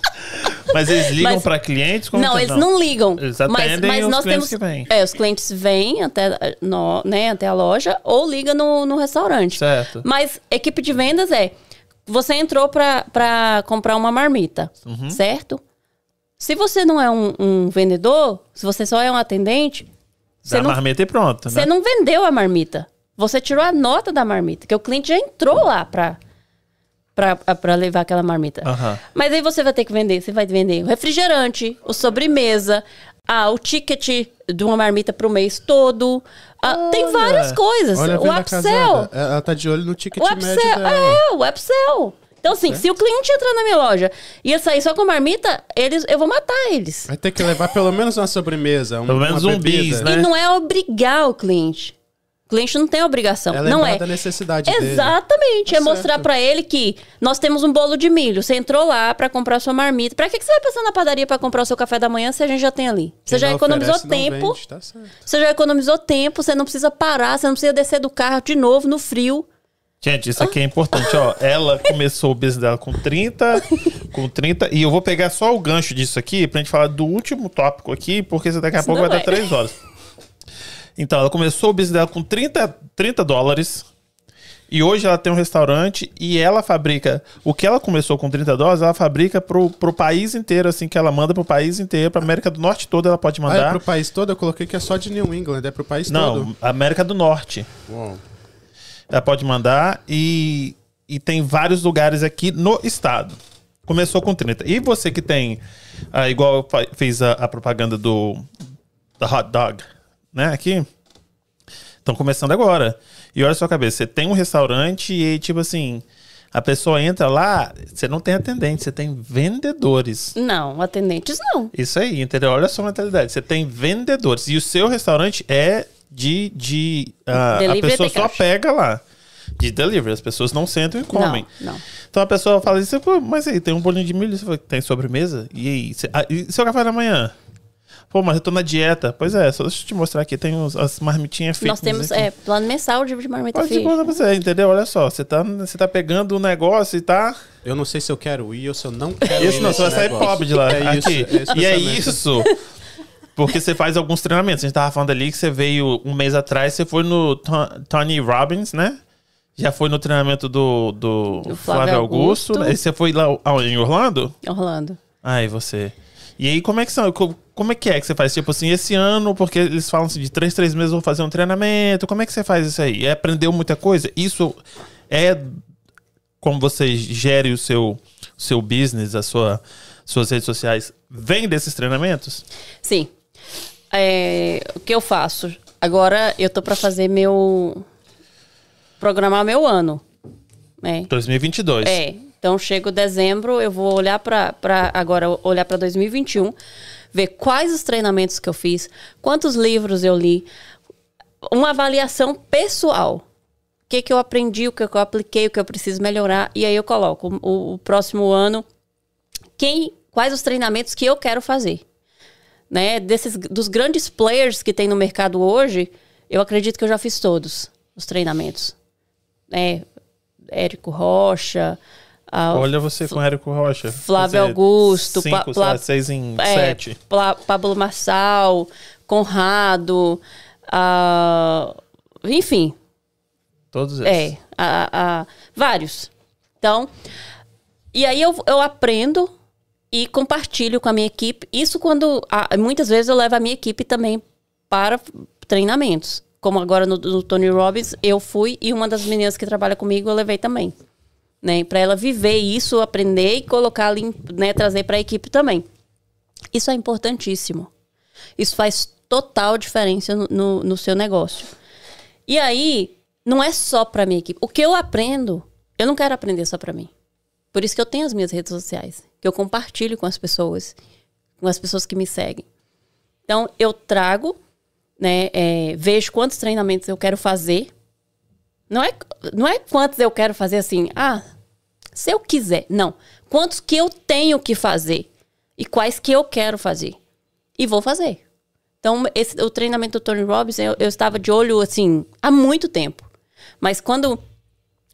[SPEAKER 1] Mas eles ligam
[SPEAKER 3] Mas-
[SPEAKER 1] para clientes? Como
[SPEAKER 3] não, eles não ligam.
[SPEAKER 1] Eles atendem os clientes que vêm.
[SPEAKER 3] É, os clientes vêm até, no, né, até a loja ou liga no, no restaurante.
[SPEAKER 1] Certo.
[SPEAKER 3] Mas equipe de vendas é. Você entrou pra comprar uma marmita,
[SPEAKER 1] Uhum.
[SPEAKER 3] certo? Se você não é um, um vendedor, se você só é um atendente,
[SPEAKER 1] Dá
[SPEAKER 3] você
[SPEAKER 1] a
[SPEAKER 3] não,
[SPEAKER 1] marmita e pronto,
[SPEAKER 3] você
[SPEAKER 1] né?
[SPEAKER 3] não vendeu a marmita. Você tirou a nota da marmita, que o cliente já entrou lá pra, pra, pra levar aquela marmita.
[SPEAKER 1] Aham.
[SPEAKER 3] Mas aí você vai ter que vender, você vai vender o refrigerante, o sobremesa, ah, o ticket de uma marmita pro mês todo. Ah, tem várias coisas.
[SPEAKER 2] Olha
[SPEAKER 3] o upsell.
[SPEAKER 2] casada. Ela tá de olho no ticket
[SPEAKER 3] O
[SPEAKER 2] médio
[SPEAKER 3] upsell.
[SPEAKER 2] dela.
[SPEAKER 3] É, o upsell. Então, assim, se o cliente entrar na minha loja e ia sair só com a marmita, eles, eu vou matar eles.
[SPEAKER 2] Vai ter que levar pelo menos uma sobremesa, um,
[SPEAKER 1] Pelo menos
[SPEAKER 2] uma
[SPEAKER 1] um bis,
[SPEAKER 2] bebida.
[SPEAKER 1] né?
[SPEAKER 3] E não é obrigar o cliente. O cliente não tem obrigação.
[SPEAKER 2] É
[SPEAKER 3] não é.
[SPEAKER 2] da necessidade dele.
[SPEAKER 3] Exatamente.
[SPEAKER 2] Tá
[SPEAKER 3] é mostrar pra ele que nós temos um bolo de milho. Você entrou lá pra comprar sua marmita. Pra que, que você vai passar na padaria pra comprar o seu café da manhã se a gente já tem ali? Você
[SPEAKER 2] Quem
[SPEAKER 3] já economizou
[SPEAKER 2] oferece,
[SPEAKER 3] tempo.
[SPEAKER 2] vende, tá certo.
[SPEAKER 3] Você já economizou tempo. Você não precisa parar. Você não precisa descer do carro de novo no frio.
[SPEAKER 1] Gente, isso aqui é importante, ó. Ela começou o business dela com 30, com 30, e eu vou pegar só o gancho disso aqui pra gente falar do último tópico aqui, porque daqui a pouco
[SPEAKER 3] Senão
[SPEAKER 1] vai dar
[SPEAKER 3] vai.
[SPEAKER 1] 3 horas. Então, ela começou o business dela com 30, 30 dólares. E hoje ela tem um restaurante e ela fabrica. O que ela começou com 30 dólares, ela fabrica pro, pro país inteiro, assim, que ela manda pro país inteiro, pra América do Norte toda ela pode
[SPEAKER 2] Ah, é
[SPEAKER 1] mandar.
[SPEAKER 2] pro país todo? Eu coloquei que é só de New England, é pro país
[SPEAKER 1] Não,
[SPEAKER 2] todo.
[SPEAKER 1] América do Norte.
[SPEAKER 2] Uau.
[SPEAKER 1] Ela pode mandar e, e tem vários lugares aqui no estado. Começou com 30. E você que tem, ah, igual eu fiz a, a propaganda do da hot dog, né? Aqui. Estão começando agora. E olha só a cabeça, você tem um restaurante e tipo assim, a pessoa entra lá, você não tem atendente, você tem vendedores.
[SPEAKER 3] Não, atendentes não.
[SPEAKER 1] Isso aí, entendeu? Olha só a mentalidade. Você tem vendedores. E o seu restaurante é de. de ah, a pessoa só pega lá. De delivery. As pessoas não sentam e comem.
[SPEAKER 3] Não, não.
[SPEAKER 1] Então a pessoa fala assim, mas aí, tem um bolinho de milho, você fala, tem sobremesa? E aí? Cê- ah, e seu café da manhã? Pô, mas eu tô na dieta. Pois é, só deixa eu te mostrar aqui. Tem uns, as marmitinhas fitness
[SPEAKER 3] Nós temos
[SPEAKER 1] aqui.
[SPEAKER 3] é, plano mensal de de marmita
[SPEAKER 1] Pode
[SPEAKER 3] fit.
[SPEAKER 1] contar pra você, entendeu? Olha só, você tá, você tá pegando o negócio e tá...
[SPEAKER 2] Eu não sei se eu quero ir ou se eu não quero
[SPEAKER 1] Isso
[SPEAKER 2] ir
[SPEAKER 1] não,
[SPEAKER 2] nesse
[SPEAKER 1] você vai sair pobre de lá.
[SPEAKER 2] É isso,
[SPEAKER 1] aqui.
[SPEAKER 2] é esse
[SPEAKER 1] e é isso. Porque você faz alguns treinamentos. A gente tava falando ali que você veio um mês atrás, você foi no To- Tony Robbins, né? Já foi no treinamento do, do,
[SPEAKER 3] Do
[SPEAKER 1] Flávio,
[SPEAKER 3] Flávio
[SPEAKER 1] Augusto.
[SPEAKER 3] Augusto.
[SPEAKER 1] Aí você foi lá em Orlando?
[SPEAKER 3] Orlando.
[SPEAKER 1] Ai, você. E aí, como é que são? co- Como é que é que você faz? Tipo assim, esse ano, porque eles falam assim, de três, três meses eu vou fazer um treinamento. Como é que você faz isso aí? É aprendeu muita coisa? Isso é como você gere o seu, seu business, a sua, suas redes sociais, vem desses treinamentos?
[SPEAKER 3] Sim. É, o que eu faço? Agora eu tô pra fazer meu. programar meu ano. Né?
[SPEAKER 1] 2022.
[SPEAKER 3] É. Então chego dezembro, eu vou olhar para agora olhar para 2021, ver quais os treinamentos que eu fiz, quantos livros eu li, uma avaliação pessoal. que, que eu aprendi, o que, que eu apliquei, o que eu preciso melhorar. E aí eu coloco o, o próximo ano quem, quais os treinamentos que eu quero fazer. Né? Desses, dos grandes players que tem no mercado hoje, eu acredito que eu já fiz todos os treinamentos. É, Érico Rocha.
[SPEAKER 1] Olha você com Érico Rocha.
[SPEAKER 3] Flávio Augusto.
[SPEAKER 1] Cinco, seis em é, sete.
[SPEAKER 3] Pablo Marçal, Conrado. Uh, enfim,
[SPEAKER 1] Todos esses.
[SPEAKER 3] É, a, a, vários. Então, e aí eu, eu aprendo e compartilho com a minha equipe. Isso quando, a, muitas vezes eu levo a minha equipe também para treinamentos. Como agora no, no Tony Robbins, eu fui e uma das meninas que trabalha comigo eu levei também. Né, para ela viver isso, aprender e colocar né, trazer para a equipe também. Isso é importantíssimo. Isso faz total diferença no, no, no seu negócio. E aí, não é só para minha equipe. O que eu aprendo, eu não quero aprender só para mim. Por isso que eu tenho as minhas redes sociais, que eu compartilho com as pessoas, com as pessoas que me seguem. Então, eu trago, né, é, vejo quantos treinamentos eu quero fazer. Não é, não é quantos eu quero fazer assim, ah, se eu quiser. Não. Quantos que eu tenho que fazer e quais que eu quero fazer. E vou fazer. Então, esse, o treinamento do Tony Robbins, eu, eu estava de olho, assim, há muito tempo. Mas quando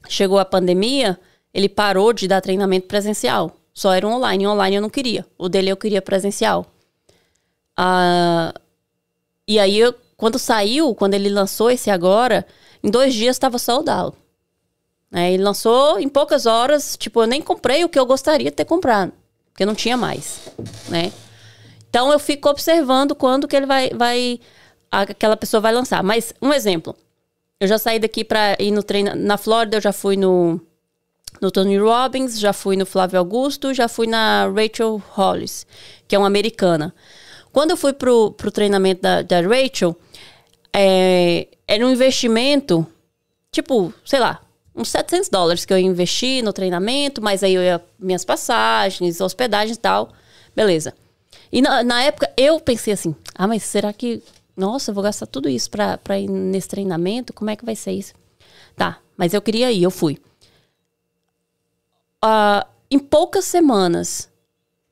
[SPEAKER 3] chegou a pandemia, ele parou de dar treinamento presencial. Só era online. Online eu não queria. O dele eu queria presencial. Ah, e aí, eu, quando saiu, quando ele lançou esse agora, em dois dias estava soldado. É, ele lançou em poucas horas. Tipo, eu nem comprei o que eu gostaria de ter comprado. Porque não tinha mais, né? Então, eu fico observando quando que ele vai... vai aquela pessoa vai lançar. Mas, um exemplo. Eu já saí daqui para ir no treino. Na Flórida, eu já fui no, no Tony Robbins, já fui no Flávio Augusto, já fui na Rachel Hollis, que é uma americana. Quando eu fui pro, pro treinamento da, da Rachel, é, era um investimento, tipo, sei lá, uns 700 dólares que eu investi no treinamento, mas aí eu ia minhas passagens, hospedagem e tal. Beleza. E na, na época eu pensei assim: ah, mas será que nossa, eu vou gastar tudo isso pra, pra ir nesse treinamento? Como é que vai ser isso? Tá, mas eu queria ir, eu fui. Uh, em poucas semanas,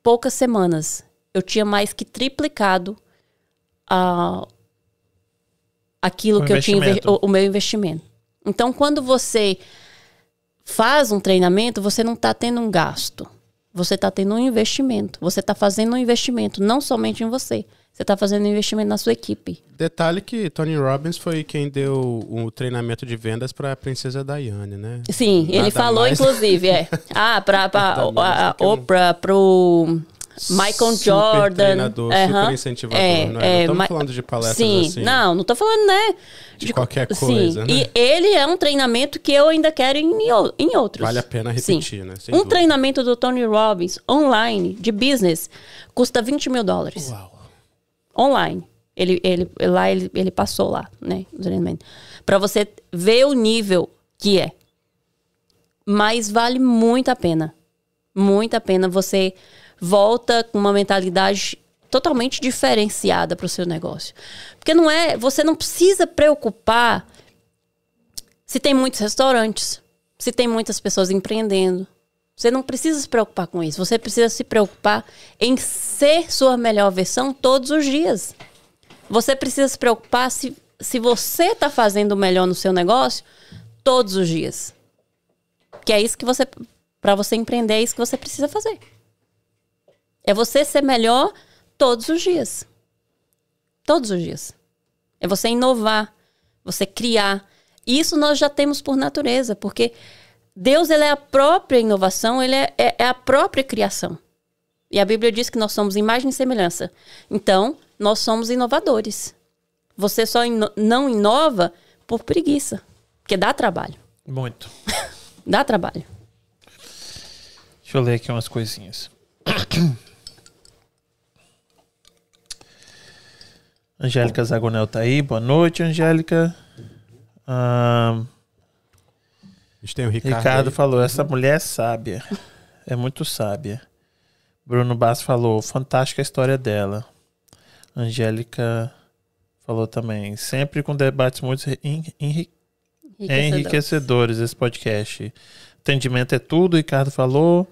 [SPEAKER 3] poucas semanas, eu tinha mais que triplicado uh, aquilo o que eu tinha o, o, meu investimento. Então, quando você faz um treinamento, você não está tendo um gasto. Você está tendo um investimento. Você está fazendo um investimento, não somente em você você está fazendo investimento na sua equipe.
[SPEAKER 2] Detalhe que Tony Robbins foi quem deu o treinamento de vendas para a princesa Diane, né?
[SPEAKER 3] Sim, Nada ele falou mais... inclusive, é. Ah, para a Oprah, pro Michael super Jordan.
[SPEAKER 2] Treinador, uh -huh. super incentivador, é, não é? é não estamos falando de palestras
[SPEAKER 3] sim,
[SPEAKER 2] assim.
[SPEAKER 3] Não, não estou falando, né?
[SPEAKER 2] De, de qualquer coisa,
[SPEAKER 3] sim. né? E ele é um treinamento que eu ainda quero em, em outros.
[SPEAKER 2] Vale a pena repetir, sim. né?
[SPEAKER 3] Sem um dúvida. treinamento do Tony Robbins online, de business, custa 20 mil dólares. Uau online. Ele, ele, lá ele, ele passou lá, né? Para você ver o nível que é. Mas vale muito a pena. Muito a pena. Você volta com uma mentalidade totalmente diferenciada para o seu negócio. Porque não é. Você não precisa preocupar se tem muitos restaurantes, se tem muitas pessoas empreendendo. Você não precisa se preocupar com isso. Você precisa se preocupar em ser sua melhor versão todos os dias. Você precisa se preocupar se, se você está fazendo o melhor no seu negócio todos os dias. Que é isso que você. Para você empreender, é isso que você precisa fazer. É você ser melhor todos os dias. Todos os dias. É você inovar, você criar. Isso nós já temos por natureza, porque Deus ele é a própria inovação, ele é, é, é a própria criação. E a Bíblia diz que nós somos imagem e semelhança. Então, nós somos inovadores. Você só ino não inova por preguiça, porque dá trabalho.
[SPEAKER 1] Muito.
[SPEAKER 3] dá trabalho.
[SPEAKER 1] Deixa eu ler aqui umas coisinhas. Angélica Zagonel tá aí. Boa noite, Angélica. Um,
[SPEAKER 2] a gente tem o Ricardo.
[SPEAKER 1] Ricardo falou: essa mulher é sábia. É muito sábia. Bruno Bass falou: fantástica a história dela. Angélica falou também: sempre com debates muito Enriquecedores, esse podcast. Atendimento é tudo, Ricardo falou.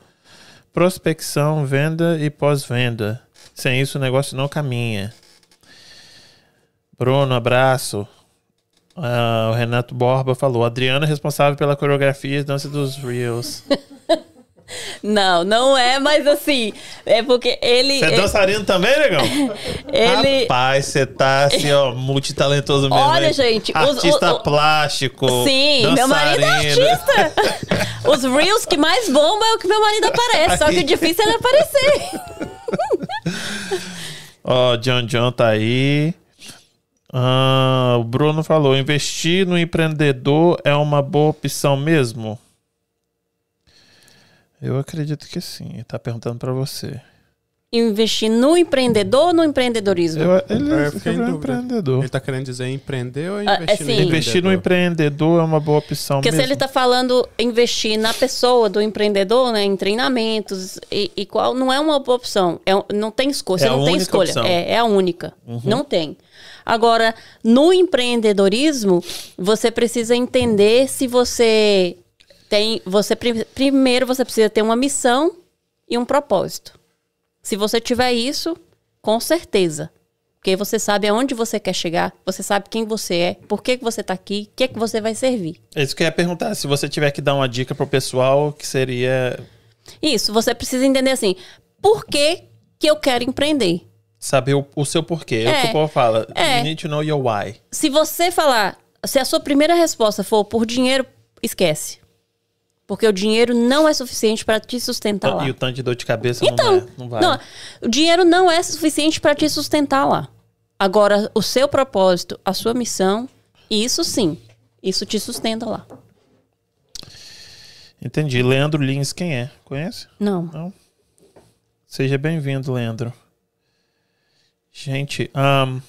[SPEAKER 1] Prospecção, venda e pós-venda. Sem isso o negócio não caminha. Bruno, abraço. Ah, o Renato Borba falou: Adriana é responsável pela coreografia e dança dos Reels.
[SPEAKER 3] Não, não é, mas assim, é porque ele.
[SPEAKER 1] Você é
[SPEAKER 3] ele-
[SPEAKER 1] dançarino também, negão?
[SPEAKER 3] Ele-
[SPEAKER 1] Rapaz, você tá assim, ó, multitalentoso mesmo.
[SPEAKER 3] Olha,
[SPEAKER 1] hein?
[SPEAKER 3] gente, os-
[SPEAKER 1] Artista
[SPEAKER 3] o- o-
[SPEAKER 1] plástico.
[SPEAKER 3] Sim, meu marido é
[SPEAKER 1] dançarino.
[SPEAKER 3] artista. Os reels que mais bombam é o que meu marido aparece, só que o difícil é ele aparecer.
[SPEAKER 1] Ó, John John tá aí. Ah, o Bruno falou: investir no empreendedor é uma boa opção mesmo? Eu acredito que sim. Ele tá perguntando pra você.
[SPEAKER 3] Investir no empreendedor ou no empreendedorismo?
[SPEAKER 1] Eu, ele
[SPEAKER 2] Eu fiquei em
[SPEAKER 1] é um empreendedor.
[SPEAKER 2] Ele tá querendo dizer empreender ou
[SPEAKER 3] Ah,
[SPEAKER 2] investir
[SPEAKER 3] é sim.
[SPEAKER 2] no
[SPEAKER 1] Investir no empreendedor é uma boa opção
[SPEAKER 3] Porque
[SPEAKER 1] mesmo.
[SPEAKER 3] se ele tá falando investir na pessoa do empreendedor, né, em treinamentos, e, e qual não é uma boa opção. É, não tem escolha. Você
[SPEAKER 1] É a
[SPEAKER 3] não tem
[SPEAKER 1] única
[SPEAKER 3] escolha.
[SPEAKER 1] opção. Uhum.
[SPEAKER 3] É, é a única. Não tem. Agora, no empreendedorismo, você precisa entender se você tem. Você pri- primeiro você precisa ter uma missão e um propósito. Se você tiver isso, com certeza. Porque você sabe aonde você quer chegar, você sabe quem você é, por que, que você está aqui, o que, que você vai servir.
[SPEAKER 1] É isso que eu ia perguntar. Se você tiver que dar uma dica pro pessoal, que seria
[SPEAKER 3] Isso, você precisa entender assim, por que, que eu quero empreender?
[SPEAKER 1] Saber o, o seu porquê. É, o
[SPEAKER 3] É.
[SPEAKER 1] que o povo fala.
[SPEAKER 3] É.
[SPEAKER 1] You need to know your why.
[SPEAKER 3] Se você falar, se a sua primeira resposta for por dinheiro, esquece. Porque o dinheiro não é suficiente para te sustentar lá.
[SPEAKER 1] E o tanto de dor de cabeça
[SPEAKER 3] Então,
[SPEAKER 1] não, é, não vai.
[SPEAKER 3] não, o dinheiro não é suficiente para te sustentar lá. Agora, o seu propósito, a sua missão, isso sim, isso te sustenta lá.
[SPEAKER 1] Entendi. Leandro Lins, quem é? Conhece?
[SPEAKER 3] Não.
[SPEAKER 1] Não? Seja bem-vindo, Leandro. Gente, ahn,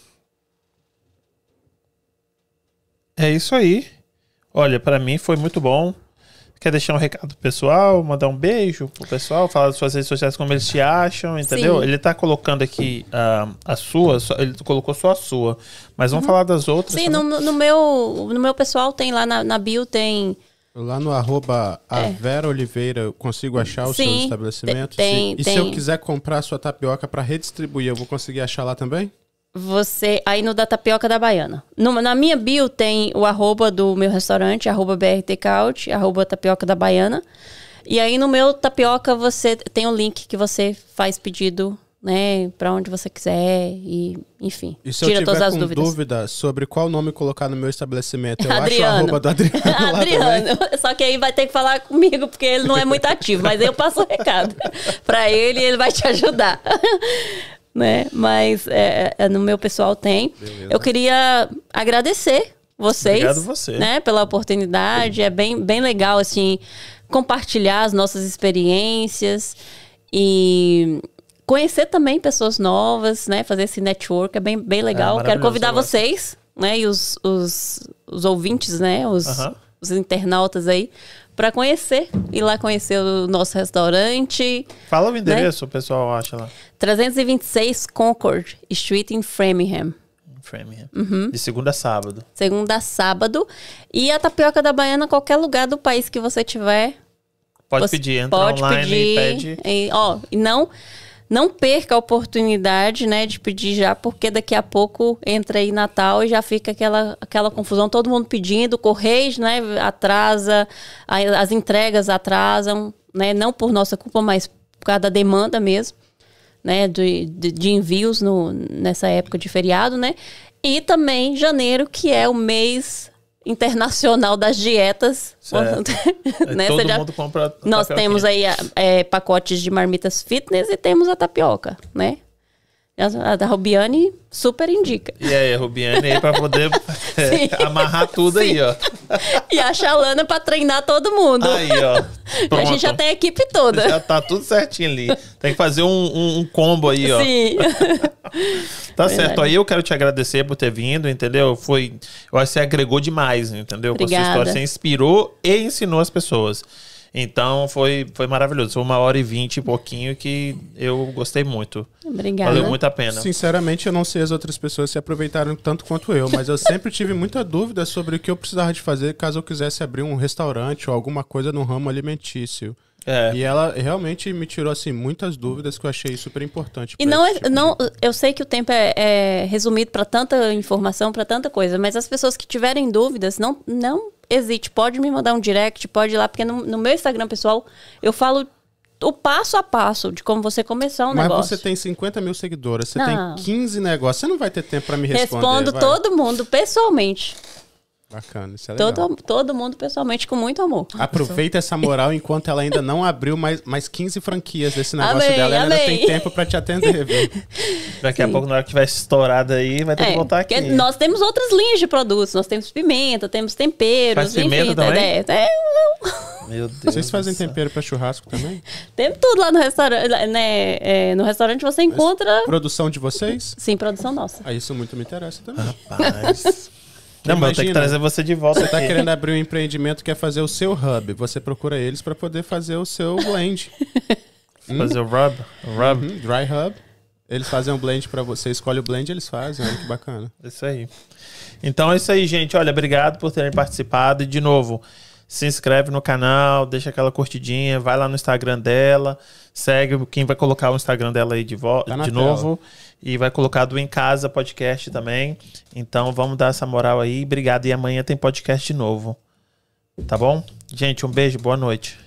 [SPEAKER 1] é isso aí. Olha, pra mim foi muito bom. Quer deixar um recado pro pessoal, mandar um beijo pro pessoal, falar das suas redes sociais, como eles te acham, entendeu?
[SPEAKER 3] Sim.
[SPEAKER 1] Ele tá colocando aqui ahn, a sua, só- ele colocou só a sua. Mas vamos falar das outras.
[SPEAKER 3] Sim, no, no meu, no meu pessoal tem lá na, na bio tem
[SPEAKER 2] Lá no arroba a Vera Oliveira, eu consigo achar os
[SPEAKER 3] Sim,
[SPEAKER 2] seus estabelecimentos?
[SPEAKER 3] tem-
[SPEAKER 2] Sim. E
[SPEAKER 3] tem.
[SPEAKER 2] se eu quiser comprar a sua tapioca para redistribuir, eu vou conseguir achar lá também?
[SPEAKER 3] Você, aí no da Tapioca da Baiana. No- na minha bio tem o arroba do meu restaurante, arroba BRTCouch, arroba Tapioca da Baiana. E aí no meu Tapioca você tem o link que você faz pedido, né, pra onde você quiser e, enfim,
[SPEAKER 2] E se eu
[SPEAKER 3] tira
[SPEAKER 2] tiver
[SPEAKER 3] todas as
[SPEAKER 2] com
[SPEAKER 3] dúvidas.
[SPEAKER 2] dúvida sobre qual nome colocar no meu estabelecimento, eu acho
[SPEAKER 3] Adriano.
[SPEAKER 2] arroba do Adriano.
[SPEAKER 3] Adriano. Só que aí vai ter que falar comigo, porque ele não é muito ativo, mas eu passo o recado pra ele e ele vai te ajudar. né? Mas é, é, no meu pessoal tem. Eu queria agradecer vocês.
[SPEAKER 1] Obrigado você.
[SPEAKER 3] Né, pela oportunidade. É bem, bem legal, assim, compartilhar as nossas experiências e conhecer também pessoas novas, né? Fazer esse network é bem, bem legal. Quero
[SPEAKER 1] maravilhoso,
[SPEAKER 3] convidar vocês, né? E os, os, os ouvintes, né? Os,
[SPEAKER 1] Aham.
[SPEAKER 3] os internautas aí, para conhecer. Ir lá conhecer o nosso restaurante.
[SPEAKER 1] Fala o endereço, o pessoal acha lá.
[SPEAKER 3] 326 Concord Street em Framingham.
[SPEAKER 1] Framingham.
[SPEAKER 3] Uhum.
[SPEAKER 1] De segunda a sábado.
[SPEAKER 3] Segunda a sábado. E a tapioca da Baiana, qualquer lugar do país que você tiver.
[SPEAKER 1] Pode
[SPEAKER 3] você
[SPEAKER 1] pedir, entra
[SPEAKER 3] pode
[SPEAKER 1] online
[SPEAKER 3] pedir,
[SPEAKER 1] e pede.
[SPEAKER 3] E, ó, e não, não perca a oportunidade, né, de pedir já, porque daqui a pouco entra aí Natal e já fica aquela, aquela confusão, todo mundo pedindo, Correios, né, atrasa, as entregas atrasam, né, não por nossa culpa, mas por causa da demanda mesmo, né, de, de, de envios no, nessa época de feriado, né, e também janeiro, que é o mês internacional das dietas, né,
[SPEAKER 1] Todo
[SPEAKER 3] já-
[SPEAKER 1] mundo compra.
[SPEAKER 3] nós temos aí é, pacotes de marmitas fitness e temos a tapioca, né? A, a da Rubiane super indica.
[SPEAKER 1] E aí, Rubiane, aí pra poder é,
[SPEAKER 3] Sim.
[SPEAKER 1] amarrar tudo aí, ó.
[SPEAKER 3] E a Xalana pra treinar todo mundo.
[SPEAKER 1] Aí, ó.
[SPEAKER 3] a
[SPEAKER 1] Pronto.
[SPEAKER 3] gente já tem a equipe toda.
[SPEAKER 1] Já tá tudo certinho ali. Tem que fazer um, um- um combo aí, ó.
[SPEAKER 3] Sim.
[SPEAKER 1] Tá
[SPEAKER 3] Verdade.
[SPEAKER 1] certo. Aí eu quero te agradecer por ter vindo, entendeu? Foi. Eu acho que você agregou demais, entendeu? Com a sua
[SPEAKER 3] Obrigada.
[SPEAKER 1] história. Você inspirou e ensinou as pessoas. Então foi, foi maravilhoso. Foi uma hora e vinte e pouquinho que eu gostei muito.
[SPEAKER 3] Obrigada.
[SPEAKER 1] Valeu muito a pena.
[SPEAKER 2] Sinceramente, eu não sei as outras pessoas se aproveitaram tanto quanto eu, mas eu sempre tive muita dúvida sobre o que eu precisava de fazer caso eu quisesse abrir um restaurante ou alguma coisa no ramo alimentício.
[SPEAKER 1] É.
[SPEAKER 2] E ela realmente me tirou assim muitas dúvidas que eu achei super importante.
[SPEAKER 3] E não é,
[SPEAKER 2] tipo de-
[SPEAKER 3] não, eu sei que o tempo é, é resumido para tanta informação, para tanta coisa, mas as pessoas que tiverem dúvidas, não, não hesite, pode me mandar um direct, pode ir lá, porque no, no meu Instagram pessoal eu falo o passo a passo de como você começar um
[SPEAKER 2] Mas
[SPEAKER 3] negócio.
[SPEAKER 2] você tem 50 mil seguidoras, você
[SPEAKER 3] Não.
[SPEAKER 2] tem 15 negócios, você não vai ter tempo pra me responder.
[SPEAKER 3] Respondo
[SPEAKER 2] vai?
[SPEAKER 3] todo mundo pessoalmente.
[SPEAKER 2] Bacana, isso é legal.
[SPEAKER 3] Todo, todo mundo pessoalmente com muito amor.
[SPEAKER 2] Aproveita essa moral enquanto ela ainda não abriu mais, mais 15 franquias desse negócio
[SPEAKER 3] Amém,
[SPEAKER 2] dela. Ela ainda tem tempo pra te atender, viu?
[SPEAKER 1] Daqui a pouco, na hora que tiver estourado aí, vai ter que
[SPEAKER 3] É,
[SPEAKER 1] voltar aqui.
[SPEAKER 3] nós temos outras linhas de produtos. Nós temos pimenta, temos temperos,
[SPEAKER 1] Faz pimenta
[SPEAKER 3] enfim.
[SPEAKER 1] também?
[SPEAKER 3] É, é,
[SPEAKER 1] Meu Deus.
[SPEAKER 2] Vocês fazem tempero pra churrasco também?
[SPEAKER 3] tem tudo lá no restaurante. Né? É, no restaurante você encontra.
[SPEAKER 2] Produção de vocês?
[SPEAKER 3] Sim, produção nossa.
[SPEAKER 2] Ah, isso muito me interessa também.
[SPEAKER 1] Rapaz. Não, mas eu tenho que trazer você de volta
[SPEAKER 2] Você tá querendo abrir um empreendimento, quer fazer o seu hub. Você procura eles pra poder fazer o seu blend.
[SPEAKER 1] Fazer o rub. o Rub.
[SPEAKER 2] Uhum, dry hub. Eles fazem um blend pra você, escolhe o blend, eles fazem. Olha que bacana.
[SPEAKER 1] Isso aí. Então é isso aí, gente. Olha, obrigado por terem participado. E, de novo, se inscreve no canal, deixa aquela curtidinha, vai lá no Instagram dela, segue quem vai colocar o Instagram dela aí de,
[SPEAKER 2] Tá
[SPEAKER 1] de novo. E vai colocar do Em Casa Podcast também. Então vamos dar essa moral aí. Obrigado. E amanhã tem podcast de novo. Tá bom? Gente, um beijo, boa noite.